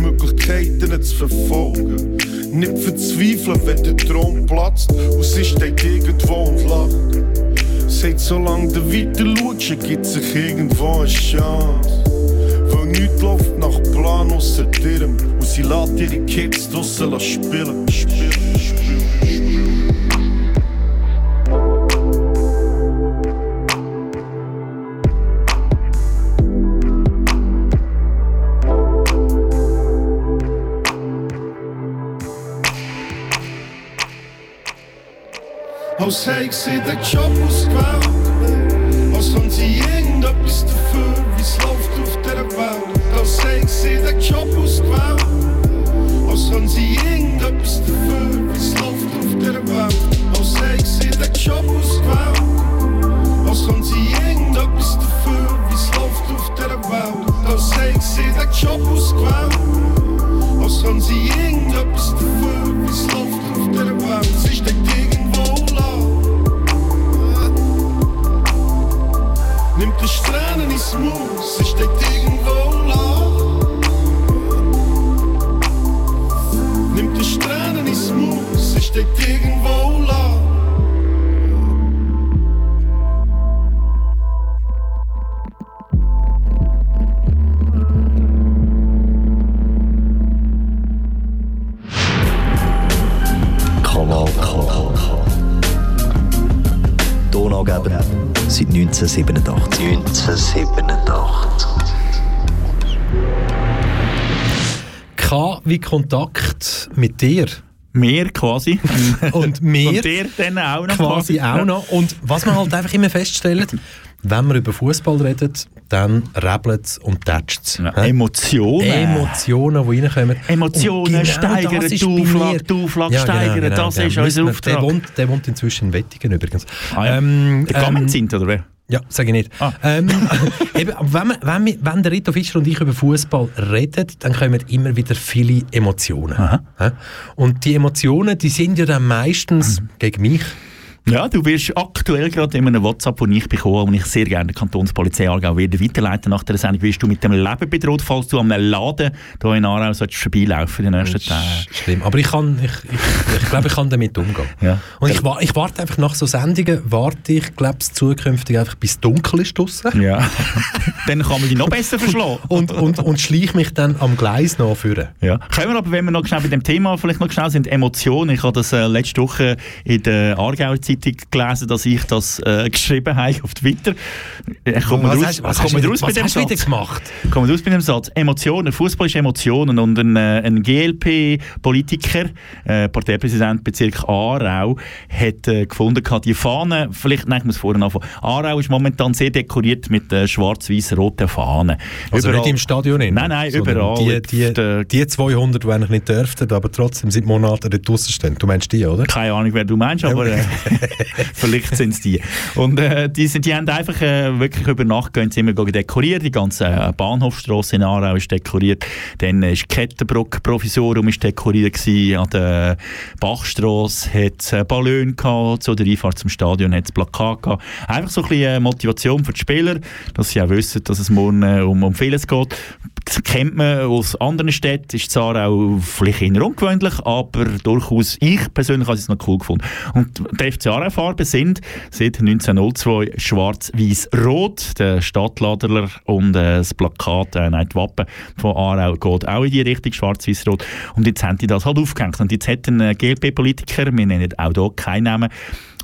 Möglichkeiten zu verfolgen. Nicht verzweifeln, wenn der Traum platzt und sie steht irgendwo und lacht. Sagt, solange du weiter schaust, gibt sich irgendwo eine Chance. Weil nichts läuft nach Plan ausser direm und sie lässt ihre Kids draussen. Spielen, spielen, spielen. Als hätte sie den Job ausgewählt. Als kann sie irgendetwas dafür, wie es läuft auf dieser Welt. Als hätte sie den Job ausgewählt. Als kann sie irgendetwas dafür, wie es läuft auf dieser Welt. Als hätte sie den Job ausgewählt. Als kann sie irgendetwas dafür, wie es läuft auf dieser Welt. Als hätte sie den Job ausgewählt. Als kann sie irgendetwas dafür, wie es Strähnen ins Maul,
Kontakt mit dir.
Mehr quasi.
Und mehr
Und der dann auch noch.
quasi auch noch. Und was man halt einfach immer feststellt, wenn man über Fußball redet, dann rebelt es und tätscht es.
Ja, Emotionen.
Emotionen, die reinkommen.
Emotionen
Und
steigern,
das
die Auflage-
mir-
die Auflage steigern, das
der
ist unser Auftrag.
Der wohnt, der wohnt inzwischen in Wettigen übrigens.
Ah, ja.
Ähm,
Der
ähm,
Comment sind, oder wer?
Ja, sage ich nicht.
Ah.
Ähm, eben, wenn, wir, wenn, wir, wenn der Rito Fischer und ich über Fußball reden, dann kommen immer wieder viele Emotionen. Hä? Und die Emotionen, die sind ja dann meistens
Mhm.
gegen mich.
Ja, du wirst aktuell gerade in einem WhatsApp, das ich bekomme, und ich sehr gerne der Kantonspolizei Aargau werde weiterleiten nach der Sendung, wirst du mit dem Leben bedroht, falls du an einem Laden hier in solltest vorbeilaufen in den nächsten Tagen.
Schlimm. Aber ich kann, ich, ich, ich glaube, ich kann damit umgehen.
Ja.
Und ich, ich warte einfach nach so Sendungen, warte ich, glaube ich, zukünftig einfach bis dunkel ist draussen.
Ja. dann kann man die noch besser verschlagen.
Und, und, und schleich mich dann am Gleis noch führen.
Ja. Können wir aber, wenn wir noch schnell bei dem Thema vielleicht noch schnell sind, Emotionen. Ich habe das äh, letzte Woche in der Aargauer Zeitung gelesen, dass ich das äh, geschrieben habe auf Twitter. Äh, kommt
was
raus,
hast, was
kommt raus
was
dem
hast
Satz?
gemacht?
Kommt raus bei dem Satz. Emotionen, Fußball ist Emotionen. Und ein, äh, ein GLP-Politiker, äh, Parteipräsident Bezirk Aarau, hat äh, gefunden, die Fahne, vielleicht, nein, ich muss vorne anfangen. Aarau ist momentan sehr dekoriert mit äh, schwarz-weiß-roten Fahnen.
Also nicht im Stadion? innen,
Nein, nein, überall.
Die, die, die 200, die eigentlich nicht dürften, aber trotzdem seit Monaten dort draussen stehen. Du meinst die, oder?
Keine Ahnung, wer du meinst, aber äh, vielleicht sind es die. Und äh, die, sind, die haben einfach äh, wirklich über Nacht gehen sie immer gehen dekorieren. Die ganze äh, Bahnhofstrasse in Aarau ist dekoriert. Dann ist die Kettenbruck Provisorium ist dekoriert gewesen. An der Bachstrasse hat es äh, Ballon gehabt. Zu der Einfahrt zum Stadion hat es Plakat gehabt. Einfach so ein bisschen äh, Motivation für die Spieler, dass sie auch wissen, dass es morgen äh, um, um vieles geht. Kennt man aus anderen Städten, ist zwar auch vielleicht eher ungewöhnlich, aber durchaus, ich persönlich habe es noch cool gefunden. Und die FC Aarau-Farben sind seit 1902 schwarz-weiß-rot, der Stadtladler und äh, das Plakat, äh, nein, die Wappen von Aarau geht auch in die Richtung schwarz-weiß-rot. Und jetzt haben die das halt aufgehängt. Und jetzt hat ein äh, GLP-Politiker, wir nennen auch hier keinen Namen,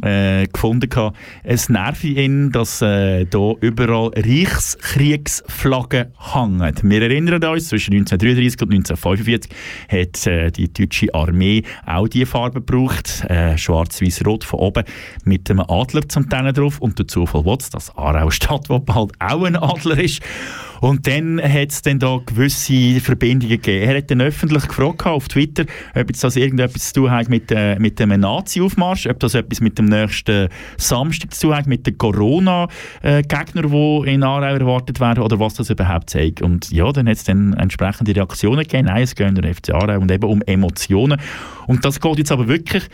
äh, gefunden gehabt. Es nervt ihn, dass äh, da überall Reichskriegsflaggen hängen. Wir erinnern uns, zwischen 1933 und 1945 hat äh, die deutsche Armee auch diese Farbe gebraucht, äh, schwarz-weiß-rot von oben mit einem Adler zum Teil drauf und der Zufall will dass Aarau Stadtwappen halt auch ein Adler ist. Und dann hat es dann da gewisse Verbindungen gegeben. Er hat dann öffentlich gefragt auf Twitter, ob jetzt das irgendetwas zu tun hat mit, äh, mit dem Nazi-Aufmarsch, ob das etwas mit dem nächsten Samstag zu tun hat, mit den Corona-Gegnern, die in Aarau erwartet werden, oder was das überhaupt zeigt. Und ja, dann hat es dann entsprechende Reaktionen gegeben. Nein, es geht um den FC Aarau und eben um Emotionen. Und das geht jetzt aber wirklich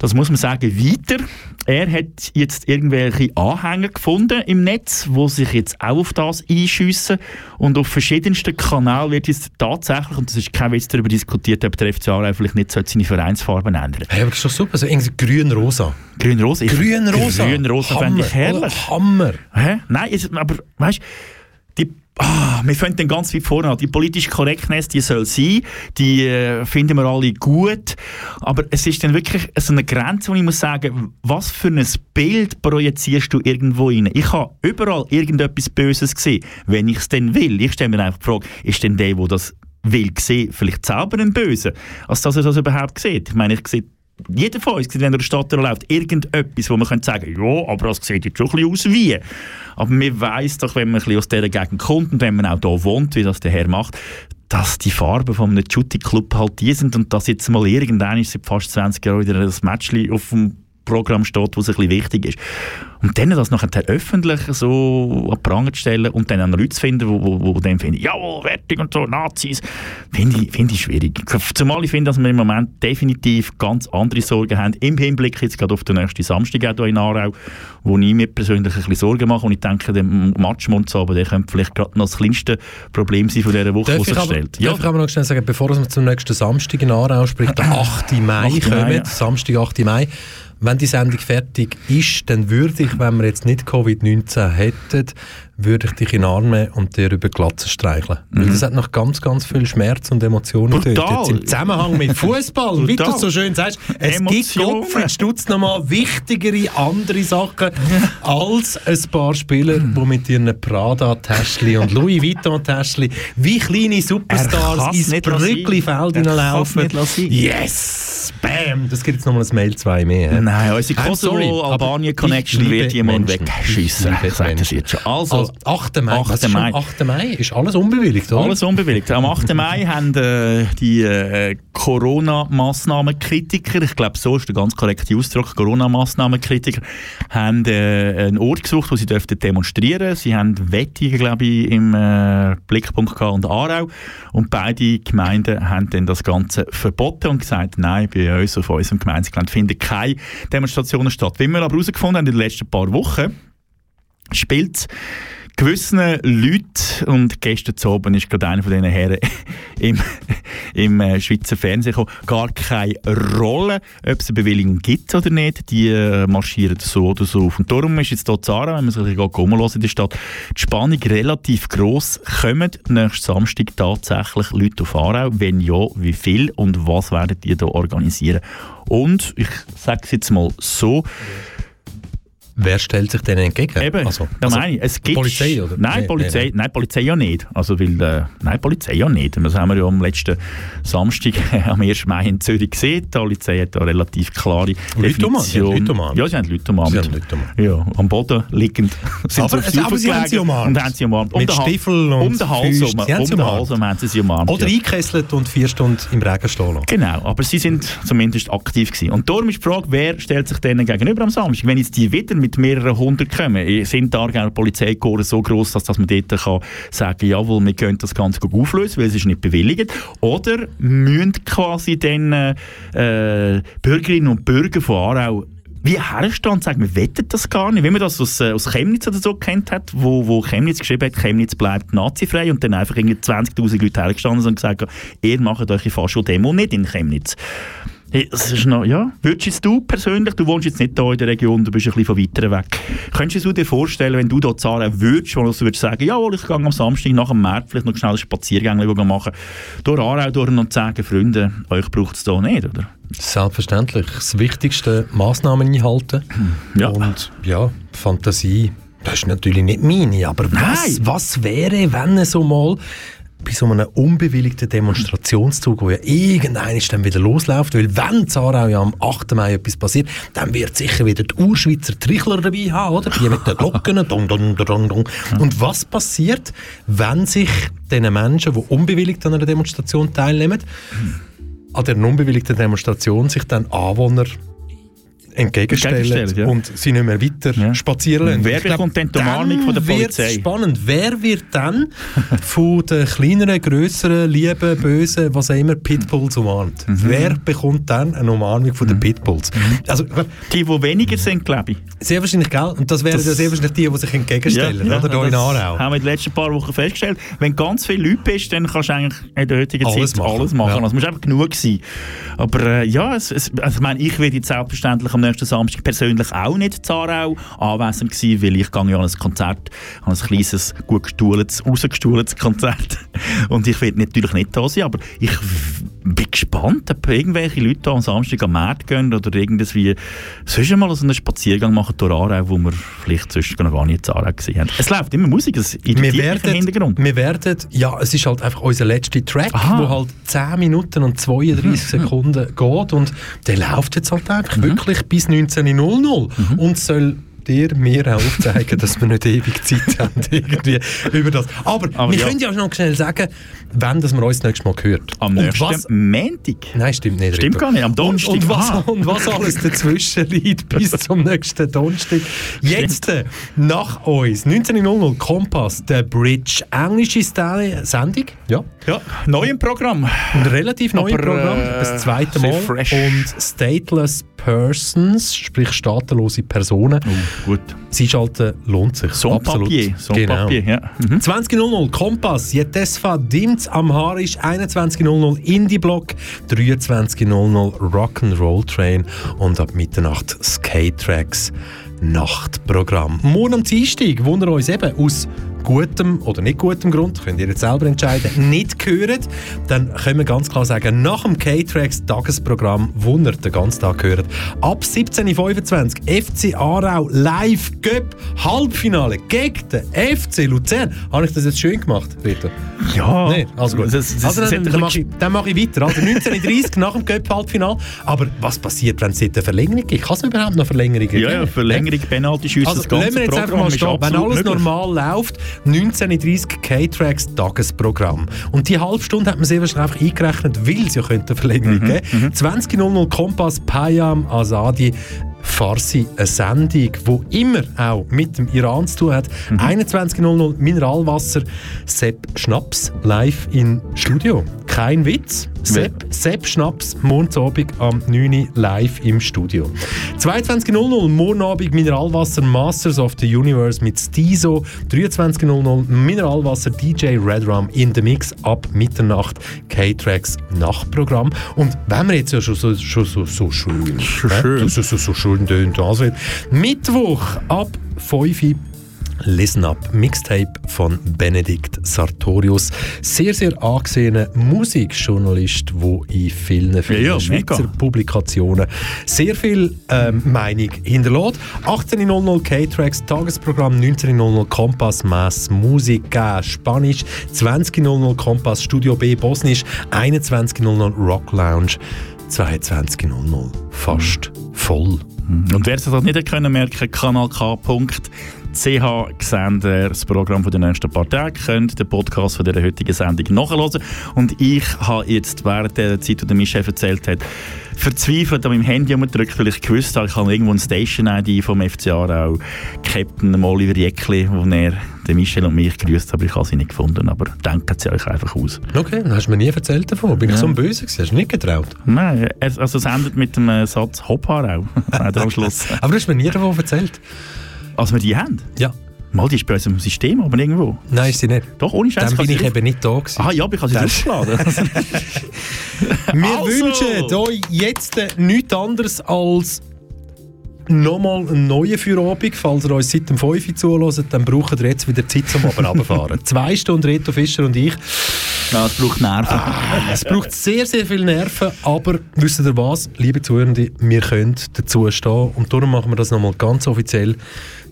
das muss man sagen, weiter. Er hat jetzt irgendwelche Anhänger gefunden im Netz, wo sich jetzt auch auf das einschiessen. Und auf verschiedensten Kanälen wird jetzt tatsächlich, und das ist kein Witz, darüber diskutiert, ob der FC Aarau vielleicht nicht seine Vereinsfarben ändern
Hey, aber das ist doch super. So irgendwie grün-rosa.
Grün-Rosa.
Grün-rosa.
Grün-Rosa fände ich herrlich.
Hammer.
Hä? Nein, aber weißt die Ah, wir fangen dann ganz weit vorne an. Die politische Korrektness, die soll sein, die äh, finden wir alle gut, aber es ist dann wirklich so eine Grenze, wo ich muss sagen, was für ein Bild projizierst du irgendwo rein? Ich habe überall irgendetwas Böses gesehen, wenn ich es denn will. Ich stelle mir einfach die Frage, ist denn der, der das will sehen, vielleicht selber ein Böse, als dass er das überhaupt sieht? Ich meine, ich sehe jeder von uns sieht, wenn er in der Stadt läuft, irgendetwas, wo man könnte sagen, ja, aber das sieht jetzt schon ein aus wie. Aber man weiss doch, wenn man ein bisschen aus dieser Gegend kommt und wenn man auch hier wohnt, wie das der Herr macht, dass die Farben von einem Shooting-Club halt die sind und dass jetzt mal irgendwann ist seit fast 20 Jahren wieder ein Matchli auf dem Programm steht, was ein bisschen wichtig ist. Und dann das nachher öffentlich so an Pranger zu stellen und dann Leute zu finden, wo, wo, wo dann finden, jawohl, wertig und so, Nazis, finde ich, finde ich schwierig. Zumal ich finde, dass wir im Moment definitiv ganz andere Sorgen haben, im Hinblick jetzt gerade auf den nächsten Samstag auch hier in Aarau, wo ich mir persönlich ein bisschen Sorgen mache und ich denke, der Matschmund aber der könnte vielleicht gerade noch das kleinste Problem sein von dieser Woche, was sich stellt.
darf ich aber noch schnell sagen, bevor wir zum nächsten Samstag in Aarau, sprich der 8. Mai
8. Mai,
kommen,
ja.
Samstag, 8. Mai, wenn die Sendung fertig ist, dann würde ich, wenn wir jetzt nicht Covid-19 hätten, würde ich dich in den Arm nehmen und dir über die Glatze streicheln. Weil das hat noch ganz, ganz viel Schmerz und Emotionen
Mhm. Brutal.
dort. Jetzt im Zusammenhang mit Fußball, wie du so schön sagst, es gibt
Emotionen.
Gottfried Stutz nochmal wichtigere andere Sachen als ein paar Spieler, die mit ihren Prada-Täschchen und Louis Vuitton-Täschchen wie kleine
Er
Superstars ins. Brückli-Feld hineinlaufen. Yes! Bam! Das gibt jetzt nochmal ein Mail zwei mehr. hä?
Nein, unsere Kosovo-Albanien-Connection wird jemand wegschiessen.
Ich
sage das jetzt schon. Also,
Also, 8. Mai.
8.
Was ist schon
Mai.
8. Mai ist alles unbewilligt, oder?
Alles unbewilligt. Am 8. Mai haben äh, die äh, Corona-Massnahmenkritiker, ich glaube, so ist der ganz korrekte Ausdruck, Corona-Massnahmenkritiker, haben äh, einen Ort gesucht, wo sie dürften demonstrieren. Sie haben Wettige, glaube ich, im äh, Blickpunkt gehabt und Aarau. Und beide Gemeinden haben dann das Ganze verboten und gesagt, nein, bei uns auf unserem Gemeindegelände finden keine Demonstrationen statt. Wie wir aber herausgefunden haben in den letzten paar Wochen, spielt gewissen Leuten, und gestern zu oben ist gerade einer von diesen Herren im, im äh, Schweizer Fernsehen gekommen, gar keine Rolle, ob es eine Bewilligung gibt oder nicht. Die äh, marschieren so oder so auf. Und darum ist jetzt hier Zara, wenn man sich umhört in der Stadt, die Spannung relativ gross. Kommen nächsten Samstag tatsächlich Leute auf Aarau? Wenn ja, wie viel und was werden die da organisieren? Und ich sage es jetzt mal so,
Wer stellt sich denen entgegen?
Eben,
also,
das meine ich. Es gibt,
Polizei, oder?
Nein,
Nee,
Polizei,
nee,
nein, Polizei ja nicht. Also, weil, äh, nein, Polizei ja nicht. Das haben wir ja am letzten Samstag, am 1. Mai in Zürich gesehen. Die Polizei hat da relativ klare Definition.
Leute umarmt.
Ja, sie haben Leute umarmt.
Sie haben Leute umarmt.
Ja, am Boden liegend. sind
Aber-
sie
aber sie haben sie umarmt.
Und haben sie umarmt.
Mit
den Ha-
Stiefel und
Um den Hals herum.
Sie haben
Um
sie
den. Hals herum haben sie sie umarmt.
Oder
ja.
eingekesselt und vier Stunden im Regen stehen lassen.
Genau, aber sie sind zumindest aktiv gewesen. Und darum ist die Frage, wer stellt sich denen gegenüber am Samstag? Wenn jetzt die wieder mit mehreren hundert kommen, sind die Aargauer Polizeikorps so gross, dass, dass man dort kann sagen jawohl, wir können das Ganze gut auflösen, weil es ist nicht bewilligt. Oder müssen quasi dann äh, Bürgerinnen und Bürger von Aarau wie herstehen und sagen, wir wettet das gar nicht, wie man das aus, äh, aus Chemnitz oder so kennt hat, wo, wo Chemnitz geschrieben hat, Chemnitz bleibt nazifrei und dann einfach irgendwie 20'000 Leute hergestanden sind und gesagt, ihr macht schon Demo nicht in Chemnitz. Hey, Das ist noch, ja. Würdest du persönlich, du wohnst jetzt nicht hier in der Region, du bist ein bisschen von weiter weg. Könntest du dir vorstellen, wenn du hier Zara würdest, wo du würdest sagen, jawohl, ich gehe am Samstag nach dem März vielleicht noch schnell einen Spaziergang machen, durch Aarau durch und sagen, Freunde, euch braucht es hier nicht, oder?
Selbstverständlich. Das Wichtigste, Massnahmen einhalten.
Ja.
Und ja, Fantasie, das ist natürlich nicht meine, aber was,
Nein.
was wäre, wenn so mal bei so einem unbewilligten Demonstrationszug, wo ja irgendeiner dann wieder losläuft, weil wenn Zarau ja am 8. Mai etwas passiert, dann wird sicher wieder die Urschweizer Trichler dabei haben, oder? Die mit den Glocken, dong, dong, dong, dong. Und was passiert, wenn sich diesen Menschen, die unbewilligt an einer Demonstration teilnehmen, an der unbewilligten Demonstration sich dann Anwohner entgegenstellen
ja.
und sie nicht mehr weiter
Ja.
spazieren lassen.
Wer bekommt dann die Umarmung von der Polizei?
spannend. Wer wird dann von den kleineren, grösseren, lieben, bösen, was auch immer, Pitbulls umarmt?
Mhm.
Wer bekommt dann eine Umarmung von den Pitbulls? Also, ich glaub,
Die, die weniger sind, glaube ich.
sehr wahrscheinlich, gell? Und das wären
Das-
ja sehr wahrscheinlich die, die sich entgegenstellen, oder? Da in Aarau.
haben wir in den letzten paar Wochen festgestellt. Wenn ganz viele Leute bist, dann kannst du eigentlich in der heutigen
Alles
Zeit
machen.
alles machen.
Ja.
Also, es muss einfach genug sein. Aber äh, ja, es, es, also, ich meine, ich werde jetzt selbstverständlich am nächsten Samstag persönlich auch nicht in Zarau anwesend gewesen, weil ich gehe ja an ein Konzert, an ein kleines, gut gestuhltes, rausgestuhltes Konzert. Und ich werde natürlich nicht da sein, aber ich bin gespannt, ob irgendwelche Leute da am Samstag am Markt gehen oder irgendwie sonst mal so einen Spaziergang machen durch Aarau, wo wir vielleicht sonst noch gar nicht in Zarau gesehen haben. Es läuft immer Musik, es
Wir
irritiert im Hintergrund.
wir werden, ja, es ist halt einfach unser letzter Track,
Aha.
wo halt 10 Minuten und 32 Sekunden geht und der läuft jetzt halt einfach wirklich bis 19.00 und soll dir mir auch aufzeigen, dass wir nicht ewig Zeit haben irgendwie über das. Aber,
Aber
wir
ja.
können ja noch schnell sagen, wann dass man uns das nächste Mal hört.
Am
und
nächsten
was,
Montag.
Nein, stimmt nicht.
Stimmt
Rito.
gar nicht, am
Und,
Donnerstag.
und, was,
Aha.
und was alles dazwischen liegt bis zum nächsten Donnerstag. Jetzt äh, nach uns 19.00 Kompass, der Bridge, englische Style Sendung. Ja.
Ja, neu im Programm.
Ein relativ neues Programm,
äh,
das zweite
sehr
Mal.
fresh.
Und Stateless Persons, sprich staatenlose Personen.
Gut.
Sie schalten lohnt sich.
Sans
Absolut.
Papier. Sans
genau.
Papier, ja. Mhm.
20.00 Kompass, Jetesfa Dimts Amharisch, 21.00 Indie-Block, 23.00 Rock'n'Roll Train und ab Mitternacht Skate Tracks Nachtprogramm. Morgen am Dienstag, wo ihr uns eben aus gutem oder nicht gutem Grund, könnt ihr jetzt selber entscheiden, nicht hören, dann können wir ganz klar sagen, nach dem K-Tracks Tagesprogramm, wo ihr den ganzen Tag hört, ab 17.25 Uhr FC Aarau live Göpp Halbfinale gegen den FC Luzern. Habe ich das jetzt schön gemacht, Rito?
Ja.
Nee, also gut.
Das- das-
also dann, dann mache ich, dann mache ich weiter. Also 19.30 nach dem Göpp-Halbfinale. Aber was passiert, wenn es eine Verlängerung gibt? Kann es überhaupt noch Verlängerungen
Ja, ja,
geben?
Verlängerung, Penalty-Schüsse,
Also
das ganze
wir jetzt einfach
Programm
mal
ist
stehen. Wenn alles
möglich.
normal läuft, 19.30 K-Tracks Tagesprogramm. Und die halbe Stunde hat man sehr wahrscheinlich einfach eingerechnet, weil es ja könnte Verlängerung
Mhm,
geben. 20.00 Kompass Payam Azadi Farsi, eine Sendung, wo immer auch mit dem Iran zu tun hat.
Mhm.
21.00 Mineralwasser, Sepp Schnaps live im Studio. Kein Witz. Sepp, Sepp Schnaps, Montagabend am 9. Uhr live im Studio. 22.00 Morgenabend Mineralwasser Masters of the Universe mit Stiso. 23.00 Mineralwasser DJ Redrum in the Mix ab Mitternacht. K-Tracks Nachtprogramm. Und wenn wir jetzt ja schon so, schon so, so schön,
schön.
äh, so, so, so schön tönt, also Mittwoch ab 5 Uhr Listen Up, Mixtape von Benedikt Sartorius. Sehr, sehr angesehener Musikjournalist, der in vielen, vielen
Ja, ja,
Schweizer
mega.
Publikationen sehr viel ähm, Meinung hinterlässt. 18.00 K-Tracks, Tagesprogramm, 19.00 Kompass, Mass, Musik, Gä, Spanisch, 20.00 Kompass, Studio B, Bosnisch, 21.00 Rock Lounge, 22.00 fast voll.
Und wer es das nicht hat können merken, kanalk.ch sehen ihr das Programm den nächsten paar Tagen, könnt den Podcast von der heutigen Sendung nachhören. Und ich habe jetzt während der Zeit, wo der Michel erzählt hat, verzweifelt an meinem Handy umgedrückt, weil ich gewusst habe, ich habe irgendwo ein Station-ID vom FC Aarau, Captain Oliver Jäckli, wo er den Michel und mich grüßt, aber ich habe sie nicht gefunden. Aber denken sie euch einfach aus.
Okay, dann hast du mir nie erzählt davon. Bin ich
Ja.
so ein Böse gewesen? Hast du nicht getraut?
Nein, also es endet mit dem äh, Satz Hopp Aarau, sagt er am Schluss.
Aber du hast mir nie davon erzählt.
Also wir die haben?
Ja.
Mal, die ist bei uns im System, aber irgendwo.
Nein, ist sie nicht.
Doch, ohne Scheiß.
Dann
kann
bin ich eben nicht da gewesen.
Ah ja, ich habe sie draufgeladen.
Wir
Also.
wünschen euch jetzt nichts anderes als nochmal einen neuen Feierabend. Falls ihr uns seit dem 5 Uhr zuhört, dann braucht ihr jetzt wieder Zeit zum Oben runterfahren. Zwei Stunden Reto Fischer und ich.
ja, es braucht Nerven.
Es braucht sehr, sehr viel Nerven, aber wisst ihr was, liebe Zuhörende, wir können dazu stehen und darum machen wir das nochmal ganz offiziell.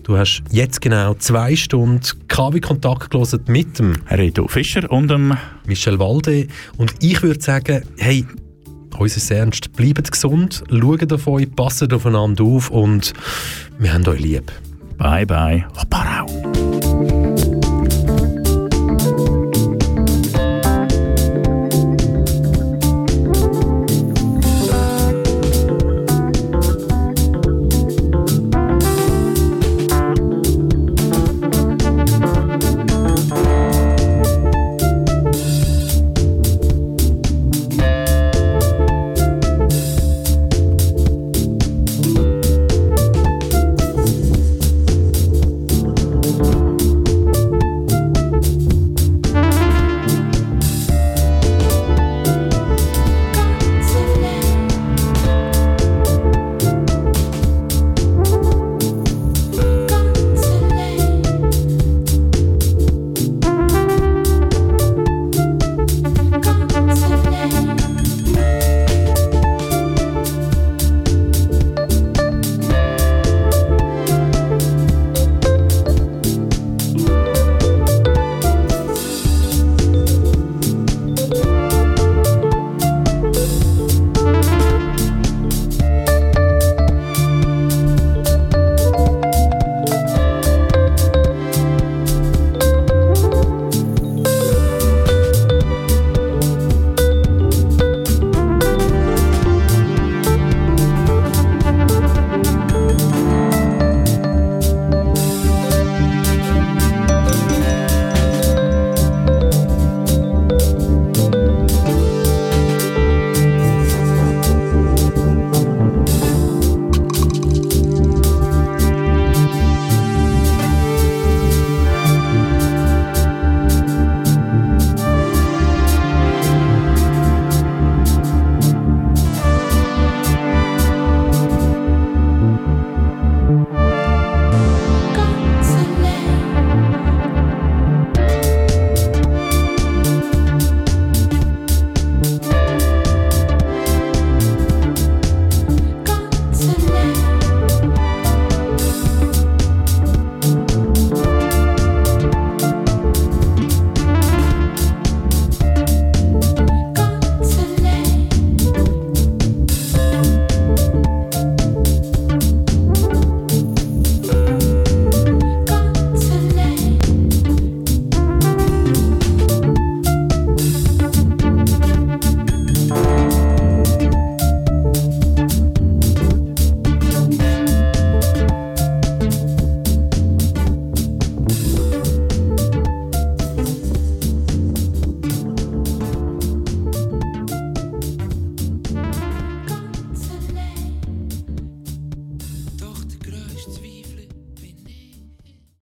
Du hast jetzt genau zwei Stunden KW-Kontakt gelesen mit dem
Reto Fischer und dem
Michel Walde. Und ich würde sagen, hey, uns ist ernst, bleibt gesund, schaut auf euch, passt aufeinander auf und wir haben euch lieb.
Bye Bye Hopparau.